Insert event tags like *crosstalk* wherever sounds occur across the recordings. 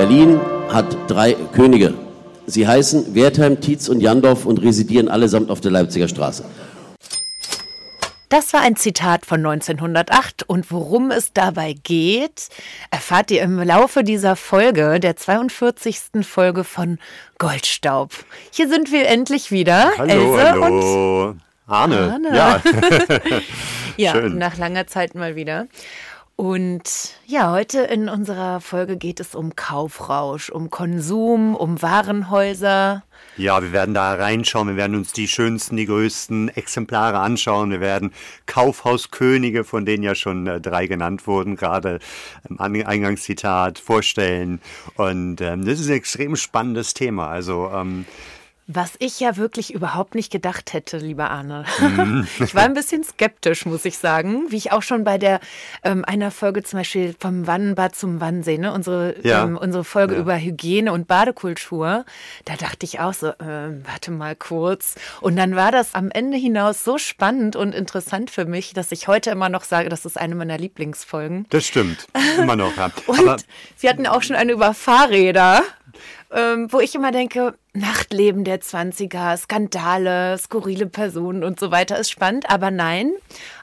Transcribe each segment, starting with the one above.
Berlin hat drei Könige. Sie heißen Wertheim, Tietz und Jandorf und residieren allesamt auf der Leipziger Straße. Das war ein Zitat von 1908 und worum es dabei geht, erfahrt ihr im Laufe dieser Folge, der 42. Folge von Goldstaub. Hier sind wir endlich wieder, Hallo, Else und hallo. Arne. Arne. Ja, *laughs* *laughs* ja, Schön. nach langer Zeit mal wieder. Und ja, heute in unserer Folge geht es um Kaufrausch, um Konsum, um Warenhäuser. ja, wir werden da reinschauen. Wir werden uns die schönsten, die größten Exemplare anschauen. Wir werden Kaufhauskönige, von denen ja schon äh, drei genannt wurden, gerade im An- Eingangszitat vorstellen. Und ähm, das ist ein extrem spannendes Thema. Also ähm, Was ich ja wirklich überhaupt nicht gedacht hätte, lieber Arne. Mhm. *laughs* ich war ein bisschen skeptisch, muss ich sagen. Wie ich auch schon bei der ähm, einer Folge zum Beispiel vom Wannenbad zum Wannsee, ne? unsere, Ja. ähm, unsere Folge Ja. über Hygiene und Badekultur, da dachte ich auch so, ähm, warte mal kurz. Und dann war das am Ende hinaus so spannend und interessant für mich, dass ich heute immer noch sage, das ist eine meiner Lieblingsfolgen. das stimmt. *laughs* Immer noch. Ja. Und Aber sie hatten auch schon eine über Fahrräder, ähm, wo ich immer denke, Nachtleben der 20er, Skandale, skurrile Personen und so weiter ist spannend. Aber nein,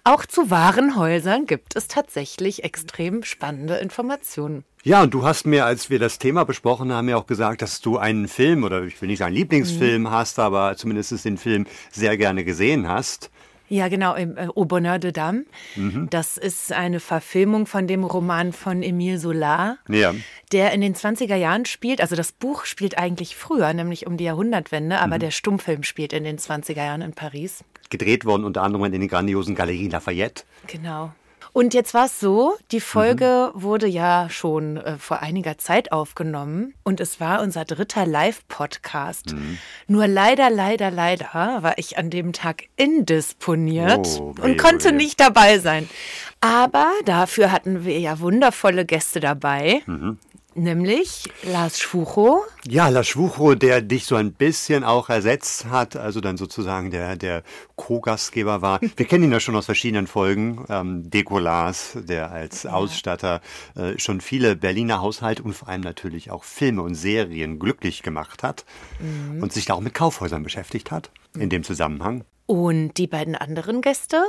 auch zu Warenhäusern gibt es tatsächlich extrem spannende Informationen. Ja, und du hast mir, als wir das Thema besprochen haben, ja auch gesagt, dass du einen Film oder ich will nicht sagen Lieblingsfilm Mhm. hast, aber zumindest den Film sehr gerne gesehen hast. Ja, genau, im äh, Au Bonheur de Dame. Mhm. Das ist eine Verfilmung von dem Roman von Emile Solar, Ja. der in den 20er Jahren spielt. Also das Buch spielt eigentlich früher, nämlich um die Jahrhundertwende, aber der Stummfilm spielt in den 20er Jahren in Paris. gedreht worden, unter anderem in den grandiosen Galerie Lafayette. Genau. Und jetzt war es so, die Folge wurde ja schon äh, vor einiger Zeit aufgenommen und es war unser dritter Live-Podcast. Nur leider, leider, leider war ich an dem Tag indisponiert Oh, und konnte weh. nicht dabei sein. Aber dafür hatten wir ja wundervolle Gäste dabei, nämlich Lars Schwuchow. Ja, La Schwucho, der dich so ein bisschen auch ersetzt hat, also dann sozusagen der, der Co-Gastgeber war. Wir kennen ihn ja schon aus verschiedenen Folgen. Ähm, Deko Lars, der als Ausstatter äh, schon viele Berliner Haushalte und vor allem natürlich auch Filme und Serien glücklich gemacht hat und sich da auch mit Kaufhäusern beschäftigt hat in dem Zusammenhang. Und die beiden anderen Gäste,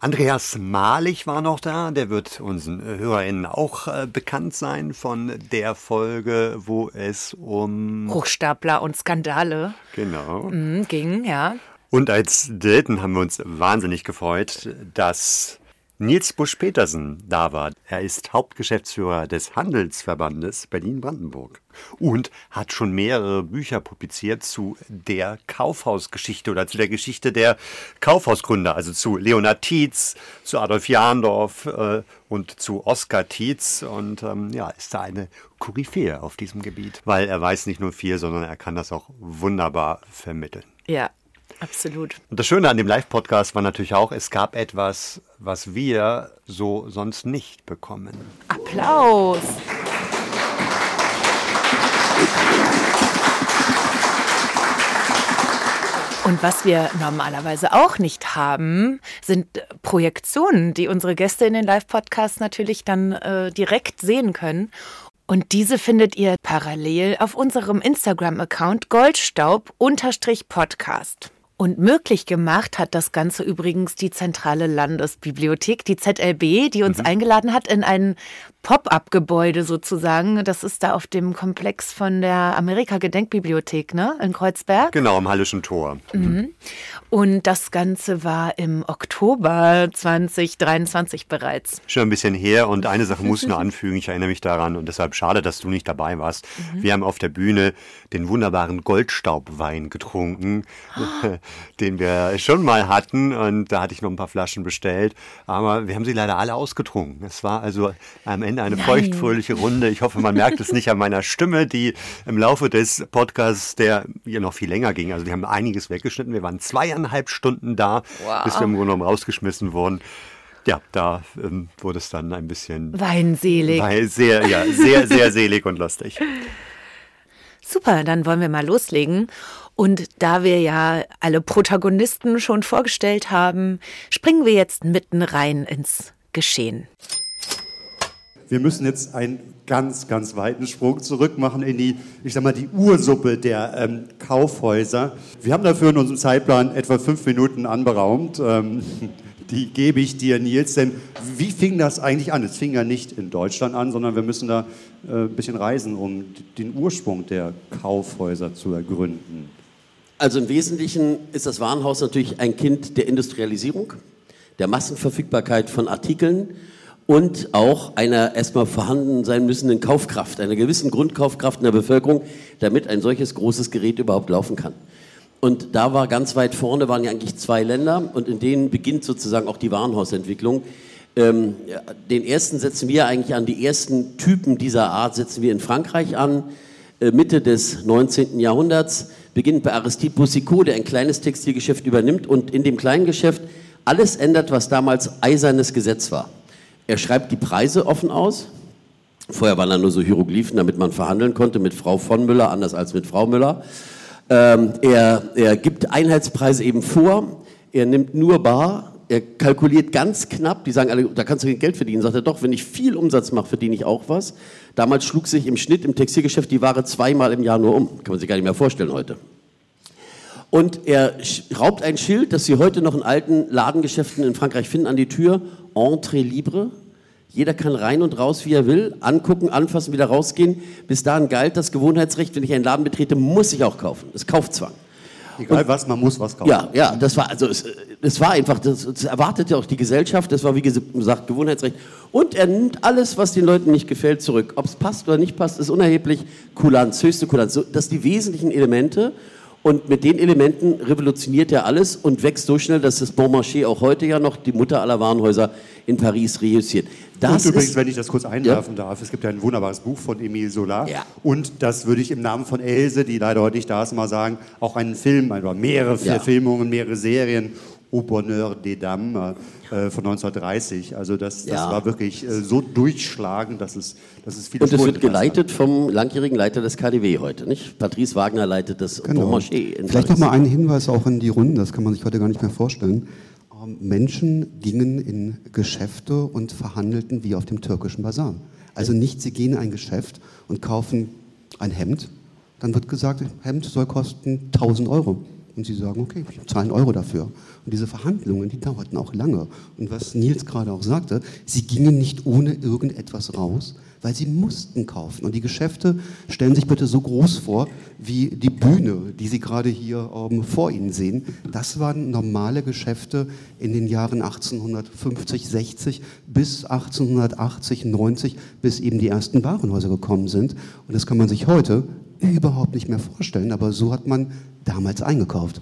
Andreas Malich war noch da, der wird unseren HörerInnen auch äh, bekannt sein von der Folge, wo es um Hochstapler und Skandale genau mm, ging, ja. Und als dritten haben wir uns wahnsinnig gefreut, dass Nils Busch-Petersen da war. Er ist Hauptgeschäftsführer des Handelsverbandes Berlin-Brandenburg und hat schon mehrere Bücher publiziert zu der Kaufhausgeschichte oder zu der Geschichte der Kaufhausgründer, also zu Leonhard Tietz, zu Adolf Jahndorf äh, und zu Oskar Tietz und ähm, ja, ist da eine Koryphäe auf diesem Gebiet, weil er weiß nicht nur viel, sondern er kann das auch wunderbar vermitteln. Ja, absolut. Und das Schöne an dem Live-Podcast war natürlich auch, es gab etwas, was wir so sonst nicht bekommen. Applaus. Und was wir normalerweise auch nicht haben, sind äh, Projektionen, die unsere Gäste in den Live-Podcasts natürlich dann äh, direkt sehen können. Und diese findet ihr parallel auf unserem Instagram-Account Goldstaub-Podcast. Und möglich gemacht hat das Ganze übrigens die Zentrale Landesbibliothek, die ZLB, die uns eingeladen hat in ein Pop-up-Gebäude sozusagen. Das ist da auf dem Komplex von der Amerika-Gedenkbibliothek, ne, in Kreuzberg. Genau, am Hallischen Tor. Und das Ganze war im Oktober 2023 bereits. Schon ein bisschen her und eine Sache muss ich noch *laughs* anfügen, ich erinnere mich daran und deshalb schade, dass du nicht dabei warst. Wir haben auf der Bühne den wunderbaren Goldstaubwein getrunken. *gasps* *laughs* den wir schon mal hatten. Und da hatte ich noch ein paar Flaschen bestellt. Aber wir haben sie leider alle ausgetrunken. Es war also am Ende eine Nein. feuchtfröhliche Runde. Ich hoffe, man merkt es nicht an meiner Stimme, die im Laufe des Podcasts, der hier noch viel länger ging. Also wir haben einiges weggeschnitten. Wir waren zweieinhalb Stunden da, wow. bis wir im Grunde genommen rausgeschmissen wurden. Ja, da ähm, wurde es dann ein bisschen weinselig. Sehr, ja, sehr, sehr selig und lustig. Super, dann wollen wir mal loslegen. Und da wir ja alle Protagonisten schon vorgestellt haben, springen wir jetzt mitten rein ins Geschehen. Wir müssen jetzt einen ganz, ganz weiten Sprung zurück machen in die, ich sag mal, die Ursuppe der ähm, Kaufhäuser. Wir haben dafür in unserem Zeitplan etwa fünf Minuten anberaumt. Ähm, *laughs* die gebe ich dir, Nils. Denn wie fing das eigentlich an? Es fing ja nicht in Deutschland an, sondern wir müssen da äh, ein bisschen reisen, um den Ursprung der Kaufhäuser zu ergründen. Also im Wesentlichen ist das Warenhaus natürlich ein Kind der Industrialisierung, der Massenverfügbarkeit von Artikeln und auch einer erstmal vorhanden sein müssenden Kaufkraft, einer gewissen Grundkaufkraft in der Bevölkerung, damit ein solches großes Gerät überhaupt laufen kann. Und da war ganz weit vorne, waren ja eigentlich zwei Länder und in denen beginnt sozusagen auch die Warenhausentwicklung. Ähm, den ersten setzen wir eigentlich an, die ersten Typen dieser Art setzen wir in Frankreich an, äh, Mitte des 19. Jahrhunderts, beginnt bei Aristide Boussicot, der ein kleines Textilgeschäft übernimmt und in dem kleinen Geschäft alles ändert, was damals eisernes Gesetz war. Er schreibt die Preise offen aus. Vorher waren da nur so Hieroglyphen, damit man verhandeln konnte mit Frau von Müller, anders als mit Frau Müller. Ähm, er, er gibt Einheitspreise eben vor, er nimmt nur bar, er kalkuliert ganz knapp, die sagen alle, da kannst du Geld verdienen. Sagt er doch, wenn ich viel Umsatz mache, verdiene ich auch was. Damals schlug sich im Schnitt im Textilgeschäft die Ware zweimal im Jahr nur um. Kann man sich gar nicht mehr vorstellen heute. Und er raubt ein Schild, das Sie heute noch in alten Ladengeschäften in Frankreich finden, an die Tür. Entrée libre. Jeder kann rein und raus, wie er will, angucken, anfassen, wieder rausgehen. Bis dahin galt das Gewohnheitsrecht, wenn ich einen Laden betrete, muss ich auch kaufen. Das ist Kaufzwang. Egal und, was, man muss was kaufen. Ja, ja, das war, also, es, es war einfach, das, das erwartete auch die Gesellschaft, das war wie gesagt Gewohnheitsrecht. Und er nimmt alles, was den Leuten nicht gefällt, zurück. Ob es passt oder nicht passt, ist unerheblich. Kulanz, höchste Kulanz. So, das sind die wesentlichen Elemente. Und mit den Elementen revolutioniert er alles und wächst so schnell, dass das Bon Marché auch heute ja noch die Mutter aller Warenhäuser in Paris reüssiert. Das und übrigens, wenn ich das kurz einwerfen ja. darf, es gibt ja ein wunderbares Buch von Emile Solar. Ja. Und das würde ich im Namen von Else, die leider heute nicht da ist, mal sagen, auch einen Film, oder mehrere ja. Verfilmungen, mehrere Serien Au Bonheur des Dames äh, von 1930. Also das, das ja. war wirklich äh, so durchschlagend, dass es, dass es viele Und es wird geleitet hat. vom langjährigen Leiter des KDW heute, nicht? Patrice Wagner leitet das genau. Bon Vielleicht noch mal einen Hinweis auch in die Runde, das kann man sich heute gar nicht mehr vorstellen. Ähm, Menschen gingen in Geschäfte und verhandelten wie auf dem türkischen Basar. Also nicht, sie gehen in ein Geschäft und kaufen ein Hemd, dann wird gesagt, Hemd soll kosten 1000 Euro. Und sie sagen, okay, ich zahle einen Euro dafür. Und diese Verhandlungen, die dauerten auch lange. Und was Nils gerade auch sagte, sie gingen nicht ohne irgendetwas raus, weil sie mussten kaufen. Und die Geschäfte stellen sich bitte so groß vor, wie die Bühne, die Sie gerade hier ähm, vor Ihnen sehen. Das waren normale Geschäfte in den Jahren 1850, 60 bis 1880, 90, bis eben die ersten Warenhäuser gekommen sind. Und das kann man sich heute überhaupt nicht mehr vorstellen, aber so hat man damals eingekauft.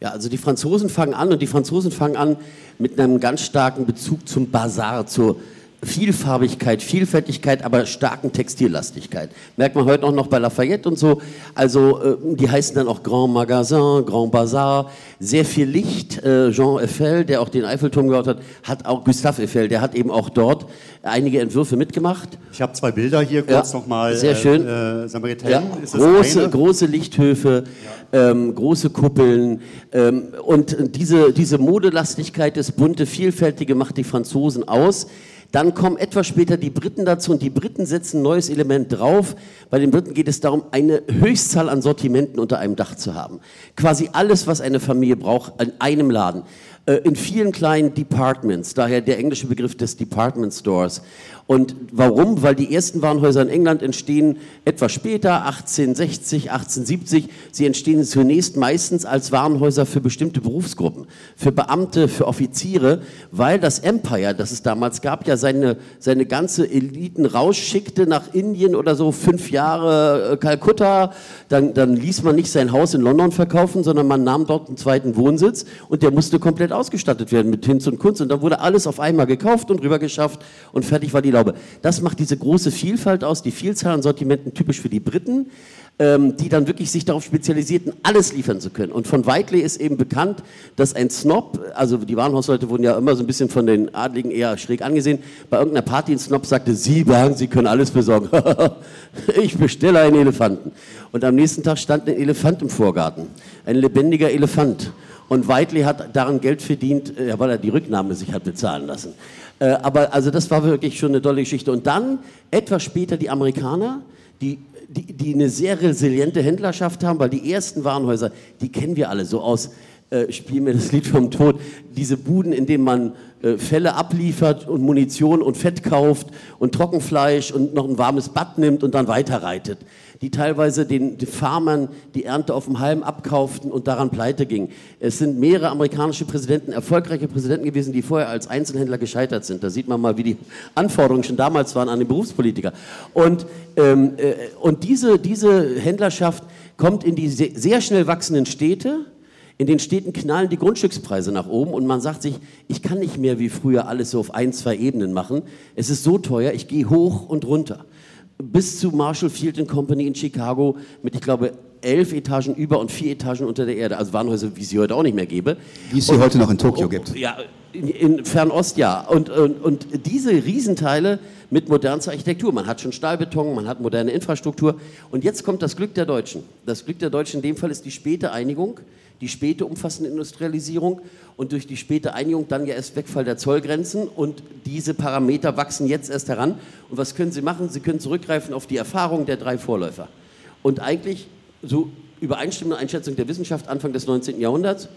Ja, also die Franzosen fangen an und die Franzosen fangen an mit einem ganz starken Bezug zum Bazar, zur Vielfarbigkeit, Vielfältigkeit, aber starken Textillastigkeit. Merkt man heute auch noch bei Lafayette und so. Also äh, die heißen dann auch Grand Magasin, Grand Bazar. Sehr viel Licht. Äh, Jean Eiffel, der auch den Eiffelturm gebaut hat, hat auch Gustave Eiffel, der hat eben auch dort einige Entwürfe mitgemacht. Ich habe zwei Bilder hier kurz ja, nochmal. Sehr schön. Äh, ja, große, große Lichthöfe, ja. ähm, große Kuppeln ähm, und diese, diese Modelastigkeit, das bunte, vielfältige macht die Franzosen aus. Dann kommen etwas später die Briten dazu und die Briten setzen ein neues Element drauf. Bei den Briten geht es darum, eine Höchstzahl an Sortimenten unter einem Dach zu haben. Quasi alles, was eine Familie braucht, in einem Laden. Äh, in vielen kleinen Departments, daher der englische Begriff des Department Stores. Und warum? Weil die ersten Warenhäuser in England entstehen etwas später, 1860, 1870. Sie entstehen zunächst meistens als Warenhäuser für bestimmte Berufsgruppen, für Beamte, für Offiziere, weil das Empire, das es damals gab, ja seine, seine ganze Eliten rausschickte nach Indien oder so, fünf Jahre äh, Kalkutta. Dann, dann ließ man nicht sein Haus in London verkaufen, sondern man nahm dort einen zweiten Wohnsitz und der musste komplett ausgestattet werden mit Hinz und Kunst. Und dann wurde alles auf einmal gekauft und rübergeschafft und fertig war die glaube, das macht diese große Vielfalt aus, die Vielzahl an Sortimenten typisch für die Briten, ähm, die dann wirklich sich darauf spezialisierten, alles liefern zu können. Und von Whiteley ist eben bekannt, dass ein Snob, also die Warenhausleute wurden ja immer so ein bisschen von den Adligen eher schräg angesehen, bei irgendeiner Party ein Snob sagte, Sie sagen, Sie können alles besorgen. *laughs* ich bestelle einen Elefanten. Und am nächsten Tag stand ein Elefant im Vorgarten, ein lebendiger Elefant. Und Whiteley hat daran Geld verdient, äh, weil er die Rücknahme sich hat bezahlen lassen. Äh, aber also das war wirklich schon eine tolle Geschichte. Und dann etwas später die Amerikaner, die, die, die eine sehr resiliente Händlerschaft haben, weil die ersten Warenhäuser, die kennen wir alle so aus, äh, spiel mir das Lied vom Tod, diese Buden, in denen man äh, Felle abliefert und Munition und Fett kauft und Trockenfleisch und noch ein warmes Bad nimmt und dann weiterreitet die teilweise den, Farmern die Ernte auf dem Halm abkauften und daran pleite gingen. Es sind mehrere amerikanische Präsidenten, erfolgreiche Präsidenten gewesen, die vorher als Einzelhändler gescheitert sind. Da sieht man mal, wie die Anforderungen schon damals waren an den Berufspolitiker. Und, ähm, äh, und diese, diese Händlerschaft kommt in die sehr schnell wachsenden Städte, in den Städten knallen die Grundstückspreise nach oben und man sagt sich, ich kann nicht mehr wie früher alles so auf ein, zwei Ebenen machen. Es ist so teuer, ich gehe hoch und runter bis zu Marshall Field Company in Chicago mit, ich glaube, elf Etagen über und vier Etagen unter der Erde. Also Warenhäuser, wie sie heute auch nicht mehr gäbe. Wie es sie und, heute noch in Tokio und, gibt. Ja, in, in Fernost ja. Und, und, und diese Riesenteile mit modernster Architektur. Man hat schon Stahlbeton, man hat moderne Infrastruktur. Und jetzt kommt das Glück der Deutschen. Das Glück der Deutschen in dem Fall ist die späte Einigung die späte umfassende Industrialisierung und durch die späte Einigung dann ja erst Wegfall der Zollgrenzen und diese Parameter wachsen jetzt erst heran. Und was können Sie machen? Sie können zurückgreifen auf die Erfahrung der drei Vorläufer. Und eigentlich so übereinstimmende Einschätzung der Wissenschaft Anfang des 19. Jahrhunderts,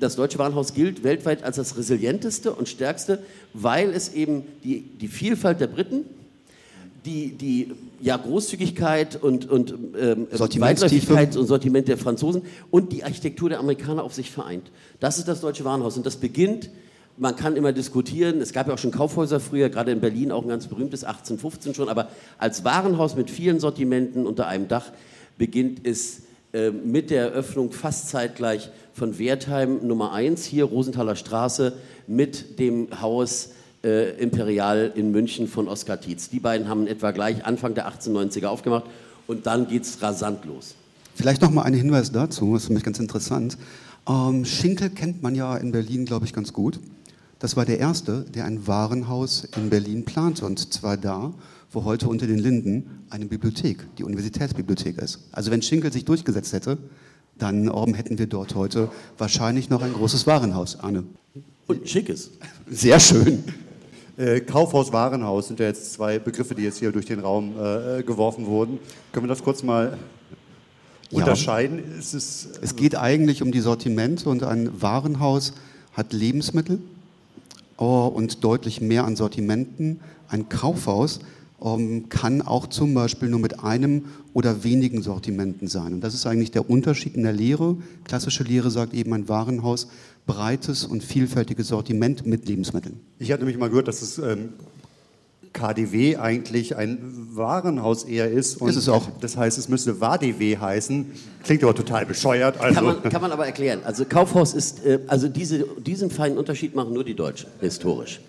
das deutsche Warenhaus gilt weltweit als das resilienteste und stärkste, weil es eben die, die Vielfalt der Briten, die, die ja, Großzügigkeit und, und ähm, Weitläufigkeit und Sortiment der Franzosen und die Architektur der Amerikaner auf sich vereint. Das ist das Deutsche Warenhaus und das beginnt, man kann immer diskutieren, es gab ja auch schon Kaufhäuser früher, gerade in Berlin auch ein ganz berühmtes, 1815 schon, aber als Warenhaus mit vielen Sortimenten unter einem Dach beginnt es äh, mit der Eröffnung fast zeitgleich von Wertheim Nummer 1, hier Rosenthaler Straße, mit dem Haus äh, Imperial in München von Oskar Tietz. Die beiden haben etwa gleich Anfang der 1890er aufgemacht und dann geht es rasant los. Vielleicht noch mal ein Hinweis dazu, das ist für mich ganz interessant. Ähm, Schinkel kennt man ja in Berlin, glaube ich, ganz gut. Das war der erste, der ein Warenhaus in Berlin plante und zwar da, wo heute unter den Linden eine Bibliothek, die Universitätsbibliothek ist. Also wenn Schinkel sich durchgesetzt hätte, dann ähm, hätten wir dort heute wahrscheinlich noch ein großes Warenhaus, Arne. Und schickes. Sehr schön. Äh, Kaufhaus, Warenhaus sind ja jetzt zwei Begriffe, die jetzt hier durch den Raum äh, geworfen wurden. Können wir das kurz mal unterscheiden? Es, es, es geht eigentlich um die Sortimente und ein Warenhaus hat Lebensmittel oh, und deutlich mehr an Sortimenten. Ein Kaufhaus ähm, kann auch zum Beispiel nur mit einem oder wenigen Sortimenten sein. Und das ist eigentlich der Unterschied in der Lehre. Klassische Lehre sagt eben, ein Warenhaus breites und vielfältiges Sortiment mit Lebensmitteln. Ich hatte nämlich mal gehört, dass es ähm, KDW eigentlich ein Warenhaus eher ist. Und ist es auch. Das heißt, es müsste WADW heißen. Klingt aber total bescheuert. Also. Kann, man, kann man aber erklären. Also Kaufhaus ist, äh, also diese, diesen feinen Unterschied machen nur die Deutschen, historisch.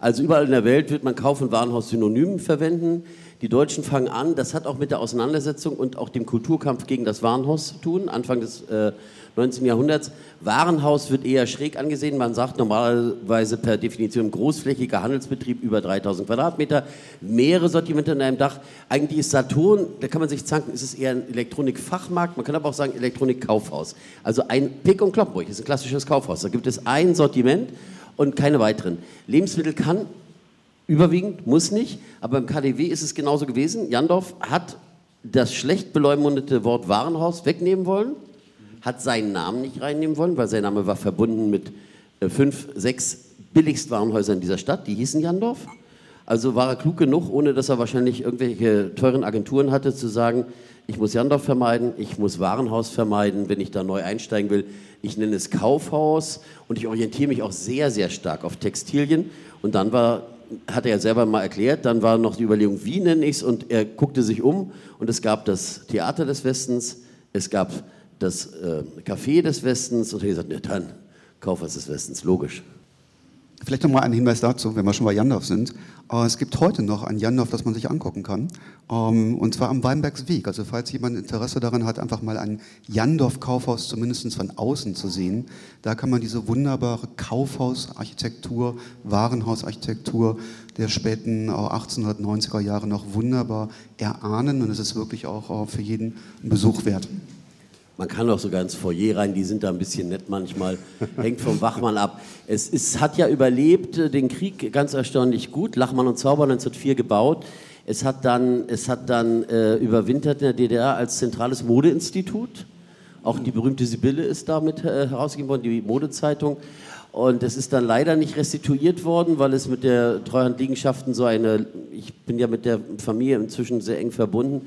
Also überall in der Welt wird man Kauf- und Warenhaus synonym verwenden. Die Deutschen fangen an, das hat auch mit der Auseinandersetzung und auch dem Kulturkampf gegen das Warenhaus zu tun, Anfang des äh, 19. Jahrhunderts. Warenhaus wird eher schräg angesehen. Man sagt normalerweise per Definition großflächiger Handelsbetrieb über 3000 Quadratmeter, mehrere Sortimente in einem Dach. Eigentlich ist Saturn, da kann man sich zanken, ist es eher ein Elektronikfachmarkt. Man kann aber auch sagen Elektronikkaufhaus. Also ein Pick und Kloppenburg ist ein klassisches Kaufhaus. Da gibt es ein Sortiment und keine weiteren. Lebensmittel kann überwiegend, muss nicht, aber beim KDW ist es genauso gewesen. Jandorf hat das schlecht beleumundete Wort Warenhaus wegnehmen wollen hat seinen Namen nicht reinnehmen wollen, weil sein Name war verbunden mit äh, fünf, sechs Billigstwarenhäuser in dieser Stadt, die hießen Jandorf. Also war er klug genug, ohne dass er wahrscheinlich irgendwelche teuren Agenturen hatte, zu sagen, ich muss Jandorf vermeiden, ich muss Warenhaus vermeiden, wenn ich da neu einsteigen will. Ich nenne es Kaufhaus und ich orientiere mich auch sehr, sehr stark auf Textilien. Und dann war, hat er ja selber mal erklärt, dann war noch die Überlegung, wie nenne ich es? Und er guckte sich um und es gab das Theater des Westens, es gab das äh, Café des Westens und hat gesagt, ne, dann Kaufhaus des Westens, logisch. Vielleicht noch mal ein Hinweis dazu, wenn wir schon bei Jandorf sind. Äh, es gibt heute noch ein Jandorf, das man sich angucken kann. Ähm, und zwar am Weinbergsweg. Also falls jemand Interesse daran hat, einfach mal ein Jandorf-Kaufhaus zumindest von außen zu sehen. Da kann man diese wunderbare Kaufhausarchitektur, Warenhausarchitektur der späten 1890er äh, Jahre noch wunderbar erahnen. Und es ist wirklich auch äh, für jeden Besuch wert. Man kann auch sogar ins Foyer rein, die sind da ein bisschen nett manchmal, *laughs* hängt vom Wachmann ab. Es ist, hat ja überlebt äh, den Krieg ganz erstaunlich gut, Lachmann und Zauber 1904 gebaut. Es hat dann, es hat dann äh, überwintert in der DDR als zentrales Modeinstitut. Auch die berühmte Sibylle ist damit äh, herausgegeben worden, die Modezeitung. Und es ist dann leider nicht restituiert worden, weil es mit der Treuhandliegenschaften so eine, ich bin ja mit der Familie inzwischen sehr eng verbunden,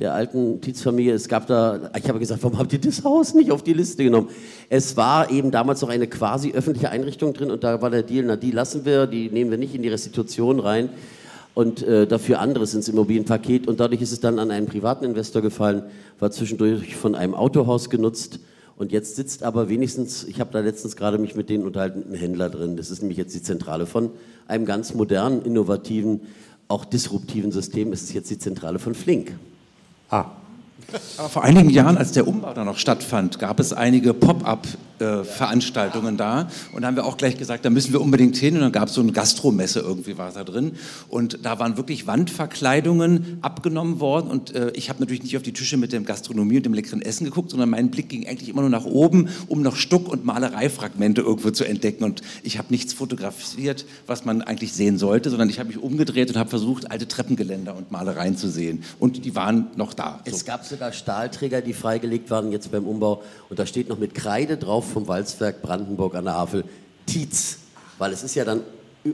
der alten Tietz-Familie. Es gab da, ich habe gesagt, warum habt ihr das Haus nicht auf die Liste genommen? Es war eben damals noch eine quasi öffentliche Einrichtung drin und da war der Deal, na die lassen wir, die nehmen wir nicht in die Restitution rein und äh, dafür anderes ins Immobilienpaket und dadurch ist es dann an einen privaten Investor gefallen, war zwischendurch von einem Autohaus genutzt und jetzt sitzt aber wenigstens, ich habe da letztens gerade mich mit denen unterhalten, ein Händler drin. Das ist nämlich jetzt die Zentrale von einem ganz modernen, innovativen, auch disruptiven System. Es ist jetzt die Zentrale von Flink. Ah. Aber vor einigen Jahren, als der Umbau da noch stattfand, gab es einige Pop-up äh, da. Und da haben wir auch gleich gesagt, da müssen wir unbedingt hin. Und dann gab es so eine Gastromesse irgendwie war da drin. Und da waren wirklich Wandverkleidungen abgenommen worden. Und äh, ich habe natürlich nicht auf die Tische mit der Gastronomie und dem leckeren Essen geguckt, sondern mein Blick ging eigentlich immer nur nach oben, um noch Stuck- und Malereifragmente irgendwo zu entdecken. Und ich habe nichts fotografiert, was man eigentlich sehen sollte, sondern ich habe mich umgedreht und habe versucht, alte Treppengeländer und Malereien zu sehen. Und die waren noch da. Es so. gab sogar Stahlträger, die freigelegt waren jetzt beim Umbau. Und da steht noch mit Kreide drauf vom Walzwerk Brandenburg an der Havel Tietz. Weil es ist ja dann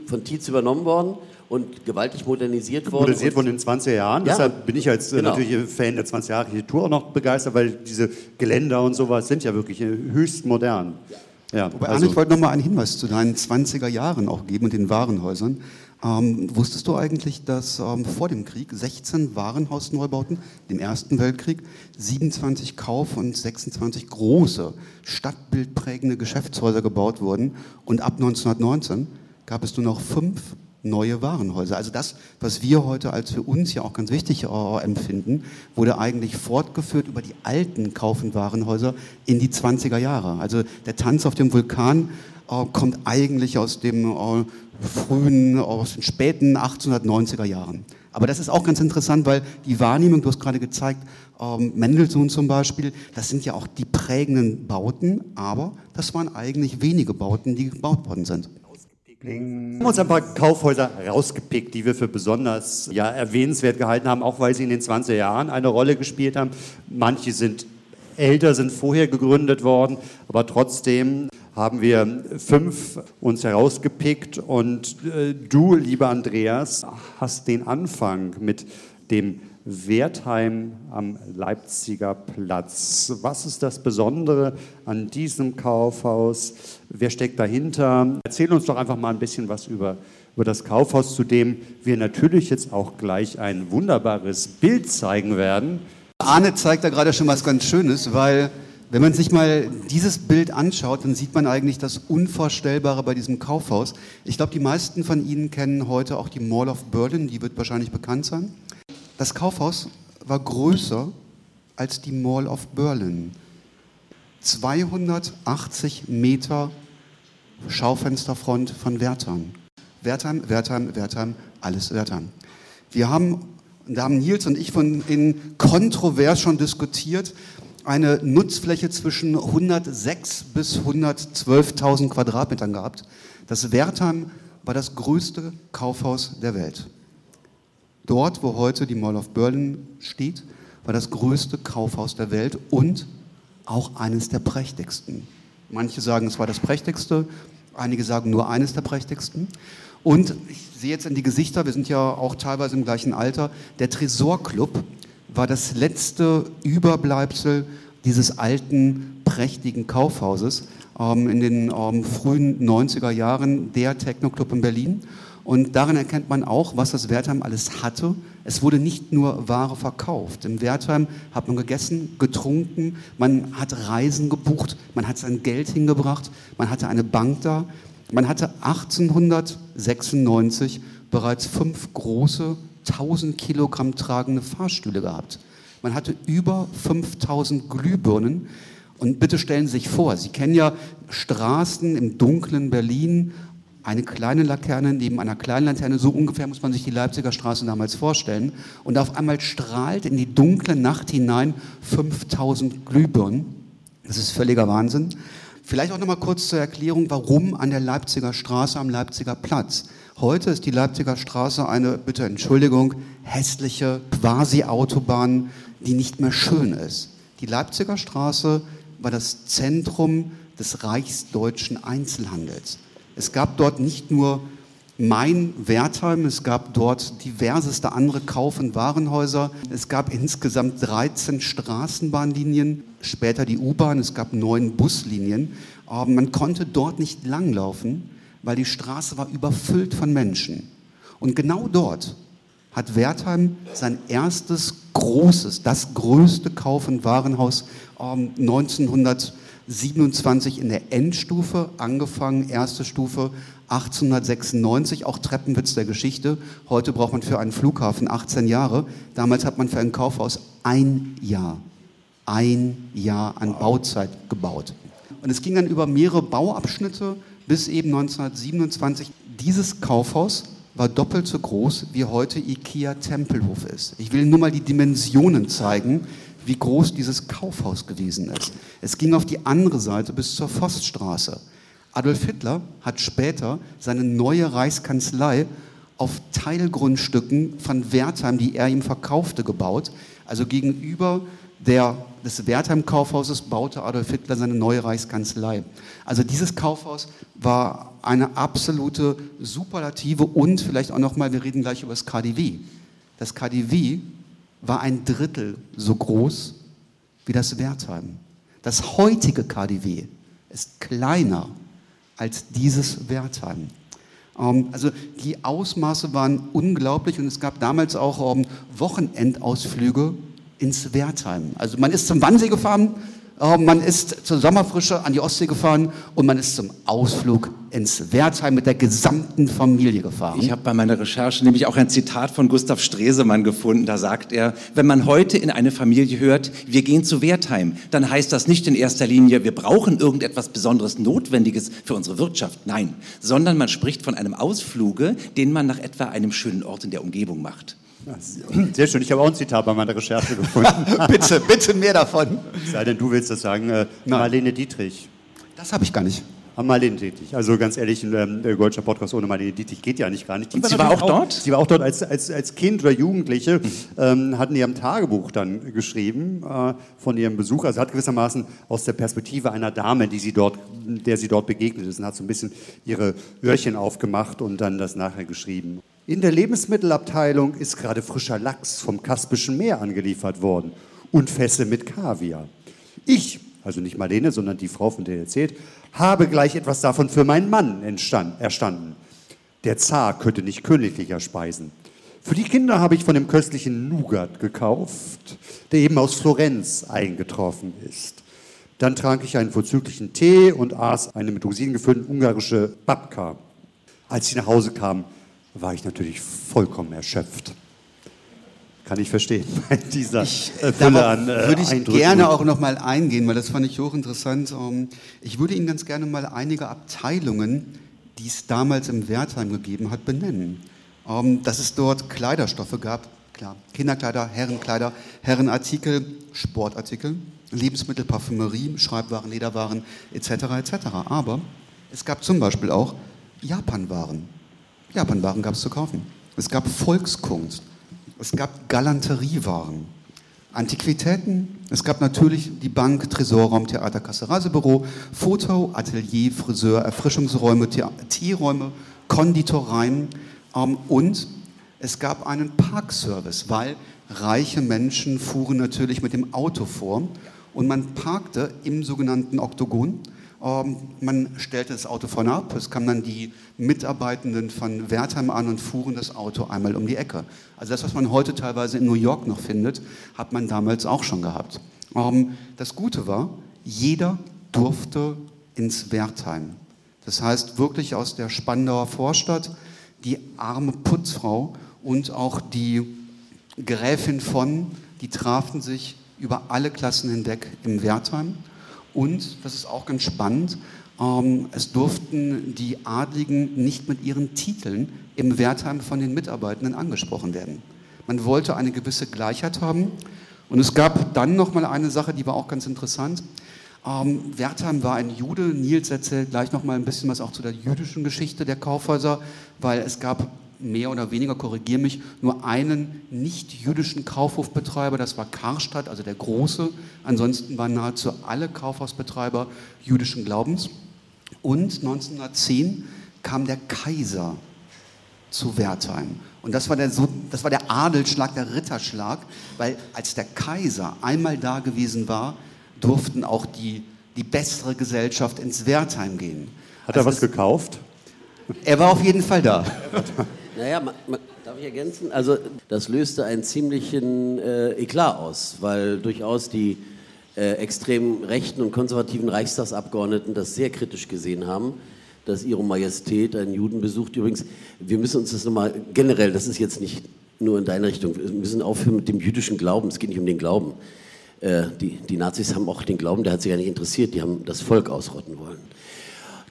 von Tietz übernommen worden und gewaltig modernisiert worden. Modernisiert worden in den 20er Jahren. Ja, Deshalb bin ich als äh, genau. natürlich Fan der 20 Jahre Architektur auch noch begeistert, weil diese Geländer und sowas sind ja wirklich äh, höchst modern. Ja. Ja, Wobei, also, Arne, ich wollte noch mal einen Hinweis zu deinen 20er Jahren auch geben und den Warenhäusern. Ähm, wusstest du eigentlich, dass ähm, vor dem Krieg 16 Warenhausneubauten, dem Ersten Weltkrieg, 27 Kauf- und 26 große stadtbildprägende Geschäftshäuser gebaut wurden und ab 1919 gab es nur noch fünf neue Warenhäuser. Also das, was wir heute als für uns ja auch ganz wichtig äh, empfinden, wurde eigentlich fortgeführt über die alten Kauf- und Warenhäuser in die 20er Jahre. Also der Tanz auf dem Vulkan kommt eigentlich aus dem äh, frühen, aus den späten 1890er Jahren. Aber das ist auch ganz interessant, weil die Wahrnehmung, du hast gerade gezeigt, ähm, Mendelssohn zum Beispiel, das sind ja auch die prägenden Bauten, aber das waren eigentlich wenige Bauten, die gebaut worden sind. Wir haben uns ein paar Kaufhäuser rausgepickt, die wir für besonders ja, erwähnenswert gehalten haben, auch weil sie in den 20er Jahren eine Rolle gespielt haben. Manche sind älter, sind vorher gegründet worden, aber trotzdem haben wir fünf uns herausgepickt und äh, du, lieber Andreas, hast den Anfang mit dem Wertheim am Leipziger Platz. Was ist das Besondere an diesem Kaufhaus? Wer steckt dahinter? Erzähl uns doch einfach mal ein bisschen was über, über das Kaufhaus, zu dem wir natürlich jetzt auch gleich ein wunderbares Bild zeigen werden. Arne zeigt da gerade schon was ganz Schönes, weil wenn man sich mal dieses Bild anschaut, dann sieht man eigentlich das Unvorstellbare bei diesem Kaufhaus. Ich glaube, die meisten von Ihnen kennen heute auch die Mall of Berlin, die wird wahrscheinlich bekannt sein. Das Kaufhaus war größer als die Mall of Berlin. 280 Meter Schaufensterfront von Wertheim. Wertheim, Wertheim, Wertheim, alles Wertheim. Wir haben, da haben Nils und ich von in kontrovers schon diskutiert, eine Nutzfläche zwischen 106 bis 112.000 Quadratmetern gehabt. Das Wertheim war das größte Kaufhaus der Welt. Dort, wo heute die Mall of Berlin steht, war das größte Kaufhaus der Welt und auch eines der prächtigsten. Manche sagen, es war das prächtigste, Einige sagen nur eines der prächtigsten. Und ich sehe jetzt in die Gesichter, wir sind ja auch teilweise im gleichen Alter, der Tresorclub war das letzte Überbleibsel dieses alten, prächtigen Kaufhauses ähm, in den ähm, frühen 90er Jahren, der Techno-Club in Berlin. Und darin erkennt man auch, was das Wertheim alles hatte. Es wurde nicht nur Ware verkauft. Im Wertheim hat man gegessen, getrunken, man hat Reisen gebucht, man hat sein Geld hingebracht, man hatte eine Bank da. Man hatte 1896 bereits fünf große, 1000 Kilogramm tragende Fahrstühle gehabt. Man hatte über 5000 Glühbirnen. Und bitte stellen Sie sich vor, Sie kennen ja Straßen im dunklen Berlin, eine kleine Laterne neben einer kleinen Laterne, so ungefähr muss man sich die Leipziger Straße damals vorstellen. Und auf einmal strahlt in die dunkle Nacht hinein 5000 Glühbirnen. Das ist völliger Wahnsinn. Vielleicht auch noch mal kurz zur Erklärung, warum an der Leipziger Straße am Leipziger Platz. Heute ist die Leipziger Straße eine, bitte Entschuldigung, hässliche Quasi-Autobahn, die nicht mehr schön ist. Die Leipziger Straße war das Zentrum des reichsdeutschen Einzelhandels. Es gab dort nicht nur mein Wertheim, es gab dort diverseste andere Kauf- und Warenhäuser. Es gab insgesamt 13 Straßenbahnlinien, später die U-Bahn, es gab neun Buslinien. Aber man konnte dort nicht langlaufen, weil die Straße war überfüllt von Menschen. Und genau dort hat Wertheim sein erstes großes, das größte Kauf- und Warenhaus ähm, 1927 in der Endstufe angefangen, erste Stufe 1896, auch Treppenwitz der Geschichte. Heute braucht man für einen Flughafen 18 Jahre. Damals hat man für ein Kaufhaus ein Jahr, ein Jahr an Bauzeit gebaut. Und es ging dann über mehrere Bauabschnitte bis eben 1927. Dieses Kaufhaus war doppelt so groß, wie heute IKEA Tempelhof ist. Ich will nur mal die Dimensionen zeigen, wie groß dieses Kaufhaus gewesen ist. Es ging auf die andere Seite bis zur Forststraße. Adolf Hitler hat später seine neue Reichskanzlei auf Teilgrundstücken von Wertheim, die er ihm verkaufte, gebaut. Also gegenüber der, des Wertheim-Kaufhauses baute Adolf Hitler seine neue Reichskanzlei. Also dieses Kaufhaus war eine absolute Superlative und vielleicht auch nochmal, wir reden gleich über das KDW. Das KDW war ein Drittel so groß wie das Wertheim. Das heutige KDW ist kleiner als dieses Wertheim. Ähm, also die Ausmaße waren unglaublich und es gab damals auch ähm, Wochenendausflüge ins Wertheim. Also man ist zum Wannsee gefahren, äh, man ist zur Sommerfrische an die Ostsee gefahren und man ist zum Ausflug ins Wertheim mit der gesamten Familie gefahren. Ich habe bei meiner Recherche nämlich auch ein Zitat von Gustav Stresemann gefunden. Da sagt er, wenn man heute in eine Familie hört, wir gehen zu Wertheim, dann heißt das nicht in erster Linie, wir brauchen irgendetwas Besonderes Notwendiges für unsere Wirtschaft. Nein, sondern man spricht von einem Ausfluge, den man nach etwa einem schönen Ort in der Umgebung macht. Sehr schön, ich habe auch ein Zitat bei meiner Recherche gefunden. *laughs* bitte, bitte mehr davon. Sei denn, du willst das sagen. Äh, Marlene Dietrich. Das habe ich gar nicht. Marlene Dietrich. Also ganz ehrlich, ein ähm, deutscher Podcast ohne Marlene Dietrich geht ja nicht gar nicht. Die war sie war auch, auch, dort? Sie war auch dort als, als, als Kind oder Jugendliche, mhm. ähm, hatten ihrem Tagebuch dann geschrieben äh, von ihrem Besuch. Also hat gewissermaßen aus der Perspektive einer Dame, die sie dort, der sie dort begegnet ist, und hat so ein bisschen ihre Öhrchen aufgemacht und dann das nachher geschrieben. In der Lebensmittelabteilung ist gerade frischer Lachs vom Kaspischen Meer angeliefert worden und Fässer mit Kaviar. Ich, also nicht Marlene, sondern die Frau, von der ihr erzählt, habe gleich etwas davon für meinen Mann erstanden. Der Zar könnte nicht königlicher speisen. Für die Kinder habe ich von dem köstlichen Nougat gekauft, der eben aus Florenz eingetroffen ist. Dann trank ich einen vorzüglichen Tee und aß eine mit Rosinen gefüllten ungarische Babka. Als ich nach Hause kam, war ich natürlich vollkommen erschöpft. Kann ich verstehen, *laughs* bei dieser ich, äh, Fülle an äh, Würde ich Eindrücken. gerne auch noch mal eingehen, weil das fand ich hochinteressant. Ähm, ich würde Ihnen ganz gerne mal einige Abteilungen, die es damals im Wertheim gegeben hat, benennen. Ähm, dass es dort Kleiderstoffe gab, klar, Kinderkleider, Herrenkleider, Herrenartikel, Sportartikel, Lebensmittel, Parfümerie, Schreibwaren, Lederwaren etc. etc. Aber es gab zum Beispiel auch Japanwaren. Japanwaren gab es zu kaufen. Es gab Volkskunst. Es gab Galanteriewaren. Antiquitäten. Es gab natürlich die Bank, Tresorraum, Theater, Kasse, Reisebüro, Foto, Atelier, Friseur, Erfrischungsräume, Teeräume, Konditoreien ähm, und es gab einen Parkservice, weil reiche Menschen fuhren natürlich mit dem Auto vor und man parkte im sogenannten Oktogon man stellte das Auto vorne ab, es kamen dann die Mitarbeitenden von Wertheim an und fuhren das Auto einmal um die Ecke. Also das, was man heute teilweise in New York noch findet, hat man damals auch schon gehabt. Ähm, das Gute war, jeder durfte ins Wertheim. Das heißt wirklich aus der Spandauer Vorstadt, die arme Putzfrau und auch die Gräfin von, die trafen sich über alle Klassen hinweg im Wertheim. Und, das ist auch ganz spannend, ähm, es durften die Adligen nicht mit ihren Titeln im Wertheim von den Mitarbeitenden angesprochen werden. Man wollte eine gewisse Gleichheit haben. Und es gab dann noch mal eine Sache, die war auch ganz interessant. Ähm, Wertheim war ein Jude. Nils erzählt gleich noch mal ein bisschen was auch zu der jüdischen Geschichte der Kaufhäuser, weil es gab mehr oder weniger, korrigiere mich, nur einen nicht-jüdischen Kaufhofbetreiber, das war Karstadt, also der Große. Ansonsten waren nahezu alle Kaufhausbetreiber jüdischen Glaubens. Und 1910 kam der Kaiser zu Wertheim. Und das war, der, das war der Adelsschlag, der Ritterschlag, weil als der Kaiser einmal da gewesen war, durften auch die, die bessere Gesellschaft ins Wertheim gehen. Hat er also was gekauft? Er war auf jeden Fall da. *laughs* Naja, man, man, darf ich ergänzen? Also das löste einen ziemlichen äh, Eklat aus, weil durchaus die äh, extrem rechten und konservativen Reichstagsabgeordneten das sehr kritisch gesehen haben, dass ihre Majestät einen Juden besucht. Übrigens, wir müssen uns das nochmal generell, das ist jetzt nicht nur in deine Richtung, wir müssen aufhören mit dem jüdischen Glauben, es geht nicht um den Glauben. Äh, die, die Nazis haben auch den Glauben, der hat sich ja nicht interessiert, die haben das Volk ausrotten wollen.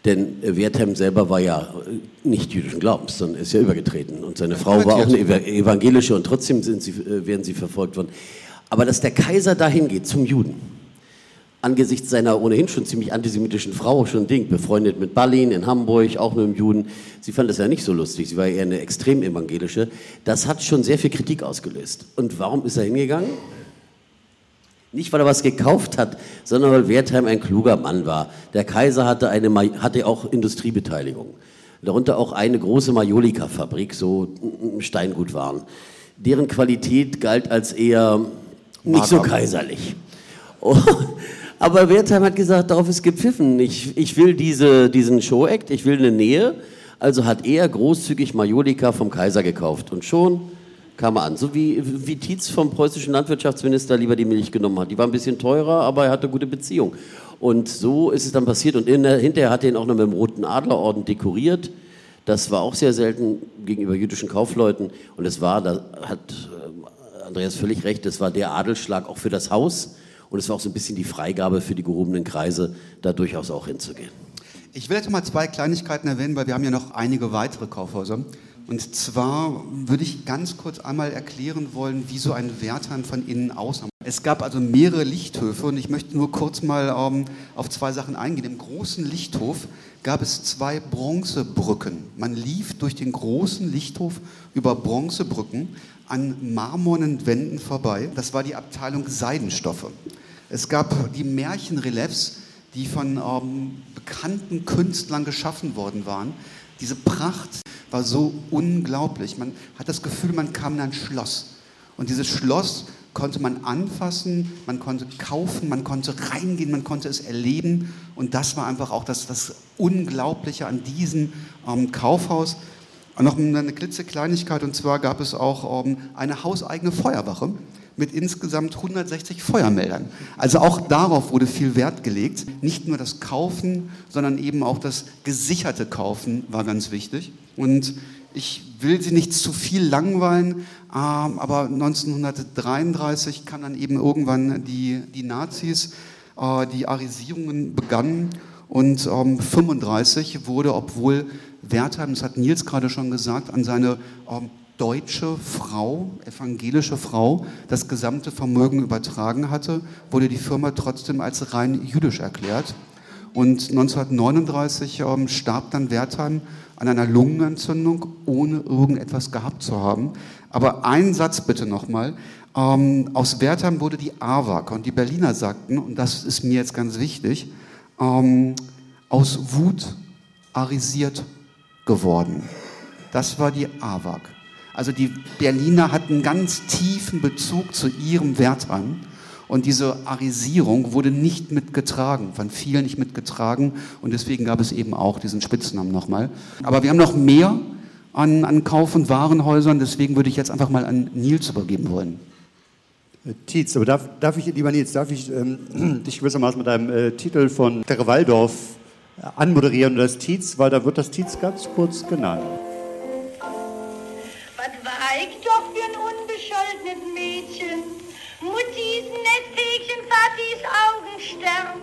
Denn Wertheim selber war ja nicht jüdischen Glaubens, sondern ist ja übergetreten. Und seine Frau war auch eine evangelische und trotzdem sie, äh, werden sie verfolgt worden. Aber dass der Kaiser dahin geht zum Juden, angesichts seiner ohnehin schon ziemlich antisemitischen Frau, schon ein Ding, befreundet mit Ballin in Hamburg, auch mit einem Juden, sie fand das ja nicht so lustig, sie war eher eine extrem evangelische, das hat schon sehr viel Kritik ausgelöst. Und warum ist er hingegangen? Nicht, weil er was gekauft hat, sondern weil Wertheim ein kluger Mann war. Der Kaiser hatte, eine, hatte auch Industriebeteiligung. Darunter auch eine große Majolika-Fabrik, so Steingutwaren. Deren Qualität galt als eher nicht so kaiserlich. *laughs* Aber Wertheim hat gesagt, darauf ist gepfiffen. Ich, ich will diese, diesen Show-Act, ich will eine Nähe. Also hat er großzügig Majolika vom Kaiser gekauft. Und schon kam er an. So wie, wie Tietz vom preußischen Landwirtschaftsminister lieber die Milch genommen hat. Die war ein bisschen teurer, aber er hatte gute Beziehung. Und so ist es dann passiert. Und der, hinterher hat er ihn auch noch mit dem Roten Adlerorden dekoriert. Das war auch sehr selten gegenüber jüdischen Kaufleuten. Und es war, da hat äh, Andreas völlig recht, das war der Adelsschlag auch für das Haus. Und es war auch so ein bisschen die Freigabe für die gehobenen Kreise, da durchaus auch hinzugehen. Ich will jetzt mal zwei Kleinigkeiten erwähnen, weil wir haben ja noch einige weitere Kaufhäuser. Und zwar würde ich ganz kurz einmal erklären wollen, wie so ein Wertheim von innen aussah. Es gab also mehrere Lichthöfe und ich möchte nur kurz mal ähm, auf zwei Sachen eingehen. Im großen Lichthof gab es zwei Bronzebrücken. Man lief durch den großen Lichthof über Bronzebrücken an marmornen Wänden vorbei. Das war die Abteilung Seidenstoffe. Es gab die Märchenreliefs, die von ähm, bekannten Künstlern geschaffen worden waren. Diese Pracht war so unglaublich. Man hat das Gefühl, man kam in ein Schloss. Und dieses Schloss konnte man anfassen, man konnte kaufen, man konnte reingehen, man konnte es erleben. Und das war einfach auch das, das Unglaubliche an diesem ähm, Kaufhaus. Und noch eine klitzekleinigkeit, und zwar gab es auch ähm, eine hauseigene Feuerwache mit insgesamt 160 Feuermeldern. Also auch darauf wurde viel Wert gelegt. Nicht nur das Kaufen, sondern eben auch das gesicherte Kaufen war ganz wichtig. Und ich will Sie nicht zu viel langweilen, ähm, aber 1933 kam dann eben irgendwann die, die Nazis, äh, die Arisierungen begannen und ähm, 35 wurde, obwohl Wertheim, das hat Nils gerade schon gesagt, an seine ähm, deutsche Frau, evangelische Frau, das gesamte Vermögen übertragen hatte, wurde die Firma trotzdem als rein jüdisch erklärt. Und 1939 ähm, starb dann Wertheim an einer Lungenentzündung, ohne irgendetwas gehabt zu haben. Aber einen Satz bitte nochmal. Ähm, aus Wertheim wurde die AWAC und die Berliner sagten, und das ist mir jetzt ganz wichtig, ähm, aus Wut arisiert geworden. Das war die AWAC. Also die Berliner hatten ganz tiefen Bezug zu ihrem Wertheim. Und diese Arisierung wurde nicht mitgetragen, von vielen nicht mitgetragen. Und deswegen gab es eben auch diesen Spitznamen nochmal. Aber wir haben noch mehr an, an Kauf- und Warenhäusern. Deswegen würde ich jetzt einfach mal an Nils übergeben wollen. Äh, Tietz, aber darf, darf ich, lieber Nils, darf ich ähm, *clears throat* dich gewissermaßen mit einem äh, Titel von Terre Waldorf äh, anmoderieren, das Tietz, weil da wird das Tietz ganz kurz genannt. Was war ich doch für ein unbescholtenes Mädchen? Muttis Nesthäkchen, Vatis Augenstern.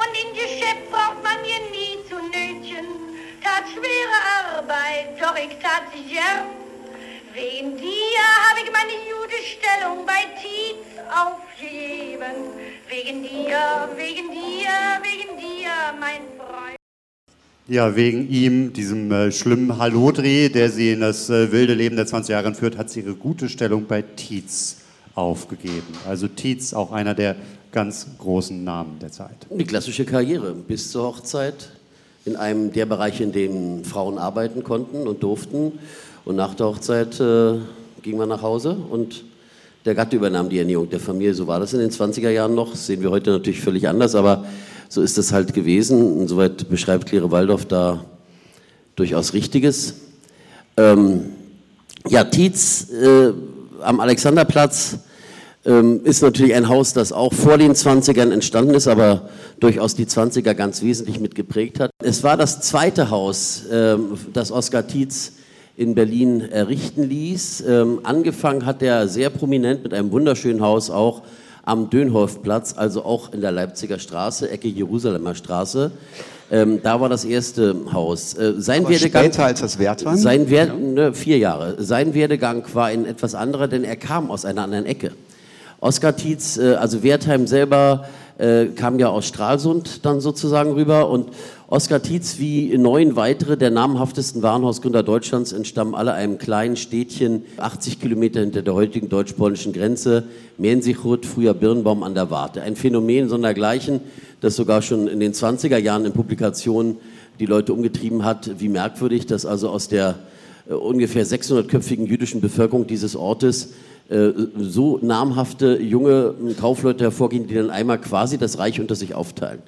Und in Geschäft braucht man mir nie zu nötchen. Tat schwere Arbeit, doch ich tat sie gern. Wegen dir habe ich meine Judestellung bei Tietz aufgegeben. Wegen dir, wegen dir, wegen dir, mein Freund. Ja, wegen ihm, diesem äh, schlimmen Hallodreh, der sie in das äh, wilde Leben der 20 Jahre führt, hat sie ihre gute Stellung bei Tietz aufgegeben. Also Tietz auch einer der ganz großen Namen der Zeit. Die klassische Karriere bis zur Hochzeit in einem der Bereiche, in denen Frauen arbeiten konnten und durften. Und nach der Hochzeit äh, ging man nach Hause und der Gatte übernahm die Ernährung der Familie. So war das in den 20er Jahren noch. Das sehen wir heute natürlich völlig anders, aber so ist es halt gewesen. Insoweit beschreibt Claire Waldorf da durchaus Richtiges. Ähm, ja, Tietz äh, am Alexanderplatz ähm, ist natürlich ein Haus, das auch vor den 20ern entstanden ist, aber durchaus die 20er ganz wesentlich mitgeprägt hat. Es war das zweite Haus, ähm, das Oskar Tietz in Berlin errichten ließ. Ähm, angefangen hat er sehr prominent mit einem wunderschönen Haus auch am Dönhoffplatz, also auch in der Leipziger Straße, Ecke Jerusalemer Straße. Ähm, da war das erste Haus. Äh, sein Aber Werdegang, später als das Wertheim? Sein Wer ne, vier Jahre. Sein Werdegang war ein etwas anderer, denn er kam aus einer anderen Ecke. Oskar Tietz, äh, also Wertheim selber, äh, kam ja aus Stralsund dann sozusagen rüber und Oskar Tietz wie neun weitere der namhaftesten Warenhausgründer Deutschlands entstammen alle einem kleinen Städtchen 80 Kilometer hinter der heutigen deutsch-polnischen Grenze, Mensichut, früher Birnbaum an der Warte. Ein Phänomen sondergleichen, das sogar schon in den 20er Jahren in Publikationen die Leute umgetrieben hat, wie merkwürdig, dass also aus der äh, ungefähr 600-köpfigen jüdischen Bevölkerung dieses Ortes äh, so namhafte junge Kaufleute hervorgehen, die dann einmal quasi das Reich unter sich aufteilen.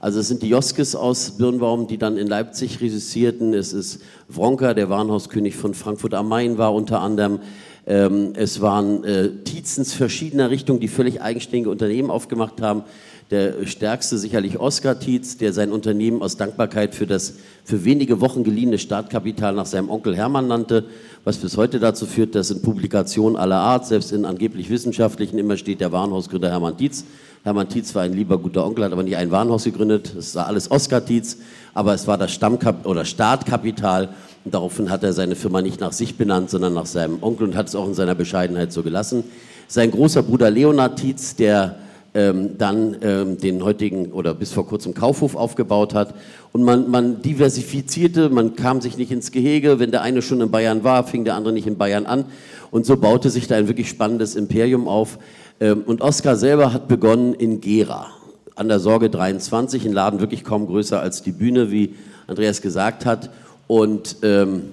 Also es sind die Joskes aus Birnbaum, die dann in Leipzig resistierten. Es ist Wronker, der Warenhauskönig von Frankfurt am Main war unter anderem. Ähm, es waren äh, Tietzens verschiedener Richtungen, die völlig eigenständige Unternehmen aufgemacht haben. Der stärkste sicherlich Oskar Tietz, der sein Unternehmen aus Dankbarkeit für das für wenige Wochen geliehene Startkapital nach seinem Onkel Hermann nannte, was bis heute dazu führt, dass in Publikationen aller Art, selbst in angeblich wissenschaftlichen, immer steht der Warenhausgründer Hermann Tietz. Hermann Tietz war ein lieber guter Onkel, hat aber nie ein Warenhaus gegründet. Es war alles Oskar Tietz, aber es war das Stammkap oder Startkapital. Und daraufhin hat er seine Firma nicht nach sich benannt, sondern nach seinem Onkel und hat es auch in seiner Bescheidenheit so gelassen. Sein großer Bruder Leonard Tietz, der ähm, dann ähm, den heutigen oder bis vor kurzem Kaufhof aufgebaut hat. Und man, man diversifizierte, man kam sich nicht ins Gehege. Wenn der eine schon in Bayern war, fing der andere nicht in Bayern an. Und so baute sich da ein wirklich spannendes Imperium auf. Ähm, und Oskar selber hat begonnen in Gera, an der Sorge 23, ein Laden wirklich kaum größer als die Bühne, wie Andreas gesagt hat. Und ähm,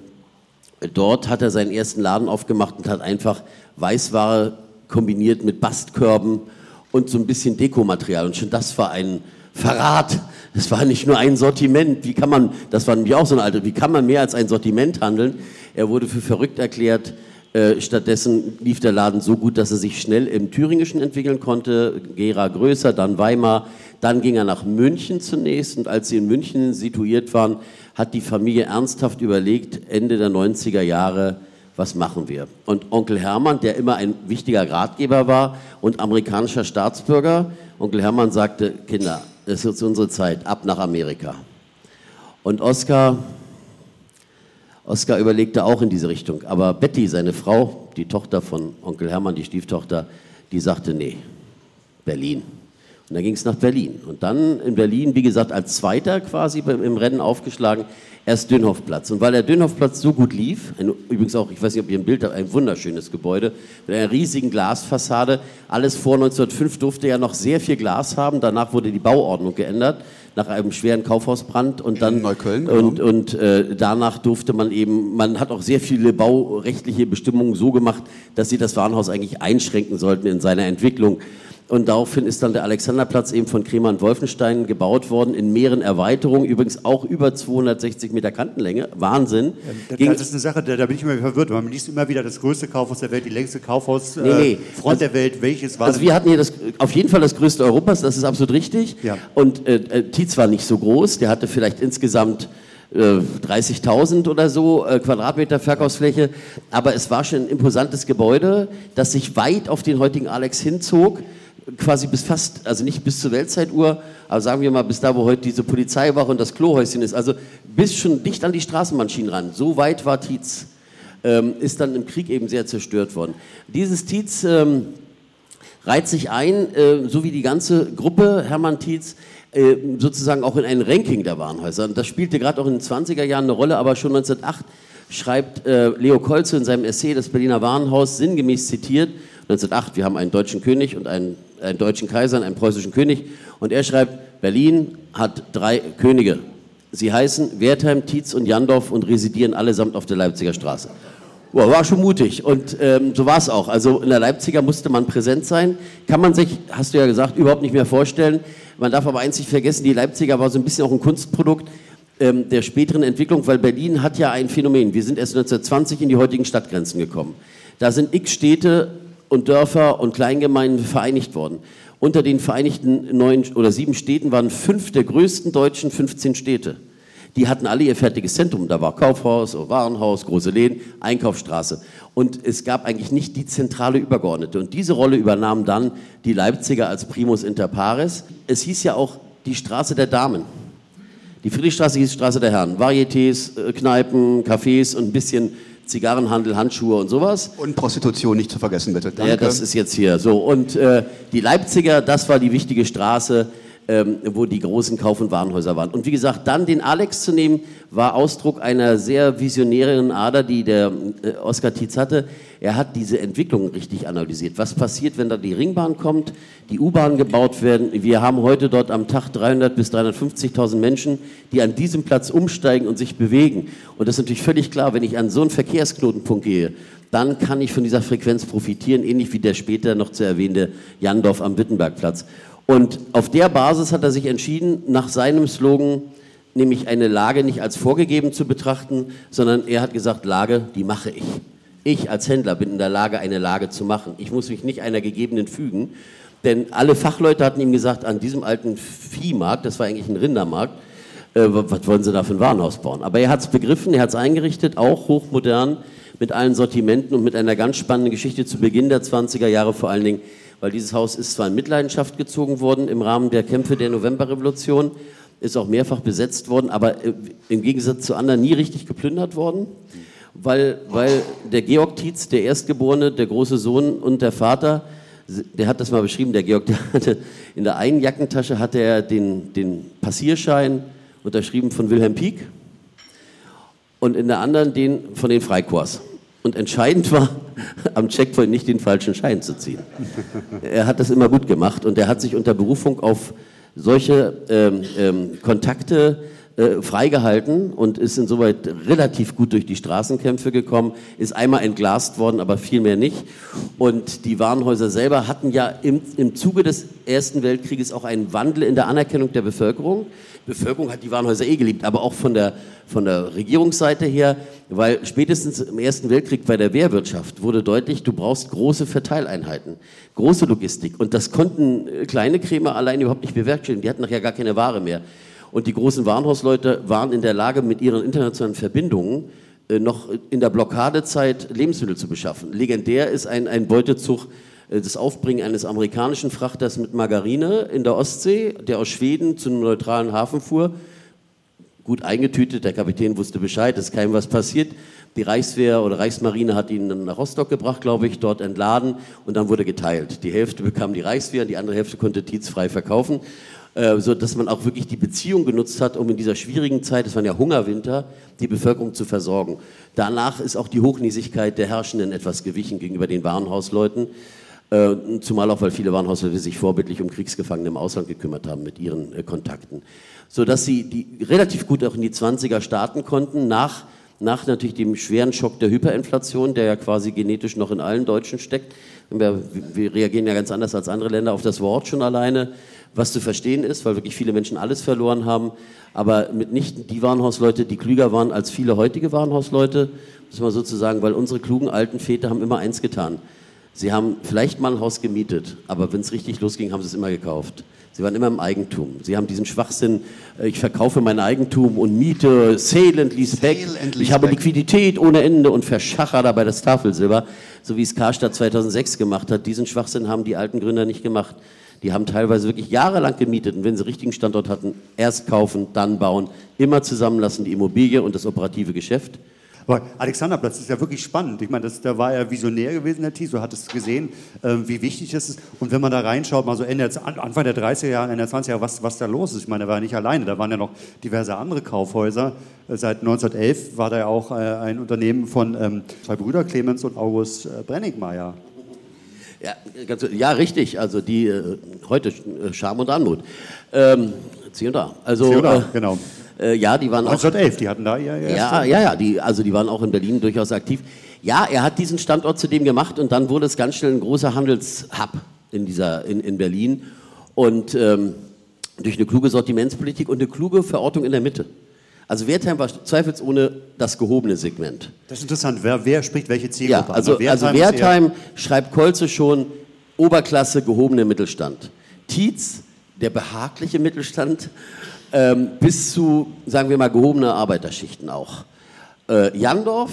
dort hat er seinen ersten Laden aufgemacht und hat einfach Weißware kombiniert mit Bastkörben und so ein bisschen Dekomaterial. Und schon das war ein Verrat. Es war nicht nur ein Sortiment. Wie kann man, das war nämlich auch so ein Alter, wie kann man mehr als ein Sortiment handeln? Er wurde für verrückt erklärt. Äh, stattdessen lief der Laden so gut, dass er sich schnell im Thüringischen entwickeln konnte. Gera größer, dann Weimar. Dann ging er nach München zunächst. Und als sie in München situiert waren, hat die Familie ernsthaft überlegt, Ende der 90er Jahre, was machen wir? Und Onkel Hermann, der immer ein wichtiger Ratgeber war und amerikanischer Staatsbürger, Onkel Hermann sagte, Kinder, es ist unsere Zeit, ab nach Amerika. Und Oskar, Oskar überlegte auch in diese Richtung. Aber Betty, seine Frau, die Tochter von Onkel Hermann, die Stieftochter, die sagte, nee, Berlin. Und dann ging es nach Berlin. Und dann in Berlin, wie gesagt, als Zweiter quasi im Rennen aufgeschlagen, erst Dönhoffplatz. Und weil der Dönhoffplatz so gut lief, ein, übrigens auch, ich weiß nicht, ob ihr ein Bild habt, ein wunderschönes Gebäude mit einer riesigen Glasfassade. Alles vor 1905 durfte ja noch sehr viel Glas haben. Danach wurde die Bauordnung geändert nach einem schweren Kaufhausbrand und dann in Neukölln genau. und, und äh, danach durfte man eben, man hat auch sehr viele baurechtliche Bestimmungen so gemacht, dass sie das Warenhaus eigentlich einschränken sollten in seiner Entwicklung. Und daraufhin ist dann der Alexanderplatz eben von Kremer und Wolfenstein gebaut worden, in mehreren Erweiterungen, übrigens auch über 260 Meter Kantenlänge. Wahnsinn. Ja, das ist eine Sache, da, da, bin ich immer verwirrt. Man liest immer wieder das größte Kaufhaus der Welt, die längste Kaufhausfront nee, nee. also, der Welt. Welches war Also wir hatten hier das, auf jeden Fall das größte Europas, das ist absolut richtig. Ja. Und äh, äh Tietz war nicht so groß, der hatte vielleicht insgesamt 30.000 äh, oder so äh, Quadratmeter Verkaufsfläche, aber es war schon ein imposantes Gebäude, das sich weit auf den heutigen Alex hinzog quasi bis fast, also nicht bis zur Weltzeituhr, aber sagen wir mal bis da, wo heute diese Polizeiwache und das Klohäuschen ist, also bis schon dicht an die Straßenbahnschienen ran. So weit war Tietz. Ähm, ist dann im Krieg eben sehr zerstört worden. Dieses Tietz ähm, reiht sich ein, äh, so wie die ganze Gruppe Hermann Tietz, äh, sozusagen auch in ein Ranking der Warenhäuser. Und das spielte gerade auch in den 20er Jahren eine Rolle, aber schon 1908 schreibt äh, Leo Kolze in seinem Essay Das Berliner Warenhaus sinngemäß zitiert, 1908, wir haben einen deutschen König und einen, einen deutschen Kaiser und einen preußischen König. Und er schreibt, Berlin hat drei Könige. Sie heißen Wertheim, Tietz und Jandorf und residieren allesamt auf der Leipziger Straße. Boah, war schon mutig und ähm, so war es auch. Also in der Leipziger musste man präsent sein. Kann man sich, hast du ja gesagt, überhaupt nicht mehr vorstellen. Man darf aber nicht vergessen, die Leipziger war so ein bisschen auch ein Kunstprodukt ähm, der späteren Entwicklung, weil Berlin hat ja ein Phänomen. Wir sind erst 1920 in die heutigen Stadtgrenzen gekommen. Da sind x Städte und Dörfer und Kleingemeinden vereinigt worden. Unter den vereinigten neun oder sieben Städten waren fünf der größten deutschen 15 Städte. Die hatten alle ihr fertiges Zentrum. Da war Kaufhaus, Warenhaus, große Läden, Einkaufsstraße. Und es gab eigentlich nicht die zentrale Übergeordnete. Und diese Rolle übernahmen dann die Leipziger als Primus inter pares. Es hieß ja auch die Straße der Damen. Die Friedrichstraße hieß Straße der Herren. Varietés, äh, Kneipen, Cafés und ein bisschen Zigarrenhandel, Handschuhe und sowas. Und Prostitution nicht zu vergessen, bitte. Danke. Ja, das ist jetzt hier so. Und äh, die Leipziger, das war die wichtige Straße, ähm, wo die großen Kauf- und Warenhäuser waren. Und wie gesagt, dann den Alex zu nehmen, war Ausdruck einer sehr visionären Ader, die der äh, Oskar Tietz hatte. Er hat diese Entwicklung richtig analysiert. Was passiert, wenn da die Ringbahn kommt, die U-Bahn gebaut werden? Wir haben heute dort am Tag 300 bis 350.000 Menschen, die an diesem Platz umsteigen und sich bewegen. Und das ist natürlich völlig klar, wenn ich an so einen Verkehrsknotenpunkt gehe, dann kann ich von dieser Frequenz profitieren, ähnlich wie der später noch zu erwähnte Jandorf am Wittenbergplatz. Und auf der Basis hat er sich entschieden, nach seinem Slogan, nämlich eine Lage nicht als vorgegeben zu betrachten, sondern er hat gesagt, Lage, die mache ich. Ich als Händler bin in der Lage, eine Lage zu machen. Ich muss mich nicht einer gegebenen fügen. Denn alle Fachleute hatten ihm gesagt, an diesem alten Viehmarkt, das war eigentlich ein Rindermarkt, äh, was wollen Sie da für ein Warenhaus bauen? Aber er hat es begriffen, er hat es eingerichtet, auch hochmodern, mit allen Sortimenten und mit einer ganz spannenden Geschichte zu Beginn der 20er Jahre vor allen Dingen weil dieses Haus ist zwar in Mitleidenschaft gezogen worden im Rahmen der Kämpfe der Novemberrevolution, ist auch mehrfach besetzt worden, aber äh, im Gegensatz zu anderen nie richtig geplündert worden, weil, weil der Georg Tietz, der Erstgeborene, der große Sohn und der Vater, der hat das mal beschrieben, der Georg, *laughs* der hatte in der einen Jackentasche hatte er den, den Passierschein unterschrieben von Wilhelm Pieck und in der anderen den von den Freikorps. Und entscheidend war, *laughs* am Checkpoint nicht den falschen Schein zu ziehen. Er hat das immer gut gemacht und er hat sich unter Berufung auf solche ähm, ähm, Kontakte äh, freigehalten und ist insoweit relativ gut durch die Straßenkämpfe gekommen, ist einmal entglast worden, aber viel mehr nicht. Und die Warenhäuser selber hatten ja im, im Zuge des Ersten Weltkrieges auch einen Wandel in der Anerkennung der Bevölkerung. Bevölkerung hat die Warenhäuser eh geliebt, aber auch von der, von der Regierungsseite her, weil spätestens im Ersten Weltkrieg bei der Wehrwirtschaft wurde deutlich, du brauchst große Verteileinheiten, große Logistik. Und das konnten äh, kleine Krämer allein überhaupt nicht bewerkstelligen. Die hatten nachher gar keine Ware mehr. Und die großen Warenhausleute waren in der Lage, mit ihren internationalen Verbindungen äh, noch in der Blockadezeit Lebensmittel zu beschaffen. Legendär ist ein, ein Beutezug das Aufbringen eines amerikanischen Frachters mit Margarine in der Ostsee, der aus Schweden zu einem neutralen Hafen fuhr. Gut eingetütet, der Kapitän wusste Bescheid, es ist keinem was passiert. Die Reichswehr oder Reichsmarine hat ihn nach Rostock gebracht, glaube ich, dort entladen und dann wurde geteilt. Die Hälfte bekam die Reichswehr, die andere Hälfte konnte Tietz frei verkaufen, äh, so dass man auch wirklich die Beziehung genutzt hat, um in dieser schwierigen Zeit, es waren ja Hungerwinter, die Bevölkerung zu versorgen. Danach ist auch die Hochnäsigkeit der Herrschenden etwas gewichen gegenüber den Warenhausleuten. Äh, zumal auch, weil viele Warenhausleute sich vorbildlich um Kriegsgefangene im Ausland gekümmert haben mit ihren äh, Kontakten. Sodass sie die relativ gut auch in die 20er starten konnten, nach nach natürlich dem schweren Schock der Hyperinflation, der ja quasi genetisch noch in allen Deutschen steckt. Wir, wir, reagieren ja ganz anders als andere Länder auf das Wort schon alleine, was zu verstehen ist, weil wirklich viele Menschen alles verloren haben. Aber mitnichten die Warenhausleute, die klüger waren als viele heutige Warenhausleute, muss man sozusagen, weil unsere klugen alten Väter haben immer eins getan. Sie haben vielleicht mal ein Haus gemietet, aber wenn es richtig losging, haben sie es immer gekauft. Sie waren immer im Eigentum. Sie haben diesen Schwachsinn, äh, ich verkaufe mein Eigentum und miete, sale and lease back. Ich habe Liquidität ohne Ende und verschacher dabei das Tafelsilber, so wie es Karstadt 2006 gemacht hat. Diesen Schwachsinn haben die alten Gründer nicht gemacht. Die haben teilweise wirklich jahrelang gemietet und wenn sie richtigen Standort hatten, erst kaufen, dann bauen, immer zusammenlassen die Immobilie und das operative Geschäft. Aber Alexanderplatz ist ja wirklich spannend. Ich meine, das, da war er visionär gewesen, der Thies, so hat es gesehen, äh, wie wichtig es ist. Und wenn man da reinschaut, mal so Ende, Anfang der 30er Jahre, Ende der 20er Jahre, was, was da los ist. Ich meine, er war ja nicht alleine, da waren ja noch diverse andere Kaufhäuser. Äh, seit 1911 war da ja auch äh, ein Unternehmen von ähm, zwei Brüder, Clemens und August äh, Brenningmeier. Ja, ganz, ja, richtig. Also die äh, heute äh, Scham und Anmut. Ähm, C und da. Also, C und A, genau. Äh, ja, die waren 1911, auch, die hatten da ihr Ja, ja, ja, die, also die waren auch in Berlin durchaus aktiv. Ja, er hat diesen Standort zudem gemacht und dann wurde es ganz schnell ein großer Handelshub in, dieser, in, in Berlin. Und ähm, durch eine kluge Sortimentspolitik und eine kluge Verortung in der Mitte. Also Wertheim war zweifelsohne das gehobene Segment. Das ist interessant. Wer, wer spricht welche Zielgruppe ja, also, an? Wertheim, also Wertheim schreibt Kolze schon Oberklasse, gehobene Mittelstand. Tietz, der behagliche Mittelstand ähm, bis zu, sagen wir mal, gehobene Arbeiterschichten auch. Äh, Jandorf,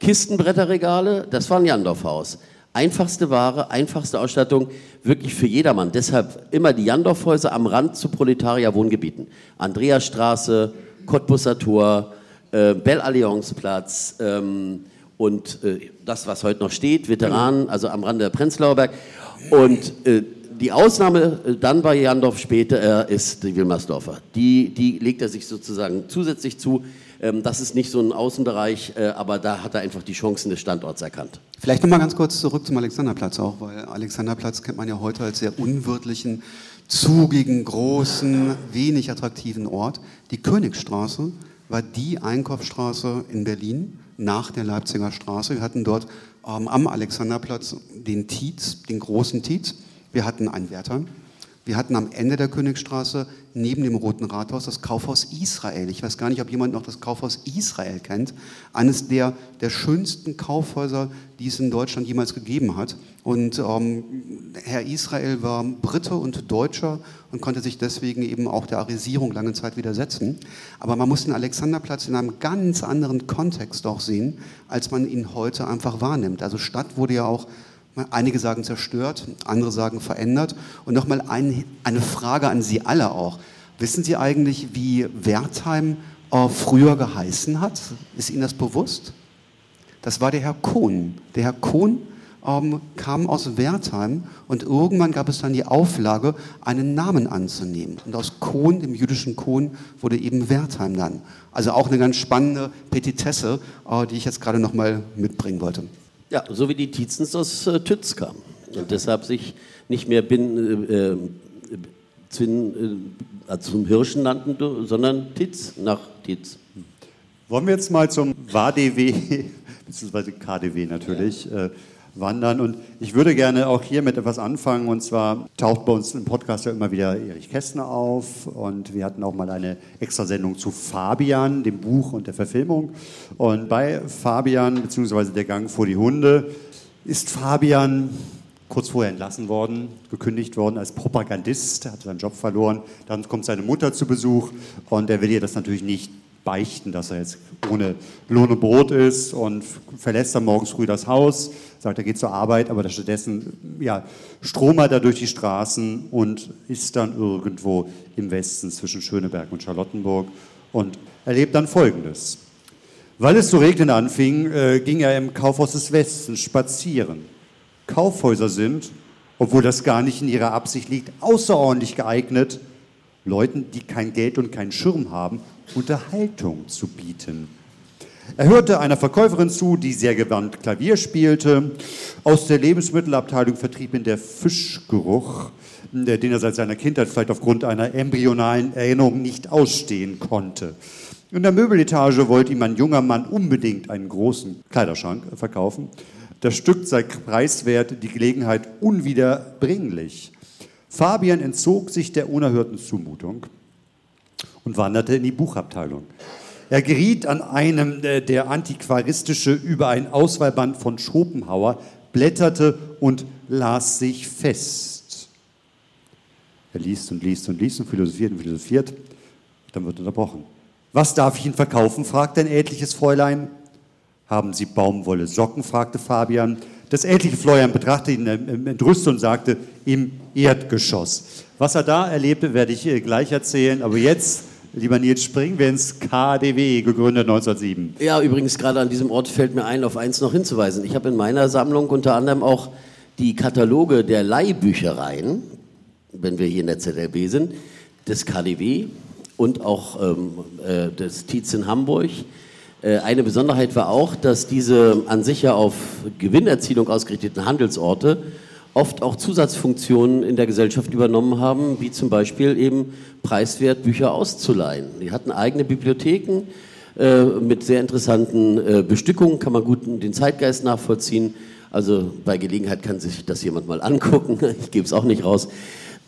Kistenbretterregale, das war ein Jandorf-Haus. Einfachste Ware, einfachste Ausstattung, wirklich für jedermann. Deshalb immer die Jandorf-Häuser am Rand zu Proletarier-Wohngebieten. Andreasstraße, Cottbusser Tor, äh, Belle-Alliance-Platz ähm, und äh, das, was heute noch steht, Veteranen, also am Rande der Prenzlauer Berg. Und äh, die Ausnahme äh, dann bei Jandorf später äh, ist die Wilmersdorfer. Die, die legt er sich sozusagen zusätzlich zu. Ähm, das ist nicht so ein Außenbereich, äh, aber da hat er einfach die Chancen des Standorts erkannt. Vielleicht noch mal ganz kurz zurück zum Alexanderplatz auch, weil Alexanderplatz kennt man ja heute als sehr unwirtlichen, zugigen, großen, wenig attraktiven Ort. Die Königstraße war die Einkaufsstraße in Berlin nach der Leipziger Straße. Wir hatten dort ähm, am Alexanderplatz den Tietz, den großen Tietz. Wir hatten ein Wärter. Wir hatten am Ende der Königsstraße neben dem Roten Rathaus das Kaufhaus Israel. Ich weiß gar nicht, ob jemand noch das Kaufhaus Israel kennt. Eines der, der schönsten Kaufhäuser, die es in Deutschland jemals gegeben hat. Und ähm, Herr Israel war Brite und Deutscher und konnte sich deswegen eben auch der Arisierung lange Zeit widersetzen. Aber man muss den Alexanderplatz in einem ganz anderen Kontext auch sehen, als man ihn heute einfach wahrnimmt. Also Stadt wurde ja auch Einige sagen zerstört, andere sagen verändert. Und nochmal ein, eine Frage an Sie alle auch. Wissen Sie eigentlich, wie Wertheim äh, früher geheißen hat? Ist Ihnen das bewusst? Das war der Herr Kohn. Der Herr Kohn ähm, kam aus Wertheim und irgendwann gab es dann die Auflage, einen Namen anzunehmen. Und aus Kohn, dem jüdischen Kohn, wurde eben Wertheim dann. Also auch eine ganz spannende Petitesse, äh, die ich jetzt gerade nochmal mitbringen wollte. Ja, so wie die Tietzens aus äh, Tütz kamen. Und deshalb sich nicht mehr bin, äh, äh Zwin, äh, zum Hirschen nannten, sondern Titz nach Titz. Wollen wir jetzt mal zum WADW, *laughs* beziehungsweise KDW natürlich, ja. äh, wandern. Und ich würde gerne auch hier mit etwas anfangen. Und zwar taucht bei uns im Podcast ja immer wieder Erich Kästner auf. Und wir hatten auch mal eine Extrasendung zu Fabian, dem Buch und der Verfilmung. Und bei Fabian, beziehungsweise der Gang vor die Hunde, ist Fabian kurz vorher entlassen worden, gekündigt worden als Propagandist, hat seinen Job verloren. Dann kommt seine Mutter zu Besuch und er will ihr das natürlich nicht beichten, dass er jetzt ohne Lohn und Brot ist und verlässt dann morgens früh das Haus, sagt, er geht zur Arbeit, aber stattdessen ja, stromert er durch die Straßen und ist dann irgendwo im Westen zwischen Schöneberg und Charlottenburg und erlebt dann Folgendes. Weil es zu regnen anfing, äh, ging er im Kaufhaus des Westens spazieren. Kaufhäuser sind, obwohl das gar nicht in ihrer Absicht liegt, außerordentlich geeignet, Leuten, die kein Geld und keinen Schirm haben, Unterhaltung zu bieten. Er hörte einer Verkäuferin zu, die sehr gewandt Klavier spielte. Aus der Lebensmittelabteilung vertrieb ihn der Fischgeruch, den er seit seiner Kindheit vielleicht aufgrund einer embryonalen Erinnerung nicht ausstehen konnte. In der Möbeletage wollte ihm ein junger Mann unbedingt einen großen Kleiderschrank verkaufen. Das Stück sei preiswert, die Gelegenheit unwiederbringlich. Fabian entzog sich der unerhörten Zumutung und wanderte in die Buchabteilung. Er geriet an einem, äh, der antiquaristische über ein Auswahlband von Schopenhauer blätterte und las sich fest. Er liest und liest und liest und philosophiert und philosophiert. Dann wird unterbrochen. Was darf ich Ihnen verkaufen? fragte ein ältliches Fräulein. Haben Sie Baumwolle Socken? fragte Fabian. Das ältliche Fräulein betrachtete ihn entrüstet und sagte, im Erdgeschoss. Was er da erlebte, werde ich äh, gleich erzählen. Aber jetzt Lieber Nils, ins KDW, gegründet 1907. Ja, übrigens, gerade an diesem Ort fällt mir ein, auf eins noch hinzuweisen. Ich habe in meiner Sammlung unter anderem auch die Kataloge der Leihbüchereien, wenn wir hier in der ZLB sind, des KDW und auch ähm, äh, des Tietz in Hamburg. Äh, eine Besonderheit war auch, dass diese an sich ja auf Gewinnerzielung ausgerichteten Handelsorte oft auch Zusatzfunktionen in der Gesellschaft übernommen haben, wie zum Beispiel eben preiswert Bücher auszuleihen. Die hatten eigene Bibliotheken äh, mit sehr interessanten äh, Bestückungen, kann man gut den Zeitgeist nachvollziehen. Also bei Gelegenheit kann sich das jemand mal angucken. *laughs* Ich gebe es auch nicht raus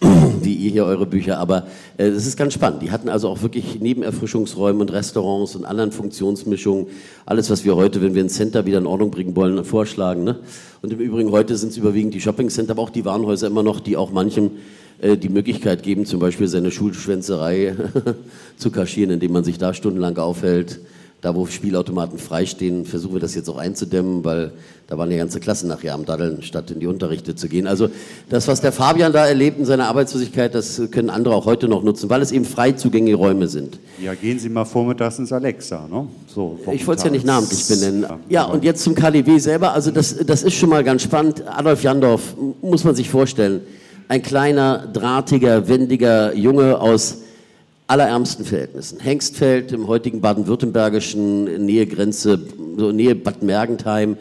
wie ihr hier eure Bücher, aber äh, das ist ganz spannend. Die hatten also auch wirklich Nebenerfrischungsräume und Restaurants und anderen Funktionsmischungen, alles, was wir heute, wenn wir ein Center wieder in Ordnung bringen wollen, vorschlagen. Ne? Und im Übrigen heute sind es überwiegend die Shoppingcenter, aber auch die Warenhäuser immer noch, die auch manchem äh, die Möglichkeit geben, zum Beispiel seine Schulschwänzerei *laughs* zu kaschieren, indem man sich da stundenlang aufhält da wo Spielautomaten freistehen, versuchen wir das jetzt auch einzudämmen, weil da waren ja ganze Klassen nachher am Daddeln, statt in die Unterrichte zu gehen. Also das, was der Fabian da erlebt in seiner Arbeitslosigkeit, das können andere auch heute noch nutzen, weil es eben frei zugängliche Räume sind. Ja, gehen Sie mal vormittags ins Alexa, ne? So, ich wollte es ja nicht namentlich benennen. Ja, und jetzt zum KDW selber, also das, das ist schon mal ganz spannend. Adolf Jandorf, muss man sich vorstellen, ein kleiner, drahtiger, wendiger Junge aus allerärmsten Verhältnissen. Hengstfeld im heutigen baden-württembergischen Nähegrenze, so Nähe Bad Mergentheim.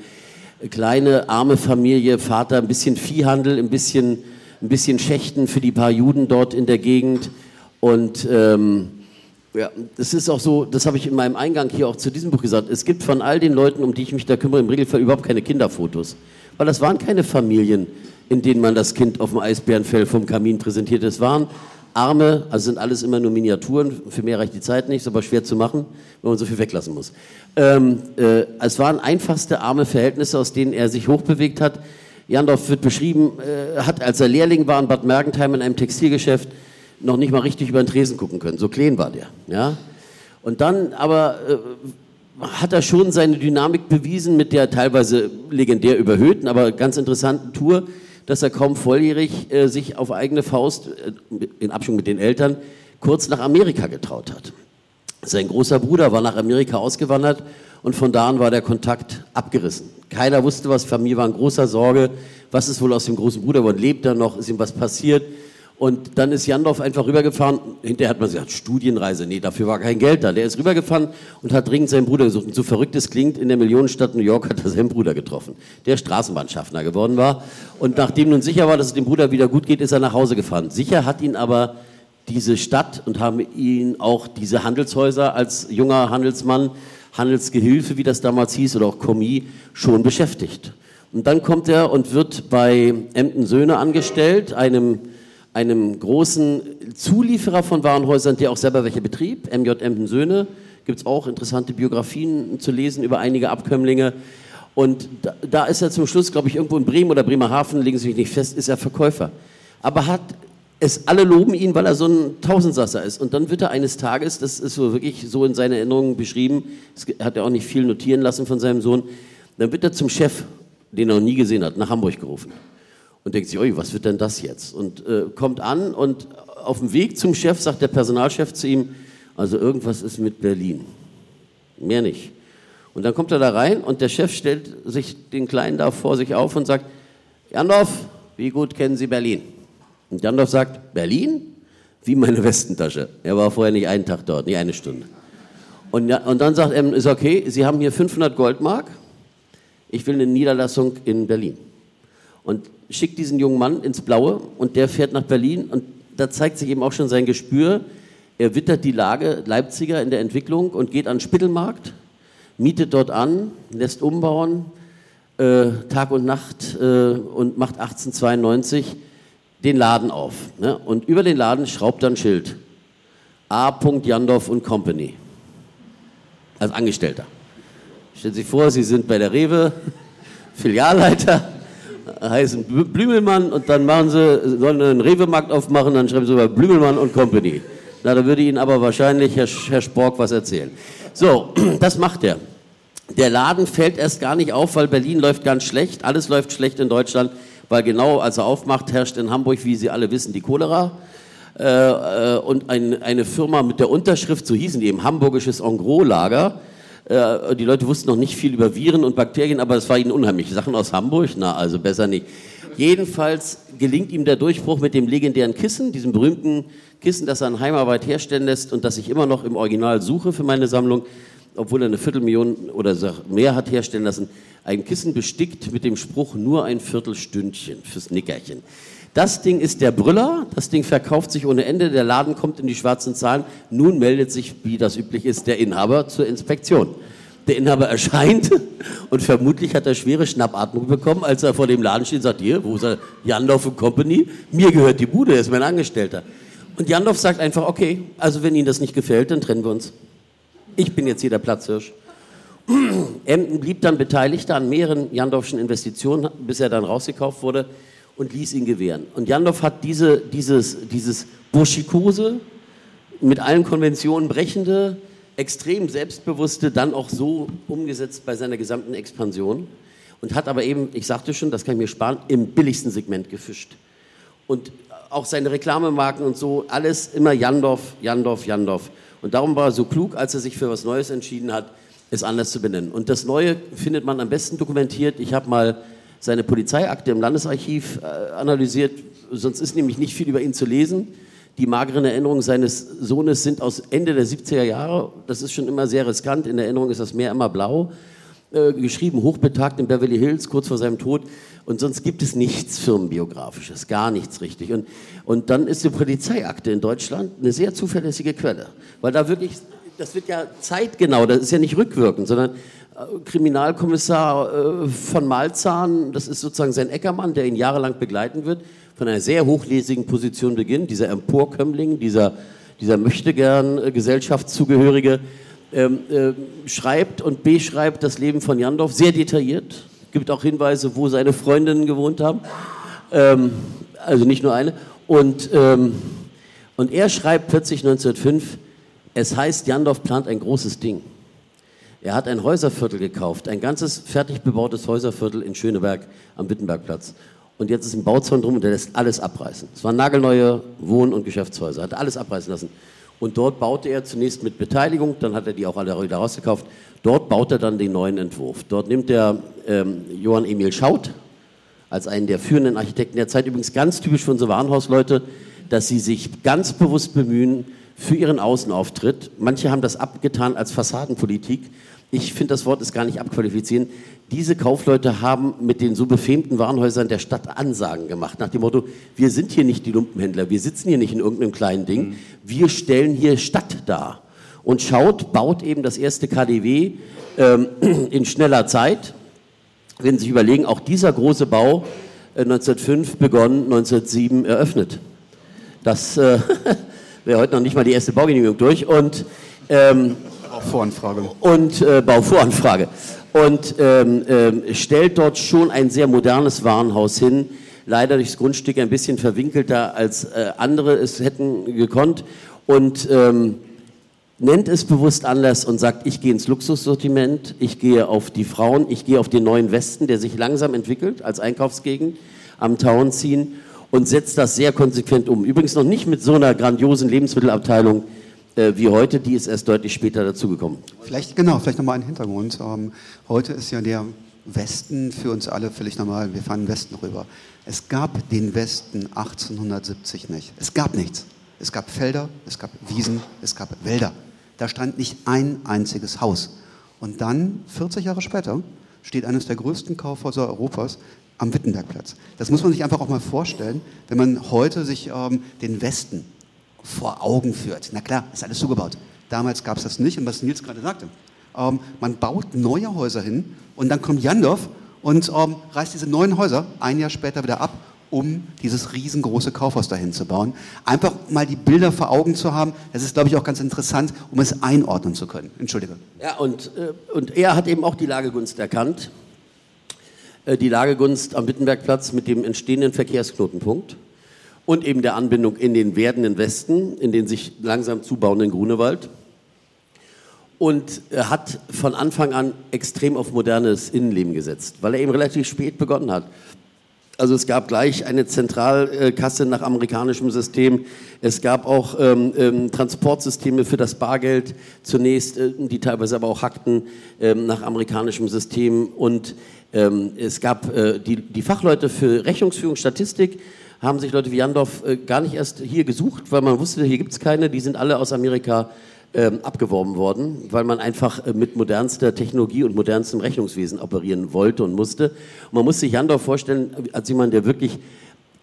Kleine, arme Familie, Vater, ein bisschen Viehhandel, ein bisschen, ein bisschen Schächten für die paar Juden dort in der Gegend. Und ähm, ja, das ist auch so, das habe ich in meinem Eingang hier auch zu diesem Buch gesagt. Es gibt von all den Leuten, um die ich mich da kümmere, im Regelfall überhaupt keine Kinderfotos. Weil das waren keine Familien, in denen man das Kind auf dem Eisbärenfell vom Kamin präsentiert. Es waren Arme, also sind alles immer nur Miniaturen, für mehr reicht die Zeit nicht, ist aber schwer zu machen, wenn man so viel weglassen muss. Ähm, äh, es waren einfachste arme Verhältnisse, aus denen er sich hochbewegt hat. Jandorf wird beschrieben, äh, hat, als er Lehrling war in Bad Mergentheim in einem Textilgeschäft, noch nicht mal richtig über den Tresen gucken können. So klein war der. Ja? Und dann aber äh, hat er schon seine Dynamik bewiesen mit der teilweise legendär überhöhten, aber ganz interessanten Tour dass er kaum volljährig äh, sich auf eigene Faust, äh, in Abstimmung mit den Eltern, kurz nach Amerika getraut hat. Sein großer Bruder war nach Amerika ausgewandert und von da an war der Kontakt abgerissen. Keiner wusste was, Familie war in großer Sorge. Was ist wohl aus dem großen Bruder geworden? Lebt er noch? Ist ihm was passiert? Und dann ist Jandorf einfach rübergefahren. Hinterher hat man gesagt, Studienreise. Nee, dafür war kein Geld da. Der ist rübergefahren und hat dringend seinen Bruder gesucht. Und so verrückt es klingt, in der Millionenstadt New York hat er seinen Bruder getroffen, der Straßenbahnschaffner geworden war. Und nachdem nun sicher war, dass es dem Bruder wieder gut geht, ist er nach Hause gefahren. Sicher hat ihn aber diese Stadt und haben ihn auch diese Handelshäuser als junger Handelsmann, Handelsgehilfe, wie das damals hieß, oder auch Kommis, schon beschäftigt. Und dann kommt er und wird bei Emden Söhne angestellt, einem einem großen Zulieferer von Warenhäusern, der auch selber welche betrieb, MJ Emden Söhne. Gibt es auch interessante Biografien zu lesen über einige Abkömmlinge. Und da, da ist er zum Schluss, glaube ich, irgendwo in Bremen oder Bremerhaven, legen Sie mich nicht fest, ist er Verkäufer. Aber hat es, alle loben ihn, weil er so ein Tausendsasser ist. Und dann wird er eines Tages, das ist so wirklich so in seiner Erinnerung beschrieben, das hat er auch nicht viel notieren lassen von seinem Sohn, dann wird er zum Chef, den er noch nie gesehen hat, nach Hamburg gerufen und denkt sich, oi, was wird denn das jetzt? Und äh, kommt an und auf dem Weg zum Chef sagt der Personalchef zu ihm, also irgendwas ist mit Berlin. Mehr nicht. Und dann kommt er da rein und der Chef stellt sich den Kleinen da vor sich auf und sagt, Jandorf, wie gut kennen Sie Berlin? Und Jandorf sagt, Berlin? Wie meine Westentasche. Er war vorher nicht einen Tag dort, nicht eine Stunde. Und, und dann sagt er, ist okay, Sie haben hier 500 Goldmark, ich will eine Niederlassung in Berlin. Und schickt diesen jungen Mann ins Blaue und der fährt nach Berlin und da zeigt sich eben auch schon sein Gespür. Er wittert die Lage Leipziger in der Entwicklung und geht an den Spittelmarkt, mietet dort an, lässt umbauen, äh, Tag und Nacht äh, und macht 1892 den Laden auf. Ne? Und über den Laden schraubt er ein Schild. A. Jandorf und Company. Als Angestellter. Stellen Sie sich vor, Sie sind bei der Rewe, *laughs* Filialleiter, heißen Blümelmann und dann machen Sie, sollen einen Rewe-Markt aufmachen, dann schreiben Sie über Blümelmann und Company. Na, da würde Ihnen aber wahrscheinlich Herr, Herr Spork was erzählen. So, *clears throat* das macht er. Der Laden fällt erst gar nicht auf, weil Berlin läuft ganz schlecht. Alles läuft schlecht in Deutschland, weil genau als er aufmacht, herrscht in Hamburg, wie Sie alle wissen, die Cholera. Äh, äh, und ein, eine Firma mit der Unterschrift, so hießen die eben, Hamburgisches Engros-Lager. Äh, die Leute wussten noch nicht viel über Viren und Bakterien, aber es war ihnen unheimlich. Sachen aus Hamburg? Na, also besser nicht. Jedenfalls gelingt ihm der Durchbruch mit dem legendären Kissen, diesem berühmten Kissen, das er in Heimarbeit herstellen lässt und das ich immer noch im Original suche für meine Sammlung obwohl er eine Viertelmillion oder mehr hat herstellen lassen, ein Kissen bestickt mit dem Spruch nur ein Viertelstündchen fürs Nickerchen. Das Ding ist der Brüller, das Ding verkauft sich ohne Ende, der Laden kommt in die schwarzen Zahlen. Nun meldet sich, wie das üblich ist, der Inhaber zur Inspektion. Der Inhaber *laughs* erscheint und vermutlich hat er schwere Schnappatmung bekommen, als er vor dem Laden steht und sagt, hier, wo ist er? Jandorf Company, mir gehört die Bude, er ist mein Angestellter. Und Jandorf sagt einfach, okay, also wenn Ihnen das nicht gefällt, dann trennen wir uns. Ich bin jetzt hier der Platzhirsch. *clears throat* Emden blieb dann Beteiligter an mehreren Jandorfschen Investitionen, bis er dann rausgekauft wurde und ließ ihn gewähren. Und Jandorf hat diese, dieses, dieses burschikose, mit allen Konventionen brechende, extrem selbstbewusste dann auch so umgesetzt bei seiner gesamten Expansion und hat aber eben, ich sagte schon, das kann ich mir sparen, im billigsten Segment gefischt. Und auch seine Reklamemarken und so, alles immer Jandorf, Jandorf, Jandorf. Und darum war er so klug, als er sich für was Neues entschieden hat, es anders zu benennen. Und das Neue findet man am besten dokumentiert. Ich habe mal seine Polizeiakte im Landesarchiv äh, analysiert, sonst ist nämlich nicht viel über ihn zu lesen. Die mageren Erinnerungen seines Sohnes sind aus Ende der 70er Jahre. Das ist schon immer sehr riskant. In der Erinnerung ist das Meer immer blau. Äh, geschrieben, hochbetagt in Beverly Hills, kurz vor seinem Tod. Und sonst gibt es nichts Firmenbiografisches, gar nichts richtig. Und, und dann ist die Polizeiakte in Deutschland eine sehr zuverlässige Quelle. Weil da wirklich, das wird ja zeitgenau, das ist ja nicht rückwirkend, sondern Kriminalkommissar äh, von Malzahn, das ist sozusagen sein Eckermann, der ihn jahrelang begleiten wird, von einer sehr hochlesigen Position beginnt, dieser Emporkömmling, dieser, dieser möchtegern äh, Gesellschaftszugehörige, ähm, äh, schreibt und beschreibt das Leben von Jandorf sehr detailliert. Gibt auch Hinweise, wo seine Freundinnen gewohnt haben. Ähm, also nicht nur eine. Und, ähm, und er schreibt plötzlich 1905, es heißt, Jandorf plant ein großes Ding. Er hat ein Häuserviertel gekauft, ein ganzes fertig bebautes Häuserviertel in Schöneberg am Wittenbergplatz. Und jetzt ist ein Bauzaun drum und der lässt alles abreißen. Es waren nagelneue Wohn- und Geschäftshäuser, hat alles abreißen lassen. Und dort baute er zunächst mit Beteiligung, dann hat er die auch alle wieder rausgekauft. Dort baut er dann den neuen Entwurf. Dort nimmt er ähm, Johann Emil Schaut als einen der führenden Architekten der Zeit, übrigens ganz typisch für unsere Warenhausleute, dass sie sich ganz bewusst bemühen für ihren Außenauftritt. Manche haben das abgetan als Fassadenpolitik. Ich finde, das Wort ist gar nicht abqualifizieren. Diese Kaufleute haben mit den so befemten Warenhäusern der Stadt Ansagen gemacht, nach dem Motto, wir sind hier nicht die Lumpenhändler, wir sitzen hier nicht in irgendeinem kleinen Ding, wir stellen hier Stadt dar. Und Schaut baut eben das erste KDW ähm, *clears throat* in schneller Zeit. Wenn Sie sich überlegen, auch dieser große Bau äh, 1905 begonnen, 1907 eröffnet. Das äh, *laughs* wäre heute noch nicht mal die erste Baugenehmigung durch. Und ähm, Bauvoranfrage. Und äh, Bauvoranfrage. Und ähm, äh, stellt dort schon ein sehr modernes Warenhaus hin. Leider durchs Grundstück ein bisschen verwinkelter als äh, andere es hätten gekonnt. Und ähm, nennt es bewusst anders und sagt, ich gehe ins Luxussortiment, ich gehe auf die Frauen, ich gehe auf den neuen Westen, der sich langsam entwickelt als Einkaufsgegend am Town ziehen und setzt das sehr konsequent um. Übrigens noch nicht mit so einer grandiosen Lebensmittelabteilung, äh, wie heute, die ist erst deutlich später dazugekommen. Vielleicht, genau, vielleicht nochmal ein Hintergrund. Ähm, heute ist ja der Westen für uns alle völlig normal. Wir fahren Westen rüber. Es gab den Westen 1870 nicht. Es gab nichts. Es gab Felder, es gab Wiesen, es gab Wälder. Da stand nicht ein einziges Haus. Und dann, 40 Jahre später, steht eines der größten Kaufhäuser Europas am Wittenbergplatz. Das muss man sich einfach auch mal vorstellen, wenn man heute sich ähm, den Westen vor Augen führt. Na klar, ist alles zugebaut. Damals gab es das nicht und was Nils gerade sagte, ähm, man baut neue Häuser hin und dann kommt Jandorf und ähm, reißt diese neuen Häuser ein Jahr später wieder ab, um dieses riesengroße Kaufhaus dahin zu bauen. Einfach mal die Bilder vor Augen zu haben, das ist, glaube ich, auch ganz interessant, um es einordnen zu können. Entschuldige. Ja, und, äh, und er hat eben auch die Lagegunst erkannt. Äh, die Lagegunst am Wittenbergplatz mit dem entstehenden Verkehrsknotenpunkt und eben der Anbindung in den werdenden Westen, in den sich langsam zubauenden Grunewald. Und hat von Anfang an extrem auf modernes Innenleben gesetzt, weil er eben relativ spät begonnen hat. Also es gab gleich eine Zentralkasse nach amerikanischem System. Es gab auch ähm, ähm, Transportsysteme für das Bargeld zunächst, äh, die teilweise aber auch hackten ähm, nach amerikanischem System. Und ähm, es gab äh, die, die Fachleute für Rechnungsführung, Statistik, haben sich Leute wie Jandorf äh, gar nicht erst hier gesucht, weil man wusste, hier gibt es keine, die sind alle aus Amerika ähm, abgeworben worden, weil man einfach äh, mit modernster Technologie und modernstem Rechnungswesen operieren wollte und musste. Und man muss sich Jandorf vorstellen als jemand, der wirklich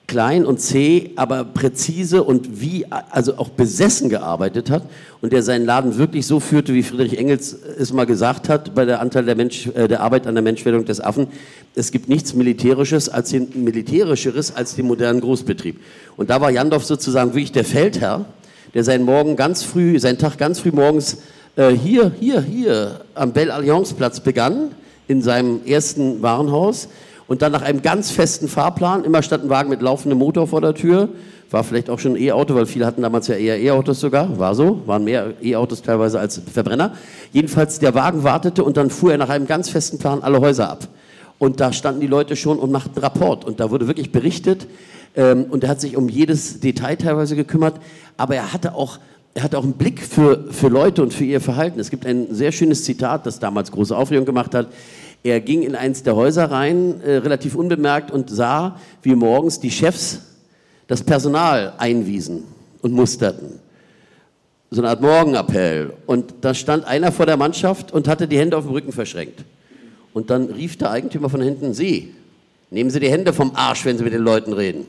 klein und zäh, aber präzise und wie, also auch besessen gearbeitet hat und der seinen Laden wirklich so führte, wie Friedrich Engels es mal gesagt hat, bei der Anteil der, Mensch, äh, der Arbeit an der Menschwerdung des Affen. Es gibt nichts Militärisches als den, Militärischeres als den modernen Großbetrieb. Und da war Jandorf sozusagen wirklich der Feldherr, der seinen Morgen ganz früh, seinen Tag ganz früh morgens äh, hier, hier, hier am Belle Alliance Platz begann, in seinem ersten Warenhaus und dann nach einem ganz festen Fahrplan, immer stand ein Wagen mit laufendem Motor vor der Tür, war vielleicht auch schon ein E-Auto, weil viele hatten damals ja eher E-Autos sogar, war so, waren mehr E-Autos teilweise als Verbrenner. Jedenfalls der Wagen wartete und dann fuhr er nach einem ganz festen Plan alle Häuser ab. Und da standen die Leute schon und machten Rapport und da wurde wirklich berichtet ähm, und er hat sich um jedes Detail teilweise gekümmert, aber er hatte auch er hatte auch einen Blick für, für Leute und für ihr Verhalten. Es gibt ein sehr schönes Zitat, das damals große Aufregung gemacht hat. Er ging in eins der Häuser rein, äh, relativ unbemerkt, und sah, wie morgens die Chefs das Personal einwiesen und musterten. So eine Art Morgenappell. Und da stand einer vor der Mannschaft und hatte die Hände auf dem Rücken verschränkt. Und dann rief der Eigentümer von hinten, Sie, nehmen Sie die Hände vom Arsch, wenn Sie mit den Leuten reden.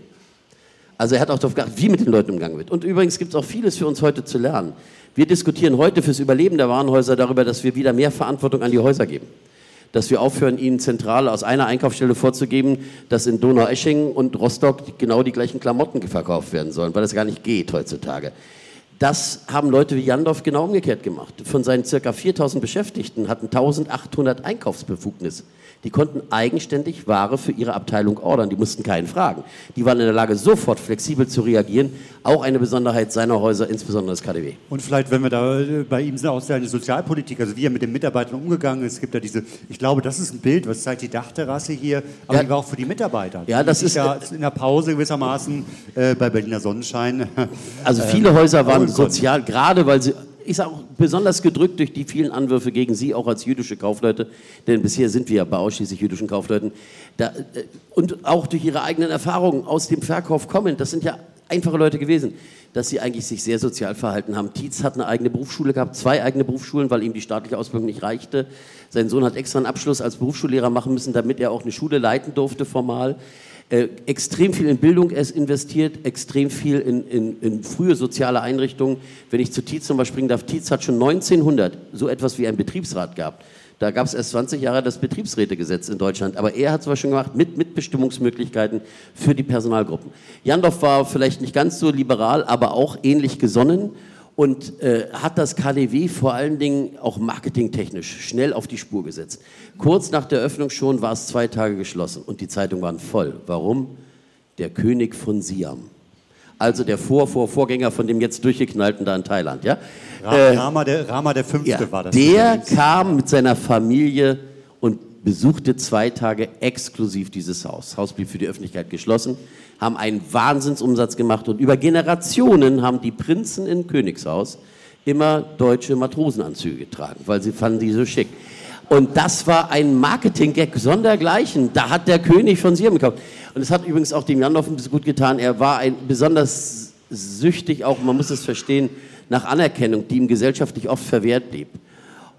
Also er hat auch darauf geachtet, wie mit den Leuten umgegangen wird. Und übrigens gibt es auch vieles für uns heute zu lernen. Wir diskutieren heute fürs Überleben der Warenhäuser darüber, dass wir wieder mehr Verantwortung an die Häuser geben dass wir aufhören, ihnen zentral aus einer Einkaufsstelle vorzugeben, dass in Donaueschingen und Rostock genau die gleichen Klamotten verkauft werden sollen, weil das gar nicht geht heutzutage. Das haben Leute wie Jandorf genau umgekehrt gemacht. Von seinen ca. 4000 Beschäftigten hatten 1800 Einkaufsbefugnis. Die konnten eigenständig Ware für ihre Abteilung ordern. Die mussten keinen fragen. Die waren in der Lage, sofort flexibel zu reagieren. Auch eine Besonderheit seiner Häuser, insbesondere des KDW. Und vielleicht, wenn wir da äh, bei ihm sind, auch seine Sozialpolitik, also wie er mit den Mitarbeitern umgegangen ist. Es gibt ja diese, ich glaube, das ist ein Bild, was zeigt die Dachterrasse hier, aber ja, die war auch für die Mitarbeiter. Ja, das ist ja in der Pause gewissermaßen äh, bei Berliner Sonnenschein. Also *laughs* viele Häuser waren sozial, gerade weil sie ist auch besonders gedrückt durch die vielen Anwürfe gegen Sie, auch als jüdische Kaufleute, denn bisher sind wir ja bei ausschließlich jüdischen Kaufleuten, da, äh, und auch durch Ihre eigenen Erfahrungen aus dem Verkauf kommen. Das sind ja einfache Leute gewesen, dass sie eigentlich sich sehr sozial verhalten haben. Tietz hat eine eigene Berufsschule gehabt, zwei eigene Berufsschulen, weil ihm die staatliche Ausbildung nicht reichte. Sein Sohn hat extra einen Abschluss als Berufsschullehrer machen müssen, damit er auch eine Schule leiten durfte formal. Äh, extrem viel in Bildung investiert, extrem viel in, in, in, frühe soziale Einrichtungen. Wenn ich zu Tietz nochmal springen darf, Tietz hat schon 1900 so etwas wie ein Betriebsrat gehabt. Da gab es erst 20 Jahre das Betriebsrätegesetz in Deutschland. Aber er hat es schon gemacht mit Mitbestimmungsmöglichkeiten für die Personalgruppen. Jandorf war vielleicht nicht ganz so liberal, aber auch ähnlich gesonnen und äh, hat das KDW vor allen Dingen auch marketingtechnisch schnell auf die Spur gesetzt. Kurz nach der Öffnung schon war es zwei Tage geschlossen und die Zeitungen waren voll. Warum? Der König von Siam. Also der Vor, Vor, Vorgänger von dem jetzt durchgeknallten da in Thailand, ja? Äh, Rama, der, Rama der Fünfte ja, war das. Der kam mit seiner Familie und besuchte zwei Tage exklusiv dieses Haus. Das Haus blieb für die Öffentlichkeit geschlossen haben einen Wahnsinnsumsatz gemacht und über Generationen haben die Prinzen in Königshaus immer deutsche Matrosenanzüge getragen, weil sie fanden die so schick. Und das war ein Marketing-Gag sondergleichen. Da hat der König von Sirm gekauft. Und es hat übrigens auch dem Janov ein bisschen gut getan. Er war ein besonders süchtig, auch man muss es verstehen, nach Anerkennung, die ihm gesellschaftlich oft verwehrt blieb.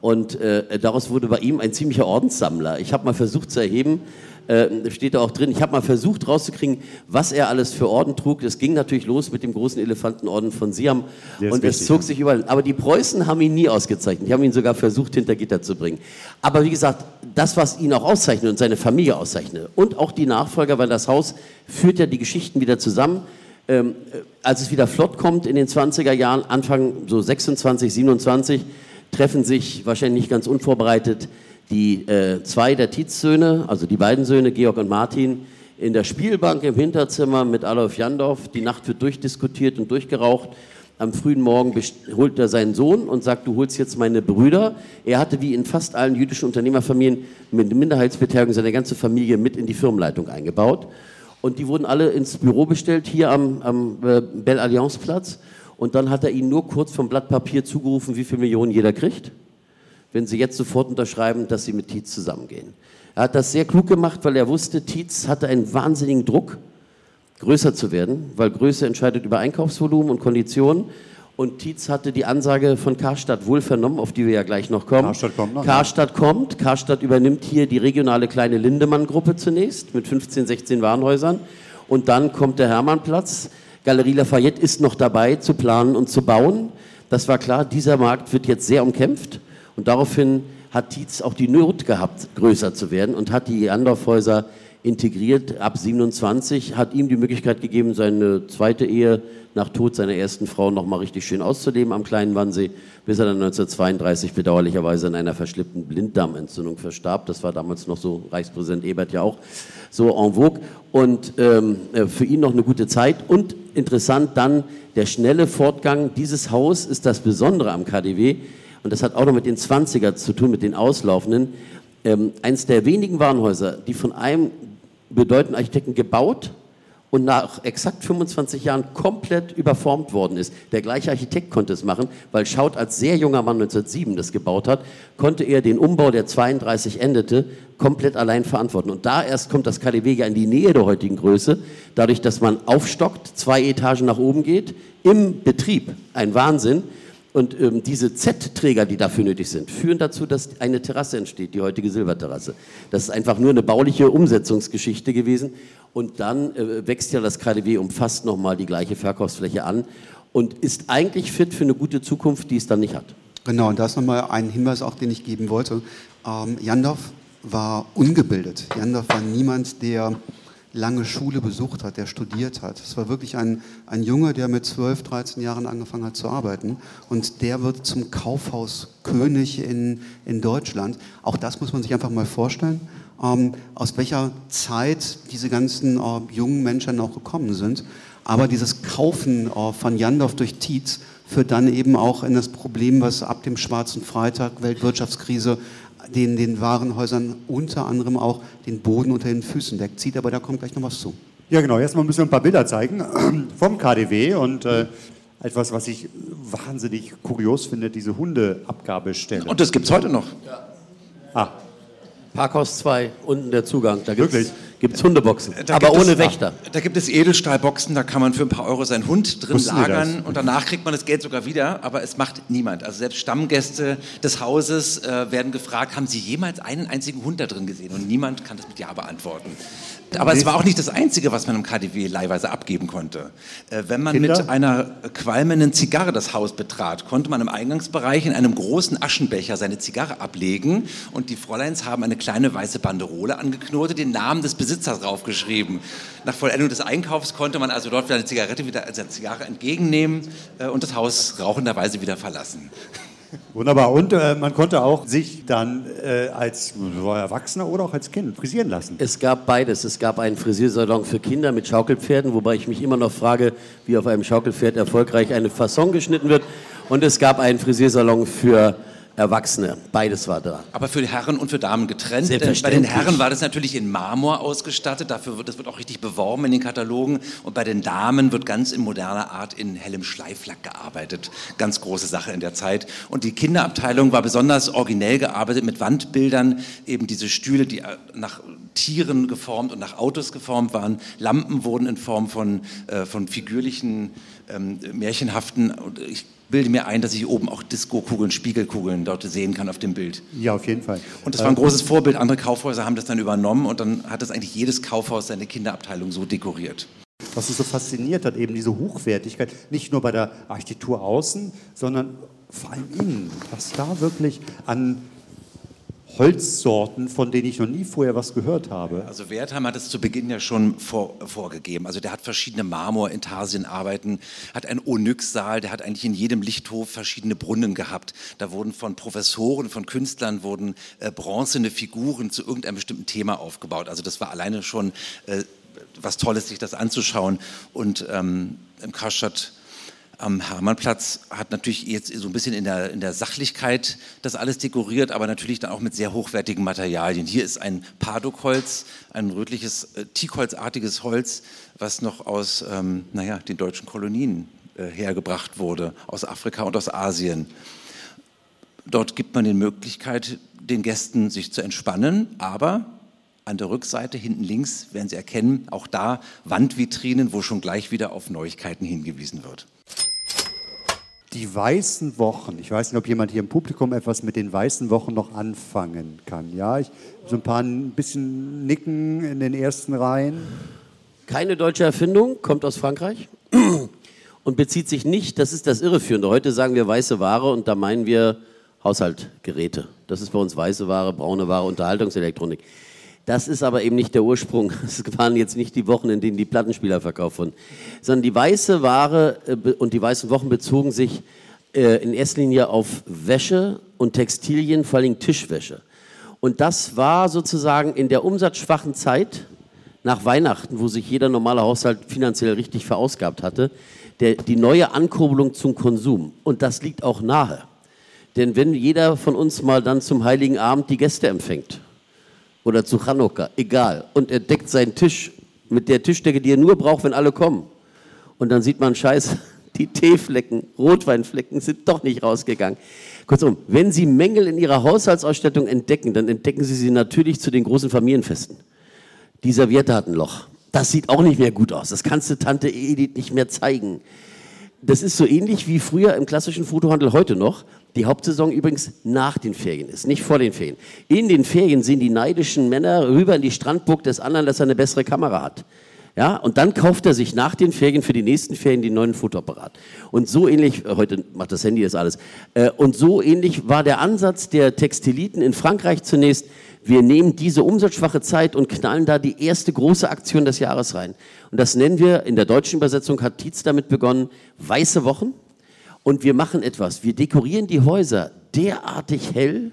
Und äh, daraus wurde bei ihm ein ziemlicher Ordenssammler. Ich habe mal versucht zu erheben, äh, steht da auch drin, ich habe mal versucht rauszukriegen, was er alles für Orden trug. Das ging natürlich los mit dem großen Elefantenorden von Siam und es zog sich überall. Aber die Preußen haben ihn nie ausgezeichnet. Die haben ihn sogar versucht, hinter Gitter zu bringen. Aber wie gesagt, das, was ihn auch auszeichnet und seine Familie auszeichnet und auch die Nachfolger, weil das Haus führt ja die Geschichten wieder zusammen. Ähm, äh, als es wieder flott kommt in den 20er Jahren, Anfang so 26, 27, treffen sich wahrscheinlich nicht ganz unvorbereitet die äh, zwei der Tietz-Söhne, also die beiden Söhne, Georg und Martin, in der Spielbank im Hinterzimmer mit Adolf Jandorf. Die Nacht wird durchdiskutiert und durchgeraucht. Am frühen Morgen holt er seinen Sohn und sagt, du holst jetzt meine Brüder. Er hatte wie in fast allen jüdischen Unternehmerfamilien mit Minderheitsbeteiligung seine ganze Familie mit in die Firmenleitung eingebaut. Und die wurden alle ins Büro bestellt, hier am, am äh, Belle Alliance Platz. Und dann hat er ihnen nur kurz vom Blatt Papier zugerufen, wie viele Millionen jeder kriegt wenn Sie jetzt sofort unterschreiben, dass Sie mit Tietz zusammengehen. Er hat das sehr klug gemacht, weil er wusste, Tietz hatte einen wahnsinnigen Druck, größer zu werden, weil Größe entscheidet über Einkaufsvolumen und Konditionen. Und Tietz hatte die Ansage von Karstadt wohl vernommen, auf die wir ja gleich noch kommen. Karstadt kommt noch. Karstadt kommt. Karstadt übernimmt hier die regionale kleine Lindemann-Gruppe zunächst mit 15, 16 Warenhäusern. Und dann kommt der Hermannplatz. Galerie Lafayette ist noch dabei zu planen und zu bauen. Das war klar, dieser Markt wird jetzt sehr umkämpft. Und daraufhin hat Tietz auch die Not gehabt, größer zu werden und hat die Andorfhäuser integriert ab 27, hat ihm die Möglichkeit gegeben, seine zweite Ehe nach Tod seiner ersten Frau noch mal richtig schön auszuleben am kleinen Wannsee, bis er dann 1932 bedauerlicherweise an einer verschlippten Blinddarmentzündung verstarb. Das war damals noch so, Reichspräsident Ebert ja auch, so en vogue. Und ähm, äh, für ihn noch eine gute Zeit. Und interessant dann der schnelle Fortgang. Dieses Haus ist das Besondere am KDW und das hat auch noch mit den 20er zu tun, mit den Auslaufenden, ähm, eines der wenigen Warenhäuser, die von einem bedeutenden Architekten gebaut und nach exakt 25 Jahren komplett überformt worden ist. Der gleiche Architekt konnte es machen, weil Schaut als sehr junger Mann 1907 das gebaut hat, konnte er den Umbau, der 32 endete, komplett allein verantworten. Und da erst kommt das KDW ja in die Nähe der heutigen Größe, dadurch, dass man aufstockt, zwei Etagen nach oben geht, im Betrieb. Ein Wahnsinn. Und ähm, diese Z-Träger, die dafür nötig sind, führen dazu, dass eine Terrasse entsteht, die heutige Silberterrasse. Das ist einfach nur eine bauliche Umsetzungsgeschichte gewesen. Und dann äh, wächst ja das KDW um fast nochmal die gleiche Verkaufsfläche an und ist eigentlich fit für eine gute Zukunft, die es dann nicht hat. Genau, und da ist nochmal ein Hinweis auch, den ich geben wollte. Ähm, Jandorf war ungebildet. Jandorf war niemand, der lange Schule besucht hat, der studiert hat. Es war wirklich ein, ein Junge, der mit 12, 13 Jahren angefangen hat zu arbeiten. Und der wird zum Kaufhauskönig in, in Deutschland. Auch das muss man sich einfach mal vorstellen, ähm, aus welcher Zeit diese ganzen äh, jungen Menschen auch gekommen sind. Aber dieses Kaufen äh, von Jandorf durch Tietz führt dann eben auch in das Problem, was ab dem Schwarzen Freitag, Weltwirtschaftskrise, den, den Warenhäusern unter anderem auch den Boden unter den Füßen wegzieht. Aber da kommt gleich noch was zu. Ja, genau. Erstmal müssen wir ein paar Bilder zeigen *clears throat* vom KDW und äh, etwas, was ich wahnsinnig kurios finde, diese Hundeabgabestelle. Und das gibt es heute noch. Ja. Ah. Parkhaus 2, unten der Zugang. Da gibt's, Wirklich? Gibt es Hundeboxen, da aber ohne es, Wächter. Da gibt es Edelstahlboxen, da kann man für ein paar Euro seinen Hund drin Wussten lagern und danach kriegt man das Geld sogar wieder, aber es macht niemand. Also selbst Stammgäste des Hauses äh, werden gefragt, haben Sie jemals einen einzigen Hund da drin gesehen? Und niemand kann das mit Ja beantworten. Aber es war auch nicht das Einzige, was man im KDW leihweise abgeben konnte. Äh, wenn man Kinder? mit einer qualmenden Zigarre das Haus betrat, konnte man im Eingangsbereich in einem großen Aschenbecher seine Zigarre ablegen und die Fräuleins haben eine kleine weiße Banderole angeknotet, den Namen des Besitzers draufgeschrieben. Nach Vollendung des Einkaufs konnte man also dort wieder eine Zigarette wieder als eine Zigarre entgegennehmen äh, und das Haus rauchenderweise wieder verlassen. Wunderbar. Und äh, man konnte auch sich dann äh, als Erwachsener oder auch als Kind frisieren lassen. Es gab beides. Es gab einen Frisiersalon für Kinder mit Schaukelpferden, wobei ich mich immer noch frage, wie auf einem Schaukelpferd erfolgreich eine Fasson geschnitten wird. Und es gab einen Frisiersalon für Erwachsene. Beides war da. Aber für Herren und für Damen getrennt. Selbstverständlich. Bei den Herren war das natürlich in Marmor ausgestattet. Dafür wird das wird auch richtig beworben in den Katalogen. Und bei den Damen wird ganz in moderner Art in hellem Schleiflack gearbeitet. Ganz große Sache in der Zeit. Und die Kinderabteilung war besonders originell gearbeitet mit Wandbildern. Eben diese Stühle, die äh, nach Tieren geformt und nach Autos geformt waren. Lampen wurden in Form von, äh, von figürlichen, ähm, märchenhaften. Ich bilde mir ein, dass ich oben auch Disco-Kugeln, Spiegelkugeln dort sehen kann auf dem Bild. Ja, auf jeden Fall. Und das war ein großes Vorbild. Andere Kaufhäuser haben das dann übernommen und dann hat das eigentlich jedes Kaufhaus seine Kinderabteilung so dekoriert. Was uns so fasziniert hat, eben diese Hochwertigkeit, nicht nur bei der Architektur außen, sondern vor allem innen, was da wirklich an Holzsorten, von denen ich noch nie vorher was gehört habe. Also Wertheim hat es zu Beginn ja schon vor, vorgegeben. Also der hat verschiedene Marmor-Intarsienarbeiten, hat einen Onyx-Saal, der hat eigentlich in jedem Lichthof verschiedene Brunnen gehabt. Da wurden von Professoren, von Künstlern wurden äh, bronzene Figuren zu irgendeinem bestimmten Thema aufgebaut. Also das war alleine schon äh, was Tolles, sich das anzuschauen. Und ähm, im Karstadt am Hermannplatz hat natürlich jetzt so ein bisschen in der, in der Sachlichkeit das alles dekoriert, aber natürlich dann auch mit sehr hochwertigen Materialien. Hier ist ein Padukholz, ein rötliches, äh, Teakholzartiges Holz, was noch aus, ähm, naja, den deutschen Kolonien äh, hergebracht wurde, aus Afrika und aus Asien. Dort gibt man die Möglichkeit, den Gästen sich zu entspannen, aber an der Rückseite, hinten links, werden Sie erkennen, auch da Wandvitrinen, wo schon gleich wieder auf Neuigkeiten hingewiesen wird. Die weißen Wochen. Ich weiß nicht, ob jemand hier im Publikum etwas mit den weißen Wochen noch anfangen kann. Ja, ich so ein paar ein bisschen nicken in den ersten Reihen. Keine deutsche Erfindung, kommt aus Frankreich *clears throat* und bezieht sich nicht, das ist das Irreführende. Heute sagen wir weiße Ware und da meinen wir Haushaltgeräte. Das ist bei uns weiße Ware, braune Ware, Unterhaltungselektronik. Das ist aber eben nicht der Ursprung. *laughs* Es waren jetzt nicht die Wochen, in denen die Plattenspieler verkauft wurden, sondern die weiße Ware äh, und die weißen Wochen bezogen sich äh, in erster Linie auf Wäsche und Textilien, vor allem Tischwäsche. Und das war sozusagen in der umsatzschwachen Zeit nach Weihnachten, wo sich jeder normale Haushalt finanziell richtig verausgabt hatte, der, die neue Ankurbelung zum Konsum. Und das liegt auch nahe. Denn wenn jeder von uns mal dann zum Heiligen Abend die Gäste empfängt oder zu Chanukka, egal. Und er deckt seinen Tisch mit der Tischdecke, die er nur braucht, wenn alle kommen. Und dann sieht man, scheiße, *laughs* die Teeflecken, Rotweinflecken sind doch nicht rausgegangen. Kurzum, wenn Sie Mängel in Ihrer Haushaltsausstattung entdecken, dann entdecken Sie sie natürlich zu den großen Familienfesten. Die Serviette hat ein Loch. Das sieht auch nicht mehr gut aus. Das kannst du Tante Edith nicht mehr zeigen. Das ist so ähnlich wie früher im klassischen Fotohandel heute noch. Die Hauptsaison übrigens nach den Ferien ist, nicht vor den Ferien. In den Ferien sehen die neidischen Männer rüber in die Strandburg des anderen, dass er eine bessere Kamera hat. Ja, und dann kauft er sich nach den Ferien für die nächsten Ferien den neuen Fotoapparat. Und so ähnlich, äh, heute macht das Handy das alles, äh, und so ähnlich war der Ansatz der Textiliten in Frankreich zunächst, wir nehmen diese umsatzschwache Zeit und knallen da die erste große Aktion des Jahres rein. Und das nennen wir, in der deutschen Übersetzung hat Tietz damit begonnen, weiße Wochen. Und wir machen etwas. Wir dekorieren die Häuser derartig hell,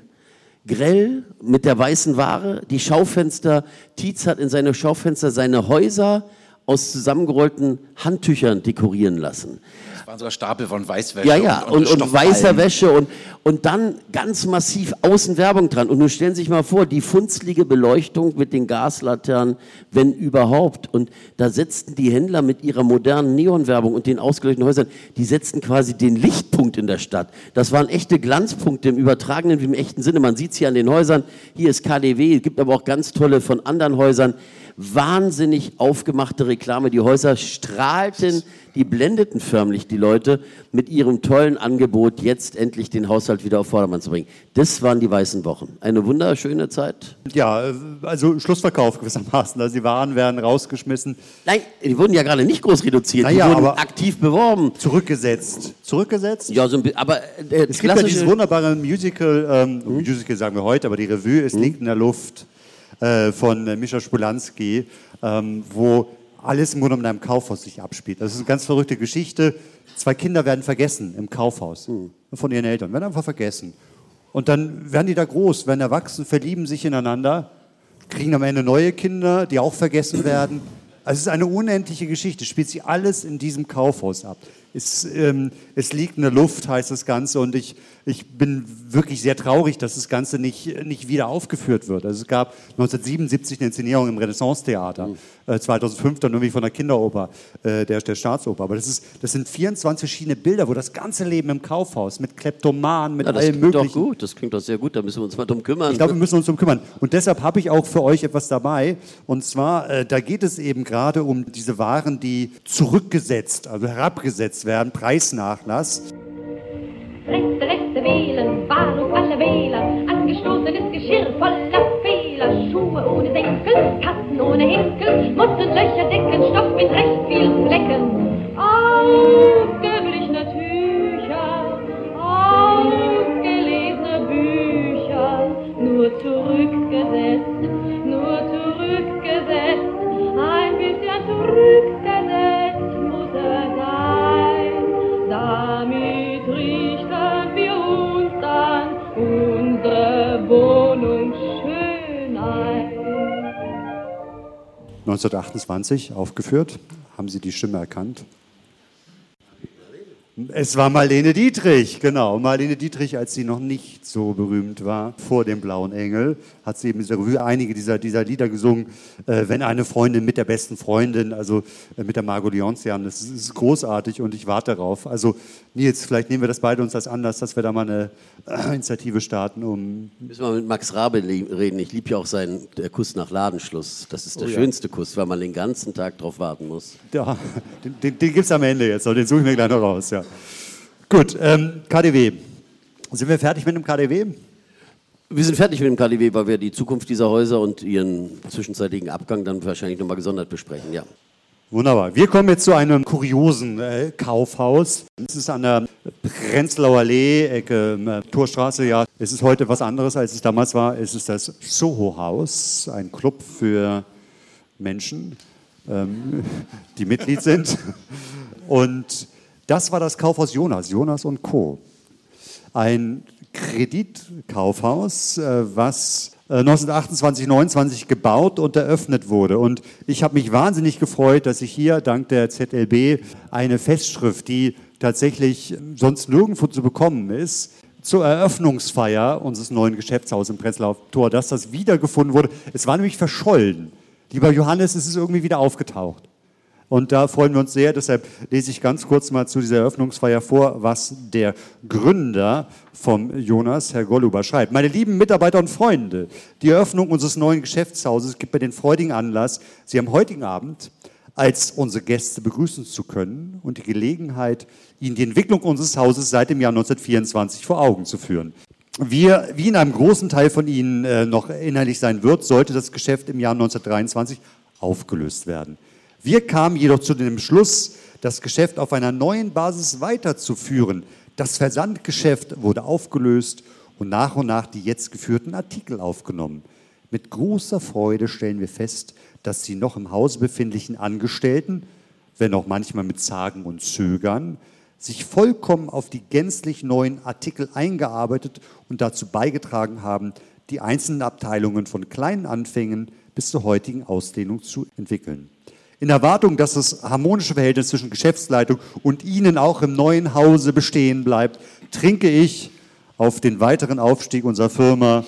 grell mit der weißen Ware. Die Schaufenster, Tietz hat in seine Schaufenster seine Häuser aus zusammengerollten Handtüchern dekorieren lassen. Es waren sogar Stapel von Weißwäsche. Ja, ja, und, und, und weißer Wäsche und, und dann ganz massiv Außenwerbung dran. Und nun stellen Sie sich mal vor, die funzlige Beleuchtung mit den Gaslaternen, wenn überhaupt. Und da setzten die Händler mit ihrer modernen Neonwerbung und den ausgeleuchteten Häusern, die setzten quasi den Lichtpunkt in der Stadt. Das waren echte Glanzpunkte im übertragenen wie im echten Sinne. Man sieht es hier an den Häusern. Hier ist KDW, es gibt aber auch ganz tolle von anderen Häusern wahnsinnig aufgemachte Reklame. Die Häuser strahlten, die blendeten förmlich die Leute mit ihrem tollen Angebot, jetzt endlich den Haushalt wieder auf Vordermann zu bringen. Das waren die weißen Wochen. Eine wunderschöne Zeit. Ja, also Schlussverkauf gewissermaßen. Also die Waren werden rausgeschmissen. Nein, die wurden ja gerade nicht groß reduziert. Naja, die wurden aber aktiv beworben. Zurückgesetzt. Zurückgesetzt? Ja, so ein bisschen. Aber äh, es gibt ja dieses wunderbare Musical, ähm, mhm. Musical sagen wir heute, aber die Revue, es mhm. liegt in der Luft äh, von äh, Mischa Spulanski, ähm, wo alles im Grunde in einem Kaufhaus sich abspielt. Das ist eine ganz verrückte Geschichte. Zwei Kinder werden vergessen im Kaufhaus mhm. von ihren Eltern, werden einfach vergessen. Und dann werden die da groß, werden erwachsen, verlieben sich ineinander, kriegen am Ende neue Kinder, die auch vergessen werden. Also es ist eine unendliche Geschichte, spielt sich alles in diesem Kaufhaus ab. Es, ähm, es liegt in der Luft, heißt das Ganze. Und ich, ich bin wirklich sehr traurig, dass das Ganze nicht, nicht wieder aufgeführt wird. Also es gab 1977 eine Inszenierung im Renaissance-Theater, mhm. Äh, 2005 dann irgendwie von der Kinderoper, äh, der, der Staatsoper. Aber das, ist, das sind 24 verschiedene Bilder, wo das ganze Leben im Kaufhaus mit Kleptomanen, mit ja, das allem klingt möglichen. Doch gut, das klingt doch sehr gut, da müssen wir uns mal drum kümmern. Ich glaube, wir müssen uns drum kümmern. Und deshalb habe ich auch für euch etwas dabei. Und zwar, äh, da geht es eben gerade um diese Waren, die zurückgesetzt, also herabgesetzt werden, Preisnachlass. Rechte, rechte wählen, Wahlung alle Wähler, angestoßenes Geschirr voller Schuhe ohne Senkel, Kassen ohne Henkel, mussten Löcher decken, Stoff mit recht vielen Flecken. Ausgeblichene Tücher, ausgelesene Bücher, nur zurückgesetzt, nur zurückgesetzt, ein bisschen zurückgesetzt 1928 aufgeführt. Haben Sie die Stimme erkannt? Es war Marlene Dietrich, genau. Marlene Dietrich, als sie noch nicht so berühmt war, vor dem Blauen Engel, hat sie eben in dieser Revue einige dieser, dieser Lieder gesungen. Äh, wenn eine Freundin mit der besten Freundin, also äh, mit der Margot Leontian, das ist, das ist großartig und ich warte darauf. Also Nils, vielleicht nehmen wir das beide uns als Anlass, dass wir da mal eine äh, Initiative starten, um... Müssen wir mit Max Rabe reden. Ich liebe ja auch seinen der Kuss nach Ladenschluss. Das ist der Oh ja. schönste Kuss, weil man den ganzen Tag drauf warten muss. Ja, den, den, den gibt es am Ende jetzt, den suche ich mir gleich noch raus. Ja. Gut, ähm, KDW. Sind wir fertig mit dem KDW? Wir sind fertig mit dem KDW, weil wir die Zukunft dieser Häuser und ihren zwischenzeitigen Abgang dann wahrscheinlich nochmal gesondert besprechen. Ja. Wunderbar. Wir kommen jetzt zu einem kuriosen äh, Kaufhaus. Es ist an der Prenzlauer Allee, Ecke äh, Torstraße. Ja, es ist heute was anderes, als es damals war. Es ist das Soho-Haus, ein Club für Menschen, ähm, die Mitglied sind. Und das war das Kaufhaus Jonas, Jonas und Co. Ein Kreditkaufhaus, äh, was äh, 1928, 29 gebaut und eröffnet wurde. Und ich habe mich wahnsinnig gefreut, dass ich hier dank der ZLB eine Festschrift, die tatsächlich sonst nirgendwo zu bekommen ist, zur Eröffnungsfeier unseres neuen Geschäftshauses im Prenzlauer Tor, dass das wiedergefunden wurde. Es war nämlich verschollen. Lieber Johannes, es ist irgendwie wieder aufgetaucht. Und da freuen wir uns sehr. Deshalb lese ich ganz kurz mal zu dieser Eröffnungsfeier vor, was der Gründer vom Jonas, Herr Golluber, schreibt. Meine lieben Mitarbeiter und Freunde, die Eröffnung unseres neuen Geschäftshauses gibt mir den freudigen Anlass, Sie am heutigen Abend als unsere Gäste begrüßen zu können und die Gelegenheit, Ihnen die Entwicklung unseres Hauses seit dem Jahr 1924 vor Augen zu führen. Wir, wie in einem großen Teil von Ihnen äh, noch innerlich sein wird, sollte das Geschäft im Jahr 1923 aufgelöst werden. Wir kamen jedoch zu dem Schluss, das Geschäft auf einer neuen Basis weiterzuführen. Das Versandgeschäft wurde aufgelöst und nach und nach die jetzt geführten Artikel aufgenommen. Mit großer Freude stellen wir fest, dass die noch im Hause befindlichen Angestellten, wenn auch manchmal mit Zagen und Zögern, sich vollkommen auf die gänzlich neuen Artikel eingearbeitet und dazu beigetragen haben, die einzelnen Abteilungen von kleinen Anfängen bis zur heutigen Ausdehnung zu entwickeln. In Erwartung, dass das harmonische Verhältnis zwischen Geschäftsleitung und Ihnen auch im neuen Hause bestehen bleibt, trinke ich auf den weiteren Aufstieg unserer Firma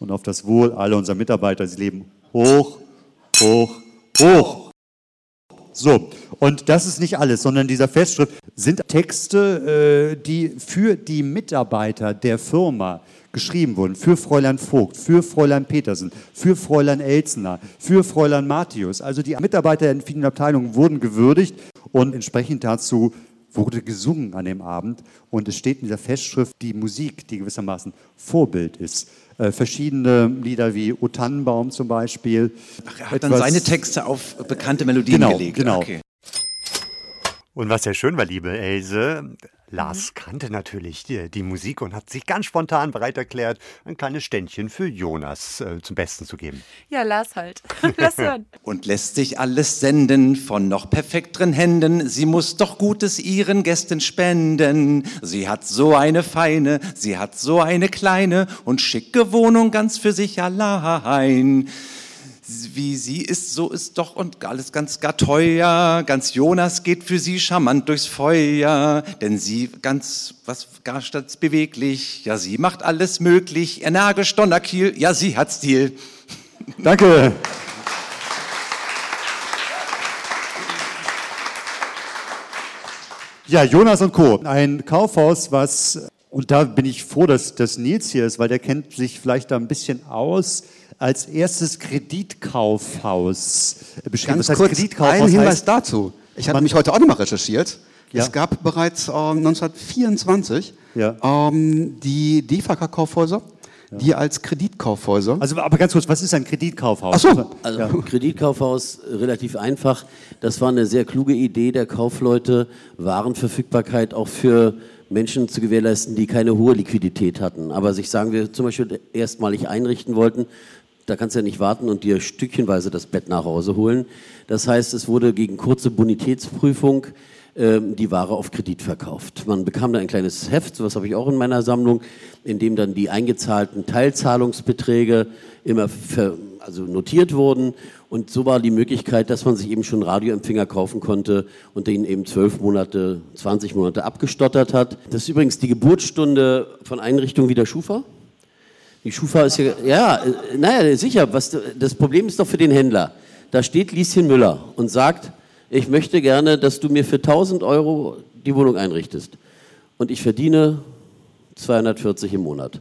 und auf das Wohl aller unserer Mitarbeiter. Sie leben hoch, hoch, hoch. So, und das ist nicht alles, sondern dieser Festschrift sind Texte, äh, die für die Mitarbeiter der Firma geschrieben wurden. Für Fräulein Vogt, für Fräulein Petersen, für Fräulein Elzner, für Fräulein Matthäus. Also die Mitarbeiter in vielen Abteilungen wurden gewürdigt und entsprechend dazu wurde gesungen an dem Abend. Und es steht in dieser Festschrift die Musik, die gewissermaßen Vorbild ist. Äh, verschiedene Lieder wie O Tannenbaum zum Beispiel. Ach, er hat dann seine Texte auf bekannte Melodien Genau, gelegt. genau. Okay. Und was sehr schön war, liebe Else. Lars kannte natürlich die, die Musik und hat sich ganz spontan bereit erklärt, ein kleines Ständchen für Jonas äh, zum Besten zu geben. Ja, lass halt. *laughs* Lass hören. Und lässt sich alles senden von noch perfekteren Händen. Sie muss doch Gutes ihren Gästen spenden. Sie hat so eine feine, sie hat so eine kleine und schicke Wohnung ganz für sich allein. Wie sie ist, so ist doch und alles ganz gar teuer. Ganz Jonas geht für sie charmant durchs Feuer, denn sie ganz, was gar statt beweglich. Ja, sie macht alles möglich, energisch, Donnerkiel, ja, sie hat Stil. *laughs* Danke. Ja, Jonas und Co. Ein Kaufhaus, was, und da bin ich froh, dass, dass Nils hier ist, weil der kennt sich vielleicht da ein bisschen aus, als erstes Kreditkaufhaus beschrieben. Ganz das heißt, kurz, Kreditkaufhaus ein Hinweis heißt, dazu. Ich habe mich heute auch nochmal recherchiert. Ja. Es gab bereits äh, 1924 ja. ähm, die DEFAKA-Kaufhäuser ja. die als Kreditkaufhäuser. Also, aber ganz kurz, was ist ein Kreditkaufhaus? Ach so. Also, ja. Kreditkaufhaus, relativ einfach. Das war eine sehr kluge Idee der Kaufleute, Warenverfügbarkeit auch für Menschen zu gewährleisten, die keine hohe Liquidität hatten, aber sich, sagen wir, zum Beispiel erstmalig einrichten wollten. Da kannst du ja nicht warten und dir stückchenweise das Bett nach Hause holen. Das heißt, es wurde gegen kurze Bonitätsprüfung ähm, die Ware auf Kredit verkauft. Man bekam da ein kleines Heft, sowas habe ich auch in meiner Sammlung, in dem dann die eingezahlten Teilzahlungsbeträge immer für, also notiert wurden. Und so war die Möglichkeit, dass man sich eben schon Radioempfänger kaufen konnte und den eben zwölf Monate, 20 Monate abgestottert hat. Das ist übrigens die Geburtsstunde von Einrichtungen wie der Schufa. Die Schufa ist ja, ja, naja, sicher. Was, das Problem ist doch für den Händler. Da steht Lieschen Müller und sagt, ich möchte gerne, dass du mir für 1000 Euro die Wohnung einrichtest. Und ich verdiene 240 im Monat.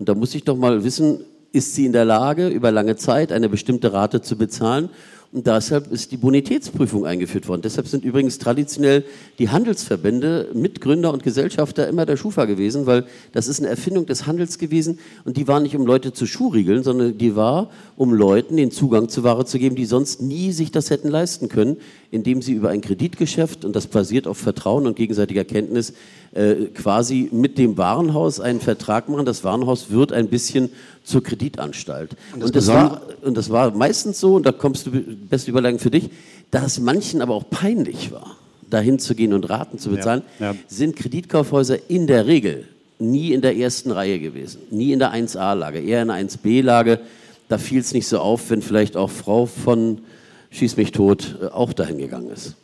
Und da muss ich doch mal wissen, ist sie in der Lage, über lange Zeit eine bestimmte Rate zu bezahlen? Und deshalb ist die Bonitätsprüfung eingeführt worden. Deshalb sind übrigens traditionell die Handelsverbände Mitgründer und Gesellschafter immer der Schufa gewesen, weil das ist eine Erfindung des Handels gewesen und die war nicht, um Leute zu schuhriegeln, sondern die war, um Leuten den Zugang zu Ware zu geben, die sonst nie sich das hätten leisten können, indem sie über ein Kreditgeschäft, und das basiert auf Vertrauen und gegenseitiger Kenntnis, äh, quasi mit dem Warenhaus einen Vertrag machen. Das Warenhaus wird ein bisschen zur Kreditanstalt. Und das, und das, war, und das war meistens so, und da kommst du, beste Überleitung für dich, da es manchen aber auch peinlich war, dahin zu gehen und Raten zu bezahlen, ja, ja. sind Kreditkaufhäuser in der Regel nie in der ersten Reihe gewesen, nie in der 1a-Lage, eher in der 1b-Lage. Da fiel es nicht so auf, wenn vielleicht auch Frau von Schieß mich tot äh, auch dahin gegangen ist.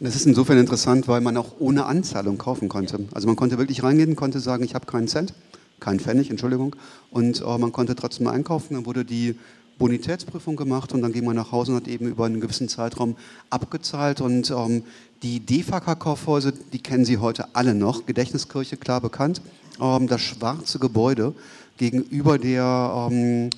Das ist insofern interessant, weil man auch ohne Anzahlung kaufen konnte. Also man konnte wirklich reingehen, konnte sagen, ich habe keinen Cent, keinen Pfennig, Entschuldigung, und äh, man konnte trotzdem einkaufen. Dann wurde die Bonitätsprüfung gemacht und dann ging man nach Hause und hat eben über einen gewissen Zeitraum abgezahlt. Und ähm, die DEFAKA-Kaufhäuser, die kennen Sie heute alle noch. Gedächtniskirche, klar bekannt. Ähm, das schwarze Gebäude gegenüber der, ähm,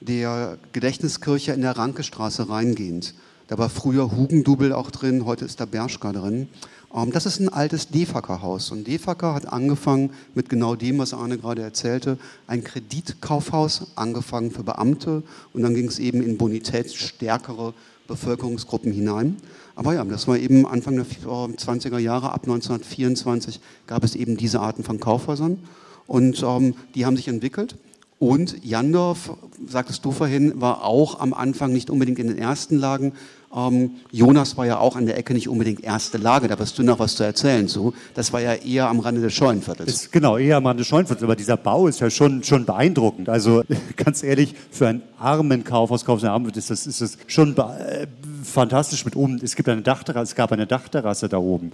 der Gedächtniskirche in der Rankestraße reingehend. Da war früher Hugendubel auch drin, heute ist da Bershka drin. Ähm, das ist ein altes Defaka-Haus. Und Defaka hat angefangen mit genau dem, was Arne gerade erzählte, ein Kreditkaufhaus, angefangen für Beamte. Und dann ging es eben in bonitätsstärkere Bevölkerungsgruppen hinein. Aber ja, das war eben Anfang der 20er Jahre, ab 1924 gab es eben diese Arten von Kaufhäusern. Und ähm, die haben sich entwickelt. Und Jandorf, sagtest du vorhin, war auch am Anfang nicht unbedingt in den ersten Lagen, ähm, Jonas war ja auch an der Ecke nicht unbedingt erste Lage, da wirst du noch was zu erzählen zu. Das war ja eher am Rande des Scheunenviertels. Ist, genau, eher am Rande des Scheunenviertels. Aber dieser Bau ist ja schon, schon beeindruckend. Also *laughs* ganz ehrlich, für einen armen Kaufhaus, Kaufhaus Armen ist das, ist das schon äh, fantastisch mit oben. Es gibt eine Dachterrasse, es gab eine Dachterrasse da oben.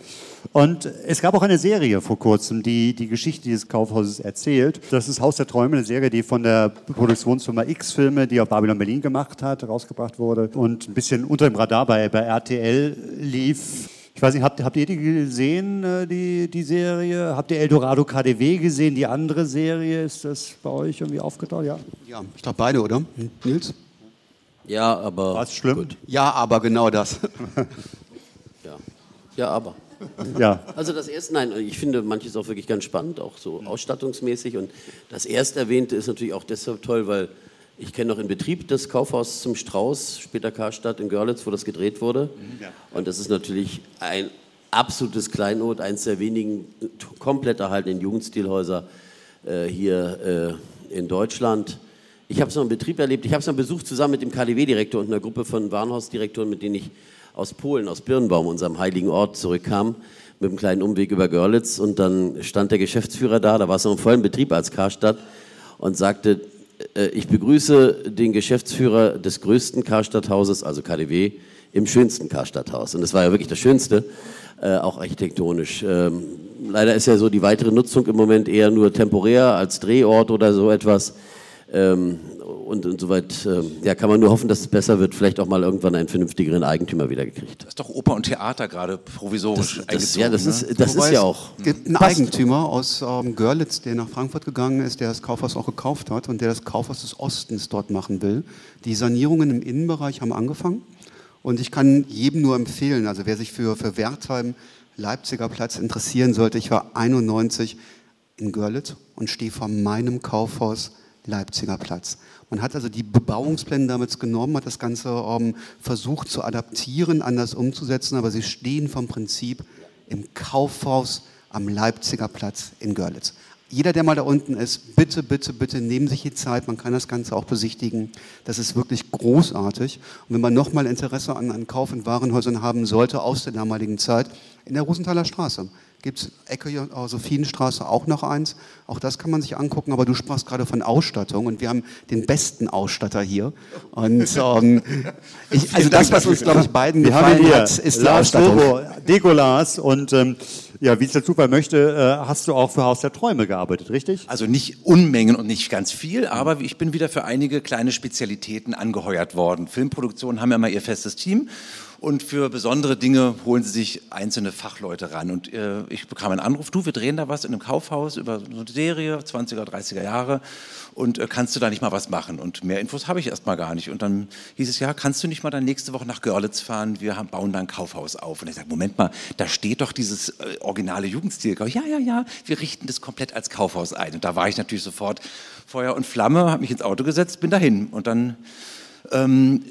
Und es gab auch eine Serie vor kurzem, die die Geschichte dieses Kaufhauses erzählt. Das ist Haus der Träume, eine Serie, die von der Produktionsfirma X-Filme, die auch Babylon Berlin gemacht hat, rausgebracht wurde und ein bisschen unter dem Radar bei, bei RTL lief. Ich weiß nicht, habt, habt ihr die gesehen, äh, die, die Serie? Habt ihr Eldorado KDW gesehen, die andere Serie? Ist das bei euch irgendwie aufgetaucht? Ja, ja ich glaube beide, oder? Nils? Ja, aber. War es schlimm? Gut. Ja, aber genau das. *laughs* *laughs* ja. ja, aber. *laughs* Ja. Also das erste, nein, ich finde manches auch wirklich ganz spannend, auch so ausstattungsmäßig. Und das erste erwähnte ist natürlich auch deshalb toll, weil ich kenne noch in Betrieb das Kaufhaus zum Strauß, später Karstadt in Görlitz, wo das gedreht wurde. Ja. Und das ist natürlich ein absolutes Kleinod, eines der wenigen komplett erhaltenen Jugendstilhäuser äh, hier äh, in Deutschland. Ich habe es noch im Betrieb erlebt. Ich habe es noch besucht zusammen mit dem KDW-Direktor und einer Gruppe von Warenhausdirektoren, mit denen ich aus Polen, aus Birnbaum, unserem heiligen Ort, zurückkam, mit einem kleinen Umweg über Görlitz. Und dann stand der Geschäftsführer da, da war es noch im vollen Betrieb als Karstadt, und sagte, äh, ich begrüße den Geschäftsführer des größten Karstadthauses, also KDW, im schönsten Karstadthaus. Und das war ja wirklich das Schönste, äh, auch architektonisch. Ähm, leider ist ja so die weitere Nutzung im Moment eher nur temporär als Drehort oder so etwas. Ähm, und insoweit ähm, ja, kann man nur hoffen, dass es besser wird. Vielleicht auch mal irgendwann einen vernünftigeren Eigentümer wieder gekriegt. Das ist doch Oper und Theater gerade provisorisch das, das, Ja, das ne? ist, das ist ja auch. Es gibt einen Eigentümer aus ähm, Görlitz, der nach Frankfurt gegangen ist, der das Kaufhaus auch gekauft hat und der das Kaufhaus des Ostens dort machen will. Die Sanierungen im Innenbereich haben angefangen. Und ich kann jedem nur empfehlen, also wer sich für, für Wertheim, Leipziger Platz interessieren sollte, ich war 91 in Görlitz und stehe vor meinem Kaufhaus Leipziger Platz. Man hat also die Bebauungspläne damals genommen, hat das Ganze ähm, versucht zu adaptieren, anders umzusetzen, aber sie stehen vom Prinzip im Kaufhaus am Leipziger Platz in Görlitz. Jeder, der mal da unten ist, bitte, bitte, bitte nehmen sich die Zeit. Man kann das Ganze auch besichtigen. Das ist wirklich großartig. Und wenn man nochmal Interesse an, an Kauf- und Warenhäusern haben sollte aus der damaligen Zeit, in der Rosenthaler Straße gibt es Ecke Sophienstraße auch noch eins. Auch das kann man sich angucken, aber du sprachst gerade von Ausstattung und wir haben den besten Ausstatter hier. Und *laughs* ähm, ich, also das, was uns, glaube ich, beiden wir gefallen hier hat, ist Lars die Ausstattung. Dekolas und ähm, ja, wie es der Zufall möchte, äh, hast du auch für Haus der Träume gearbeitet, richtig? Also nicht Unmengen und nicht ganz viel, aber ich bin wieder für einige kleine Spezialitäten angeheuert worden. Filmproduktionen haben ja immer ihr festes Team und für besondere Dinge holen sie sich einzelne Fachleute ran. Und äh, ich bekam einen Anruf, du, wir drehen da was in einem Kaufhaus über eine Serie, 20er, 30er Jahre und äh, kannst du da nicht mal was machen? Und mehr Infos habe ich erstmal gar nicht. Und dann hieß es, ja, kannst du nicht mal dann nächste Woche nach Görlitz fahren, wir haben, bauen da ein Kaufhaus auf. Und ich sage, Moment mal, da steht doch dieses äh, originale Jugendstil. Ja, ja, ja, wir richten das komplett als Kaufhaus ein. Und da war ich natürlich sofort Feuer und Flamme, habe mich ins Auto gesetzt, bin dahin. Und dann ähm,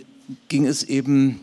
ging es eben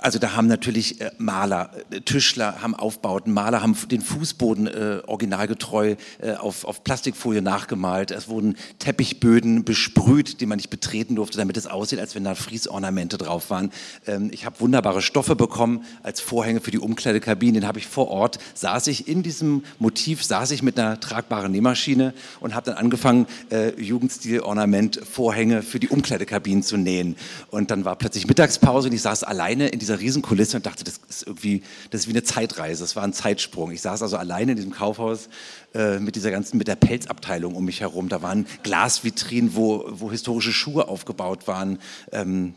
also da haben natürlich äh, Maler, äh, Tischler haben Aufbauten, Maler haben den Fußboden äh, originalgetreu äh, auf, auf Plastikfolie nachgemalt. Es wurden Teppichböden besprüht, die man nicht betreten durfte, damit es aussieht, als wenn da Friesornamente drauf waren. Ähm, ich habe wunderbare Stoffe bekommen als Vorhänge für die Umkleidekabinen. Den habe ich vor Ort, saß ich in diesem Motiv, saß ich mit einer tragbaren Nähmaschine und habe dann angefangen, äh, Jugendstil-Ornament, Vorhänge für die Umkleidekabinen zu nähen. Und dann war plötzlich Mittagspause und ich saß alleine in dieser Riesenkulisse und dachte, das ist irgendwie, das ist wie eine Zeitreise, das war ein Zeitsprung. Ich saß also alleine in diesem Kaufhaus äh, mit dieser ganzen, mit der Pelzabteilung um mich herum. Da waren Glasvitrinen, wo, wo historische Schuhe aufgebaut waren, ähm,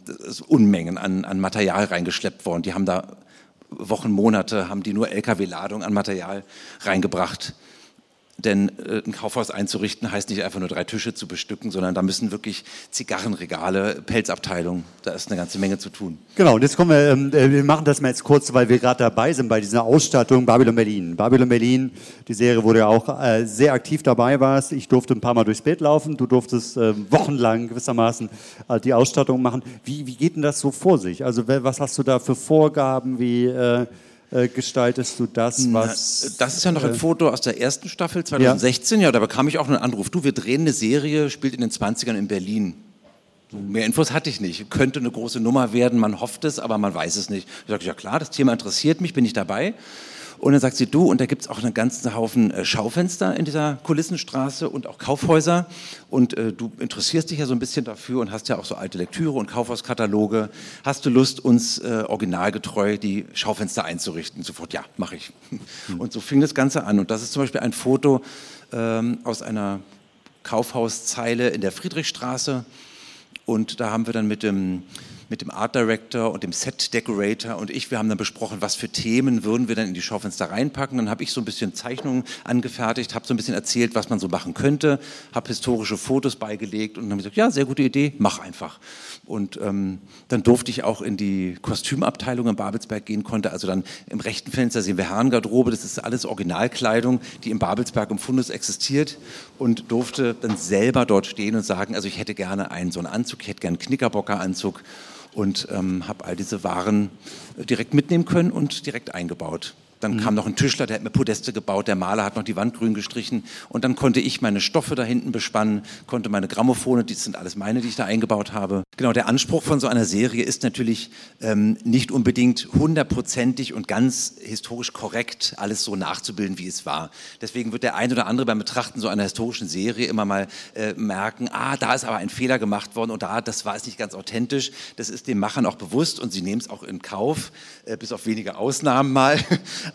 Unmengen an, an Material reingeschleppt worden. Die haben da Wochen, Monate, haben die nur LKW-Ladung an Material reingebracht. Denn äh, ein Kaufhaus einzurichten heißt nicht einfach nur drei Tische zu bestücken, sondern da müssen wirklich Zigarrenregale, Pelzabteilung, da ist eine ganze Menge zu tun. Genau, und jetzt kommen wir, ähm, äh, wir machen das mal jetzt kurz, weil wir gerade dabei sind bei dieser Ausstattung Babylon Berlin. Babylon Berlin, die Serie, wo du ja auch äh, sehr aktiv dabei warst. Ich durfte ein paar Mal durchs Bild laufen, du durftest äh, wochenlang gewissermaßen die Ausstattung machen. Wie, wie geht denn das so vor sich? Also was hast du da für Vorgaben, wie äh, gestaltest du das, was... Das ist ja noch ein äh, Foto aus der ersten Staffel 2016, ja. ja, da bekam ich auch einen Anruf. Du, wir drehen eine Serie, spielt in den 20ern in Berlin. Mehr Infos hatte ich nicht. Könnte eine große Nummer werden, man hofft es, aber man weiß es nicht. Ich sage, ja klar, das Thema interessiert mich, bin ich dabei. Und dann sagt sie, du, und da gibt es auch einen ganzen Haufen äh, Schaufenster in dieser Kulissenstraße und auch Kaufhäuser. Und äh, du interessierst dich ja so ein bisschen dafür und hast ja auch so alte Lektüre und Kaufhauskataloge. Hast du Lust, uns äh, originalgetreu die Schaufenster einzurichten? Sofort, ja, mache ich. Und so fing das Ganze an. Und das ist zum Beispiel ein Foto ähm, aus einer Kaufhauszeile in der Friedrichstraße. Und da haben wir dann mit dem mit dem Art Director und dem Set Decorator und ich, wir haben dann besprochen, was für Themen würden wir dann in die Schaufenster reinpacken. Dann habe ich so ein bisschen Zeichnungen angefertigt, habe so ein bisschen erzählt, was man so machen könnte, habe historische Fotos beigelegt und dann habe ich gesagt, ja, sehr gute Idee, mach einfach. Und ähm, dann durfte ich auch in die Kostümabteilung in Babelsberg gehen, konnte also dann im rechten Fenster sehen wir Herrengarderobe, das ist alles Originalkleidung, die in Babelsberg im Fundus existiert und durfte dann selber dort stehen und sagen, also ich hätte gerne einen so einen Anzug, ich hätte gerne einen Knickerbockeranzug und ähm, habe all diese Waren direkt mitnehmen können und direkt eingebaut. Dann mhm. kam noch ein Tischler, der hat mir Podeste gebaut, der Maler hat noch die Wand grün gestrichen und dann konnte ich meine Stoffe da hinten bespannen, konnte meine Grammophone, die sind alles meine, die ich da eingebaut habe. Genau, der Anspruch von so einer Serie ist natürlich ähm, nicht unbedingt hundertprozentig und ganz historisch korrekt alles so nachzubilden, wie es war. Deswegen wird der ein oder andere beim Betrachten so einer historischen Serie immer mal äh, merken, ah, da ist aber ein Fehler gemacht worden und da, das war es nicht ganz authentisch. Das ist den Machern auch bewusst und sie nehmen es auch in Kauf, äh, bis auf wenige Ausnahmen mal.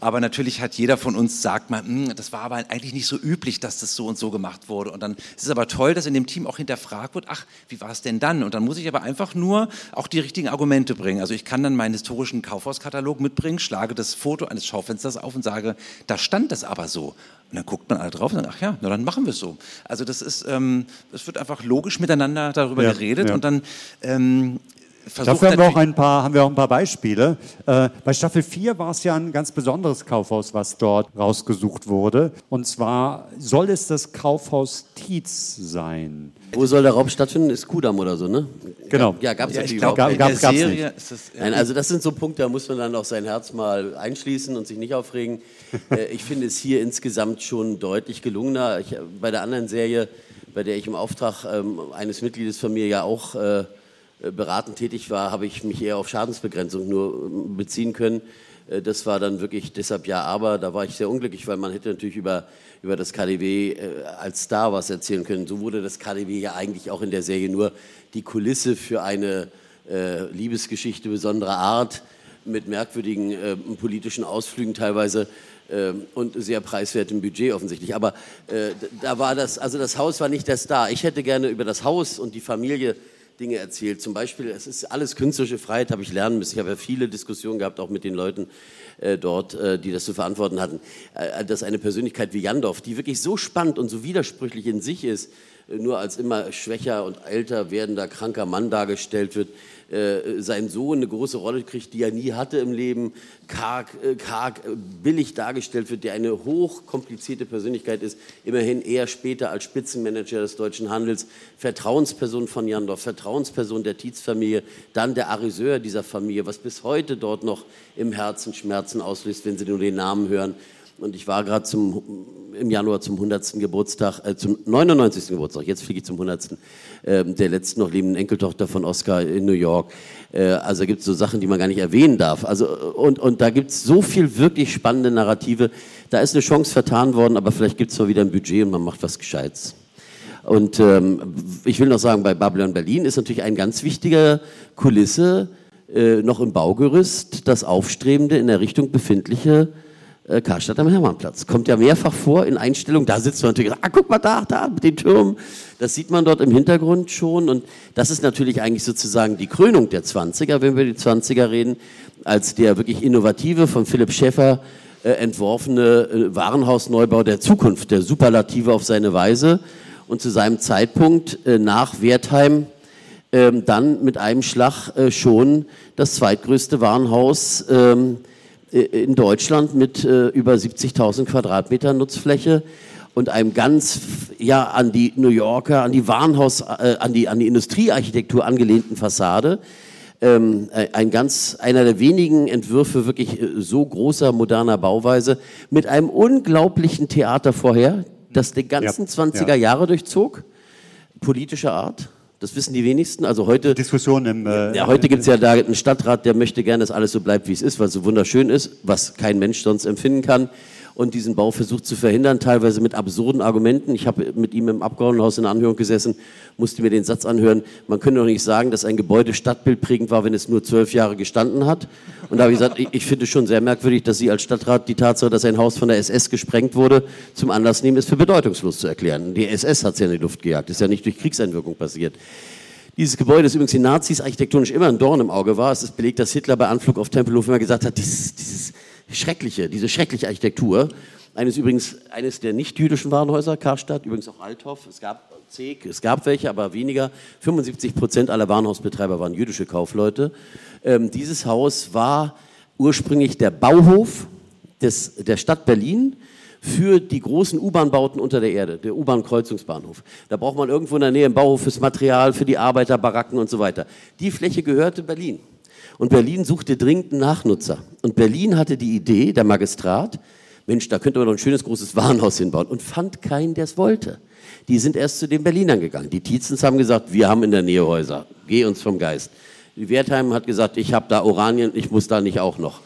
Aber natürlich hat jeder von uns sagt mal, hm, das war aber eigentlich nicht so üblich, dass das so und so gemacht wurde. Und dann ist es aber toll, dass in dem Team auch hinterfragt wird, ach, wie war es denn dann? Und dann muss ich aber einfach nur auch die richtigen Argumente bringen. Also ich kann dann meinen historischen Kaufhauskatalog mitbringen, schlage das Foto eines Schaufensters auf und sage, da stand es aber so. Und dann guckt man alle drauf und sagt, ach ja, na dann machen wir es so. Also das ist, ähm, es wird einfach logisch miteinander darüber ja, geredet ja. und dann ähm, Dafür haben wir, auch ein paar, haben wir auch ein paar Beispiele. Äh, bei Staffel 4 war es ja ein ganz besonderes Kaufhaus, was dort rausgesucht wurde. Und zwar soll es das Kaufhaus Tietz sein. Wo soll der Raub stattfinden? Ist Kudam oder so, ne? Genau. Ja, gab es ja, ja gab, gab, gab's Serie nicht. Das, Nein, also das sind so Punkte, da muss man dann auch sein Herz mal einschließen und sich nicht aufregen. *laughs* Äh, ich finde es hier insgesamt schon deutlich gelungener. Ich, bei der anderen Serie, bei der ich im Auftrag ähm, eines Mitgliedes von mir ja auch äh, äh, beratend tätig war, habe ich mich eher auf Schadensbegrenzung nur äh, beziehen können. Äh, das war dann wirklich deshalb ja, aber da war ich sehr unglücklich, weil man hätte natürlich über, über das KDW als Star was erzählen können. So wurde das KDW ja eigentlich auch in der Serie nur die Kulisse für eine äh, Liebesgeschichte besonderer Art mit merkwürdigen äh, politischen Ausflügen teilweise äh, und sehr preiswertem Budget offensichtlich. Aber da war das, also das Haus war nicht der Star. Ich hätte gerne über das Haus und die Familie Dinge erzählt. Zum Beispiel, es ist alles künstlerische Freiheit, habe ich lernen müssen. Ich habe ja viele Diskussionen gehabt, auch mit den Leuten äh, dort, äh, die das zu verantworten hatten. Äh, dass eine Persönlichkeit wie Jandorf, die wirklich so spannend und so widersprüchlich in sich ist, nur als immer schwächer und älter werdender, kranker Mann dargestellt wird, äh, sein Sohn eine große Rolle kriegt, die er nie hatte im Leben, karg, äh, karg äh, billig dargestellt wird, der eine hochkomplizierte Persönlichkeit ist, immerhin eher später als Spitzenmanager des deutschen Handels, Vertrauensperson von Jandorf, Vertrauensperson der Tietz-Familie, dann der Ariseur dieser Familie, was bis heute dort noch im Herzen Schmerzen auslöst, wenn Sie nur den Namen hören. Und ich war gerade im Januar zum 100. Geburtstag, äh, zum 99. Geburtstag, jetzt fliege ich zum 100. Äh, der letzten noch lebenden Enkeltochter von Oscar in New York. Äh, also gibt es so Sachen, die man gar nicht erwähnen darf. Also, und, und da gibt es so viel wirklich spannende Narrative. Da ist eine Chance vertan worden, aber vielleicht gibt es mal wieder ein Budget und man macht was Gescheites. Und ähm, ich will noch sagen, bei Babylon Berlin ist natürlich ein ganz wichtiger Kulisse äh, noch im Baugerüst das aufstrebende in der Richtung befindliche äh, Karstadt am Hermannplatz. Kommt ja mehrfach vor in Einstellungen. Da sitzt man natürlich, ah, guck mal da, da, mit den Türmen. Das sieht man dort im Hintergrund schon. Und das ist natürlich eigentlich sozusagen die Krönung der 20er, wenn wir die 20er reden, als der wirklich innovative, von Philipp Schäffer äh, entworfene äh, Warenhausneubau der Zukunft, der Superlative auf seine Weise. Und zu seinem Zeitpunkt äh, nach Wertheim ähm, dann mit einem Schlag äh, schon das zweitgrößte Warenhaus ähm, äh, in Deutschland mit äh, über 70.000 Quadratmeter Nutzfläche und einem ganz ja an die New Yorker, an die Warenhaus, äh, an die an die Industriearchitektur angelehnten Fassade. Ähm, äh, ein ganz einer der wenigen Entwürfe wirklich äh, so großer moderner Bauweise mit einem unglaublichen Theater vorher, das die ganzen ja, 20er ja. Jahre durchzog, politischer Art. Das wissen die wenigsten. Also heute. Diskussion im. Äh, ja, heute gibt es ja da einen Stadtrat, der möchte gerne, dass alles so bleibt, wie es ist, weil es so wunderschön ist, was kein Mensch sonst empfinden kann und diesen Bau versucht zu verhindern, teilweise mit absurden Argumenten. Ich habe mit ihm im Abgeordnetenhaus in Anhörung gesessen, musste mir den Satz anhören, man könnte doch nicht sagen, dass ein Gebäude stadtbildprägend war, wenn es nur zwölf Jahre gestanden hat. Und da habe ich gesagt, ich, ich finde es schon sehr merkwürdig, dass Sie als Stadtrat die Tatsache, dass ein Haus von der SS gesprengt wurde, zum Anlass nehmen, es für bedeutungslos zu erklären. Die SS hat es ja in die Luft gejagt, ist ja nicht durch Kriegseinwirkung passiert. Dieses Gebäude, das übrigens den Nazis architektonisch immer ein Dorn im Auge war, es ist belegt, dass Hitler bei Anflug auf Tempelhof immer gesagt hat, dieses, dieses schreckliche, diese schreckliche Architektur. Eines übrigens, eines der nicht-jüdischen Warenhäuser, Karstadt, übrigens auch Althoff. Es gab Zeg, es gab welche, aber weniger. 75 Prozent aller Warenhausbetreiber waren jüdische Kaufleute. Ähm, dieses Haus war ursprünglich der Bauhof des, der Stadt Berlin für die großen U-Bahn-Bauten unter der Erde, der U-Bahn-Kreuzungsbahnhof. Da braucht man irgendwo in der Nähe einen Bauhof fürs Material, für die Arbeiterbaracken und so weiter. Die Fläche gehörte Berlin. Und Berlin suchte dringend einen Nachnutzer. Und Berlin hatte die Idee, der Magistrat, Mensch, da könnte man doch ein schönes großes Warenhaus hinbauen und fand keinen, der es wollte. Die sind erst zu den Berlinern gegangen. Die Tietzens haben gesagt, wir haben in der Nähe Häuser, geh uns vom Geist. Die Wertheim hat gesagt, ich habe da Oranien, ich muss da nicht auch noch.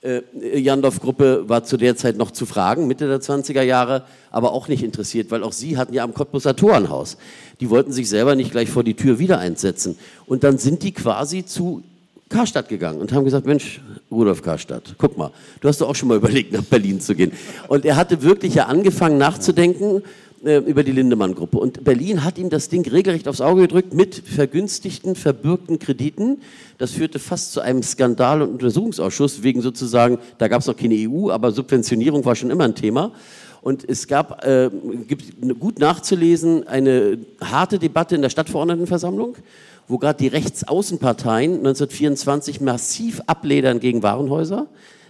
Äh, Jandorf-Gruppe war zu der Zeit noch zu fragen, Mitte der 20er Jahre, aber auch nicht interessiert, weil auch sie hatten ja am Cottbuser Tor ein Haus. Die wollten sich selber nicht gleich vor die Tür wieder einsetzen. Und dann sind die quasi zu Karstadt gegangen und haben gesagt, Mensch, Rudolf Karstadt, guck mal, du hast doch auch schon mal *laughs* überlegt, nach Berlin zu gehen. Und er hatte wirklich ja angefangen nachzudenken äh, über die Lindemann-Gruppe. Und Berlin hat ihm das Ding regelrecht aufs Auge gedrückt mit vergünstigten, verbürgten Krediten. Das führte fast zu einem Skandal- und Untersuchungsausschuss, wegen sozusagen, da gab es noch keine EU, aber Subventionierung war schon immer ein Thema. Und es gab, äh, gibt gut nachzulesen, eine harte Debatte in der Stadtverordnetenversammlung wo gerade die Rechtsaußenparteien 1924 massiv abledern gegen Warenhäuser.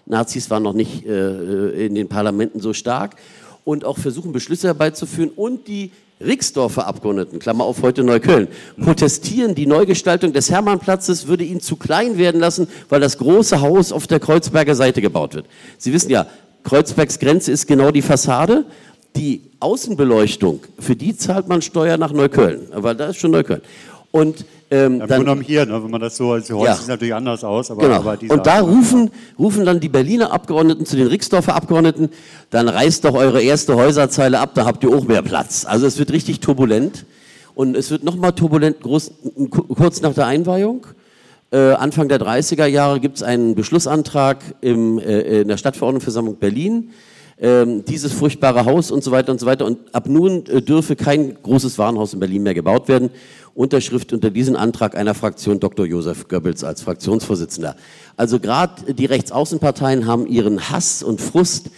Nazis waren noch nicht äh, in den Parlamenten so stark und auch versuchen, Beschlüsse herbeizuführen. Und die Rixdorfer Abgeordneten, Klammer auf heute Neukölln, protestieren, die Neugestaltung des Hermannplatzes würde ihnen zu klein werden lassen, weil das große Haus auf der Kreuzberger Seite gebaut wird. Sie wissen ja, Kreuzbergs Grenze ist genau die Fassade. Die Außenbeleuchtung, für die zahlt man Steuer nach Neukölln, weil da ist schon Neukölln. Und ähm, Im Grunde hier, ne, wenn man das so, also heute ja. sieht es natürlich anders aus. Aber, genau. aber und da rufen, rufen dann die Berliner Abgeordneten zu den Rixdorfer Abgeordneten, dann reißt doch eure erste Häuserzeile ab, da habt ihr auch mehr Platz. Also es wird richtig turbulent. Und es wird nochmal turbulent, groß, kurz nach der Einweihung. Äh, Anfang der 30er Jahre gibt es einen Beschlussantrag im, äh, in der Stadtverordnetenversammlung Berlin, ähm, dieses furchtbare Haus und so weiter und so weiter. Und ab nun äh, dürfe kein großes Warenhaus in Berlin mehr gebaut werden. Unterschrift unter diesen Antrag einer Fraktion Dr. Josef Goebbels als Fraktionsvorsitzender. Also gerade die Rechtsaußenparteien haben ihren Hass und Frust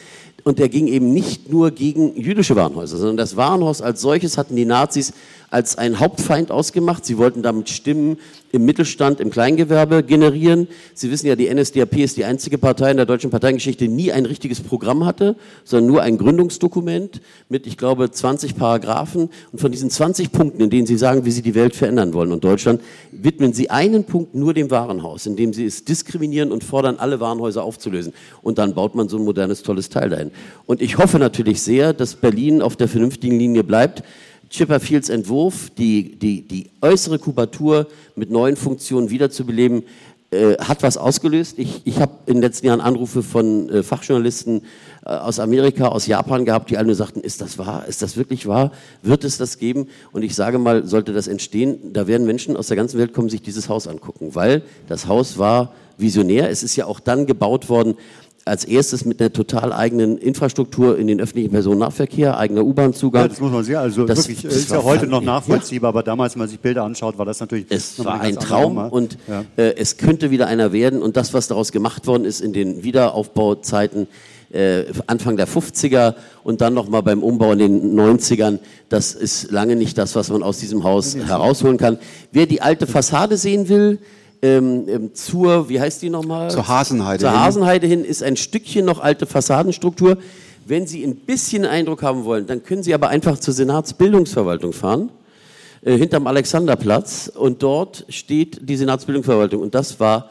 und der ging eben nicht nur gegen jüdische Warenhäuser, sondern das Warenhaus als solches hatten die Nazis als ein Hauptfeind ausgemacht. Sie wollten damit Stimmen im Mittelstand, im Kleingewerbe generieren. Sie wissen ja, die NSDAP ist die einzige Partei in der deutschen Parteiengeschichte, die nie ein richtiges Programm hatte, sondern nur ein Gründungsdokument mit, ich glaube, 20 Paragraphen. Und von diesen 20 Punkten, in denen sie sagen, wie sie die Welt verändern wollen und Deutschland, widmen sie einen Punkt nur dem Warenhaus, indem sie es diskriminieren und fordern, alle Warenhäuser aufzulösen. Und dann baut man so ein modernes, tolles Teil dahin. Und ich hoffe natürlich sehr, dass Berlin auf der vernünftigen Linie bleibt. Chipperfields Entwurf, die, die, die äußere Kubatur mit neuen Funktionen wiederzubeleben, äh, hat was ausgelöst. Ich, ich habe in den letzten Jahren Anrufe von äh, Fachjournalisten äh, aus Amerika, aus Japan gehabt, die alle nur sagten, ist das wahr? Ist das wirklich wahr? Wird es das geben? Und ich sage mal, sollte das entstehen, da werden Menschen aus der ganzen Welt kommen, sich dieses Haus angucken, weil das Haus war visionär. Es ist ja auch dann gebaut worden, als erstes mit einer total eigenen Infrastruktur in den öffentlichen Personennahverkehr, eigener U-Bahn-Zugang. Ja, das muss man sehen. Also das, wirklich, das ist ja heute noch nachvollziehbar, ja. aber damals, wenn man sich Bilder anschaut, war das natürlich. Es war ein Traum und ja. äh, es könnte wieder einer werden. Und das, was daraus gemacht worden ist in den Wiederaufbauzeiten, äh, Anfang der 50er und dann nochmal beim Umbau in den 90ern, das ist lange nicht das, was man aus diesem Haus herausholen kann. Wer die alte Fassade sehen will, ähm, ähm, zur, wie heißt die nochmal? Zur Hasenheide. Zur Hasenheide hin ist ein Stückchen noch alte Fassadenstruktur. Wenn Sie ein bisschen Eindruck haben wollen, dann können Sie aber einfach zur Senatsbildungsverwaltung fahren, äh, hinterm Alexanderplatz. Und dort steht die Senatsbildungsverwaltung. Und das war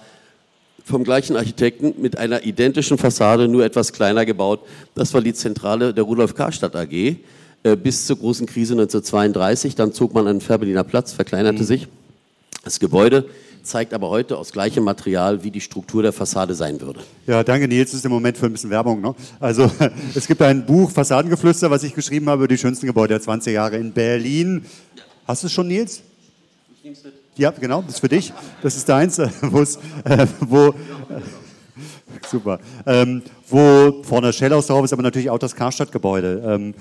vom gleichen Architekten mit einer identischen Fassade, nur etwas kleiner gebaut. Das war die Zentrale der Rudolf Karstadt AG äh, bis zur großen Krise 1932. Dann zog man an den Fährberliner Platz, verkleinerte mhm. sich das Gebäude zeigt aber heute aus gleichem Material, wie die Struktur der Fassade sein würde. Ja, danke Nils, das ist im Moment für ein bisschen Werbung. Ne? Also *laughs* es gibt ein Buch, Fassadengeflüster, was ich geschrieben habe über die schönsten Gebäude der 20 Jahre in Berlin. Hast du es schon, Nils? Ich nehme es mit. Ja, genau, das ist für dich. Das ist deins, *laughs* äh, äh, wo... Äh, *laughs* super. Ähm, wo vorne Schellhaus drauf ist, aber natürlich auch das Karstadt-Gebäude. Ähm,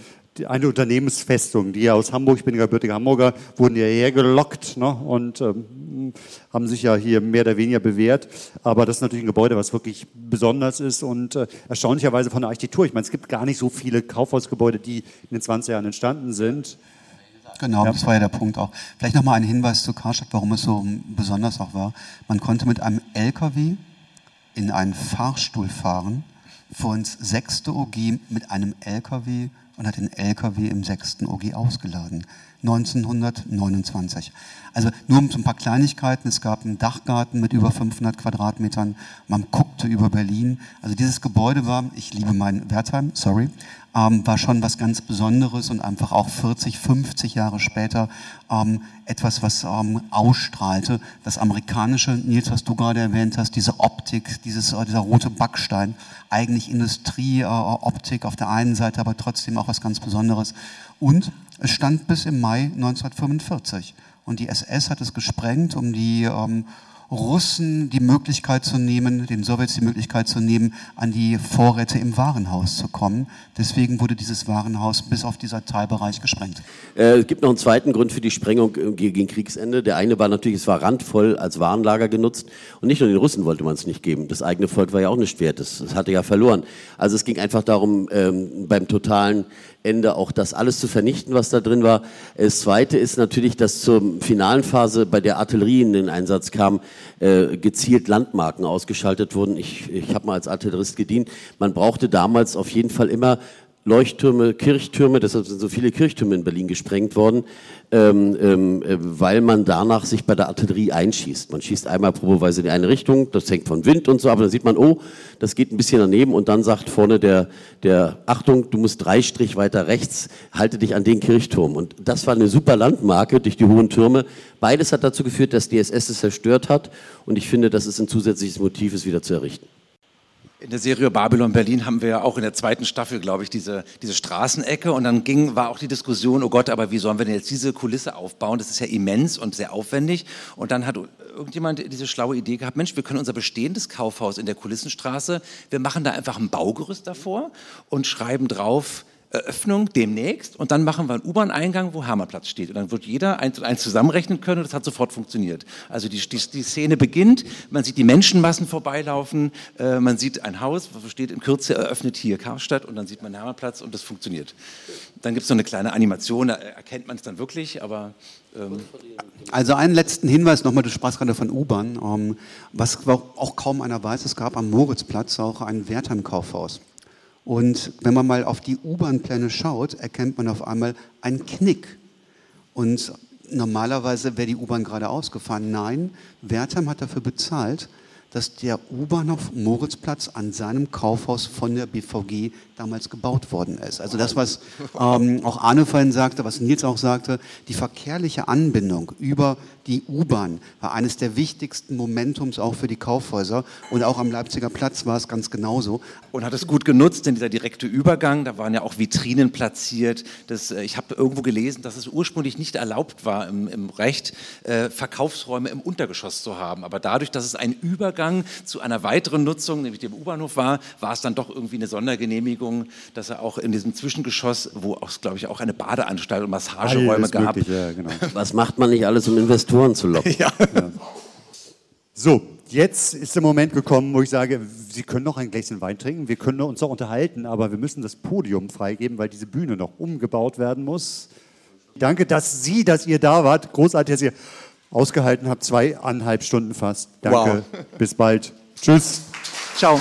eine Unternehmensfestung, die ja aus Hamburg, ich bin gebürtiger Hamburger, wurden ja hergelockt ne, und ähm, haben sich ja hier mehr oder weniger bewährt. Aber das ist natürlich ein Gebäude, was wirklich besonders ist und äh, erstaunlicherweise von der Architektur. Ich meine, es gibt gar nicht so viele Kaufhausgebäude, die in den 20 Jahren entstanden sind. Genau, ja. das war ja der Punkt auch. Vielleicht nochmal ein Hinweis zu Karstadt, warum es so besonders auch war. Man konnte mit einem LKW in einen Fahrstuhl fahren, vor ins sechste OG mit einem LKW und hat den LKW im 6. OG ausgeladen. 1929. Also nur um so ein paar Kleinigkeiten. Es gab einen Dachgarten mit über 500 Quadratmetern. Man guckte über Berlin. Also dieses Gebäude war, ich liebe mein Wertheim, sorry, ähm, war schon was ganz Besonderes und einfach auch 40, 50 Jahre später ähm, etwas, was ähm, ausstrahlte. Das amerikanische, Nils, was du gerade erwähnt hast, diese Optik, dieses, äh, dieser rote Backstein, eigentlich Industrieoptik äh, auf der einen Seite, aber trotzdem auch was ganz Besonderes. Und es stand bis im Mai 1945. Und die SS hat es gesprengt, um die ähm, Russen die Möglichkeit zu nehmen, den Sowjets die Möglichkeit zu nehmen, an die Vorräte im Warenhaus zu kommen. Deswegen wurde dieses Warenhaus bis auf dieser Teilbereich gesprengt. Äh, es gibt noch einen zweiten Grund für die Sprengung gegen Kriegsende. Der eine war natürlich, es war randvoll als Warenlager genutzt. Und nicht nur den Russen wollte man es nicht geben. Das eigene Volk war ja auch nicht wert. Das, das hatte ja verloren. Also es ging einfach darum, ähm, beim totalen Ende auch das alles zu vernichten, was da drin war. Das Zweite ist natürlich, dass zur finalen Phase bei der Artillerie in den Einsatz kam, äh, gezielt Landmarken ausgeschaltet wurden. Ich, ich habe mal als Artillerist gedient. Man brauchte damals auf jeden Fall immer Leuchttürme, Kirchtürme, deshalb sind so viele Kirchtürme in Berlin gesprengt worden, ähm, ähm, äh, weil man danach sich bei der Artillerie einschießt. Man schießt einmal probeweise in eine Richtung, das hängt von Wind und so, aber dann sieht man, oh, das geht ein bisschen daneben und dann sagt vorne der, der Achtung, du musst drei Strich weiter rechts, halte dich an den Kirchturm. Und das war eine super Landmarke durch die hohen Türme. Beides hat dazu geführt, dass die SS es zerstört hat und ich finde, das ist ein zusätzliches Motiv, es wieder zu errichten. In der Serie Babylon Berlin haben wir ja auch in der zweiten Staffel, glaube ich, diese, diese Straßenecke und dann ging, war auch die Diskussion, oh Gott, aber wie sollen wir denn jetzt diese Kulisse aufbauen? Das ist ja immens und sehr aufwendig. Und dann hat irgendjemand diese schlaue Idee gehabt, Mensch, wir können unser bestehendes Kaufhaus in der Kulissenstraße, wir machen da einfach ein Baugerüst davor und schreiben drauf, Eröffnung demnächst und dann machen wir einen U-Bahn-Eingang, wo Hermannplatz steht. Und dann wird jeder eins und eins zusammenrechnen können und das hat sofort funktioniert. Also die, die, die Szene beginnt, man sieht die Menschenmassen vorbeilaufen, äh, man sieht ein Haus, wo steht in Kürze eröffnet hier Karstadt und dann sieht man Hermannplatz und das funktioniert. Dann gibt es so eine kleine Animation, da erkennt man es dann wirklich, aber... Ähm also einen letzten Hinweis nochmal, du sprachst gerade von U-Bahn. Ähm, was auch kaum einer weiß, es gab am Moritzplatz auch ein Wertheim-Kaufhaus. Und wenn man mal auf die U-Bahn-Pläne schaut, erkennt man auf einmal einen Knick. Und normalerweise wäre die U-Bahn gerade ausgefahren. Nein, Wertheim hat dafür bezahlt, dass der U-Bahnhof Moritzplatz an seinem Kaufhaus von der BVG damals gebaut worden ist. Also das, was ähm, auch Arne vorhin sagte, was Nils auch sagte, die verkehrliche Anbindung über die U-Bahn war eines der wichtigsten Momentums auch für die Kaufhäuser. Und auch am Leipziger Platz war es ganz genauso. Und hat es gut genutzt, denn dieser direkte Übergang, da waren ja auch Vitrinen platziert. Das, äh, ich habe irgendwo gelesen, dass es ursprünglich nicht erlaubt war, im, im Recht äh, Verkaufsräume im Untergeschoss zu haben. Aber dadurch, dass es ein Übergang zu einer weiteren Nutzung, nämlich dem U-Bahnhof war, war es dann doch irgendwie eine Sondergenehmigung, dass er auch in diesem Zwischengeschoss, wo auch, glaube ich, auch eine Badeanstalt und Massageräume alles gab. Möglich, ja, genau. *laughs* Was macht man nicht alles, um Investoren Investoren zu locken. Ja. Ja. So, jetzt ist der Moment gekommen, wo ich sage, Sie können noch ein Gläschen Wein trinken, wir können uns auch unterhalten, aber wir müssen das Podium freigeben, weil diese Bühne noch umgebaut werden muss. Danke, dass Sie, dass ihr da wart. Großartig, dass ihr ausgehalten habt, zweieinhalb Stunden fast. Danke, wow. bis bald. Tschüss. Ciao.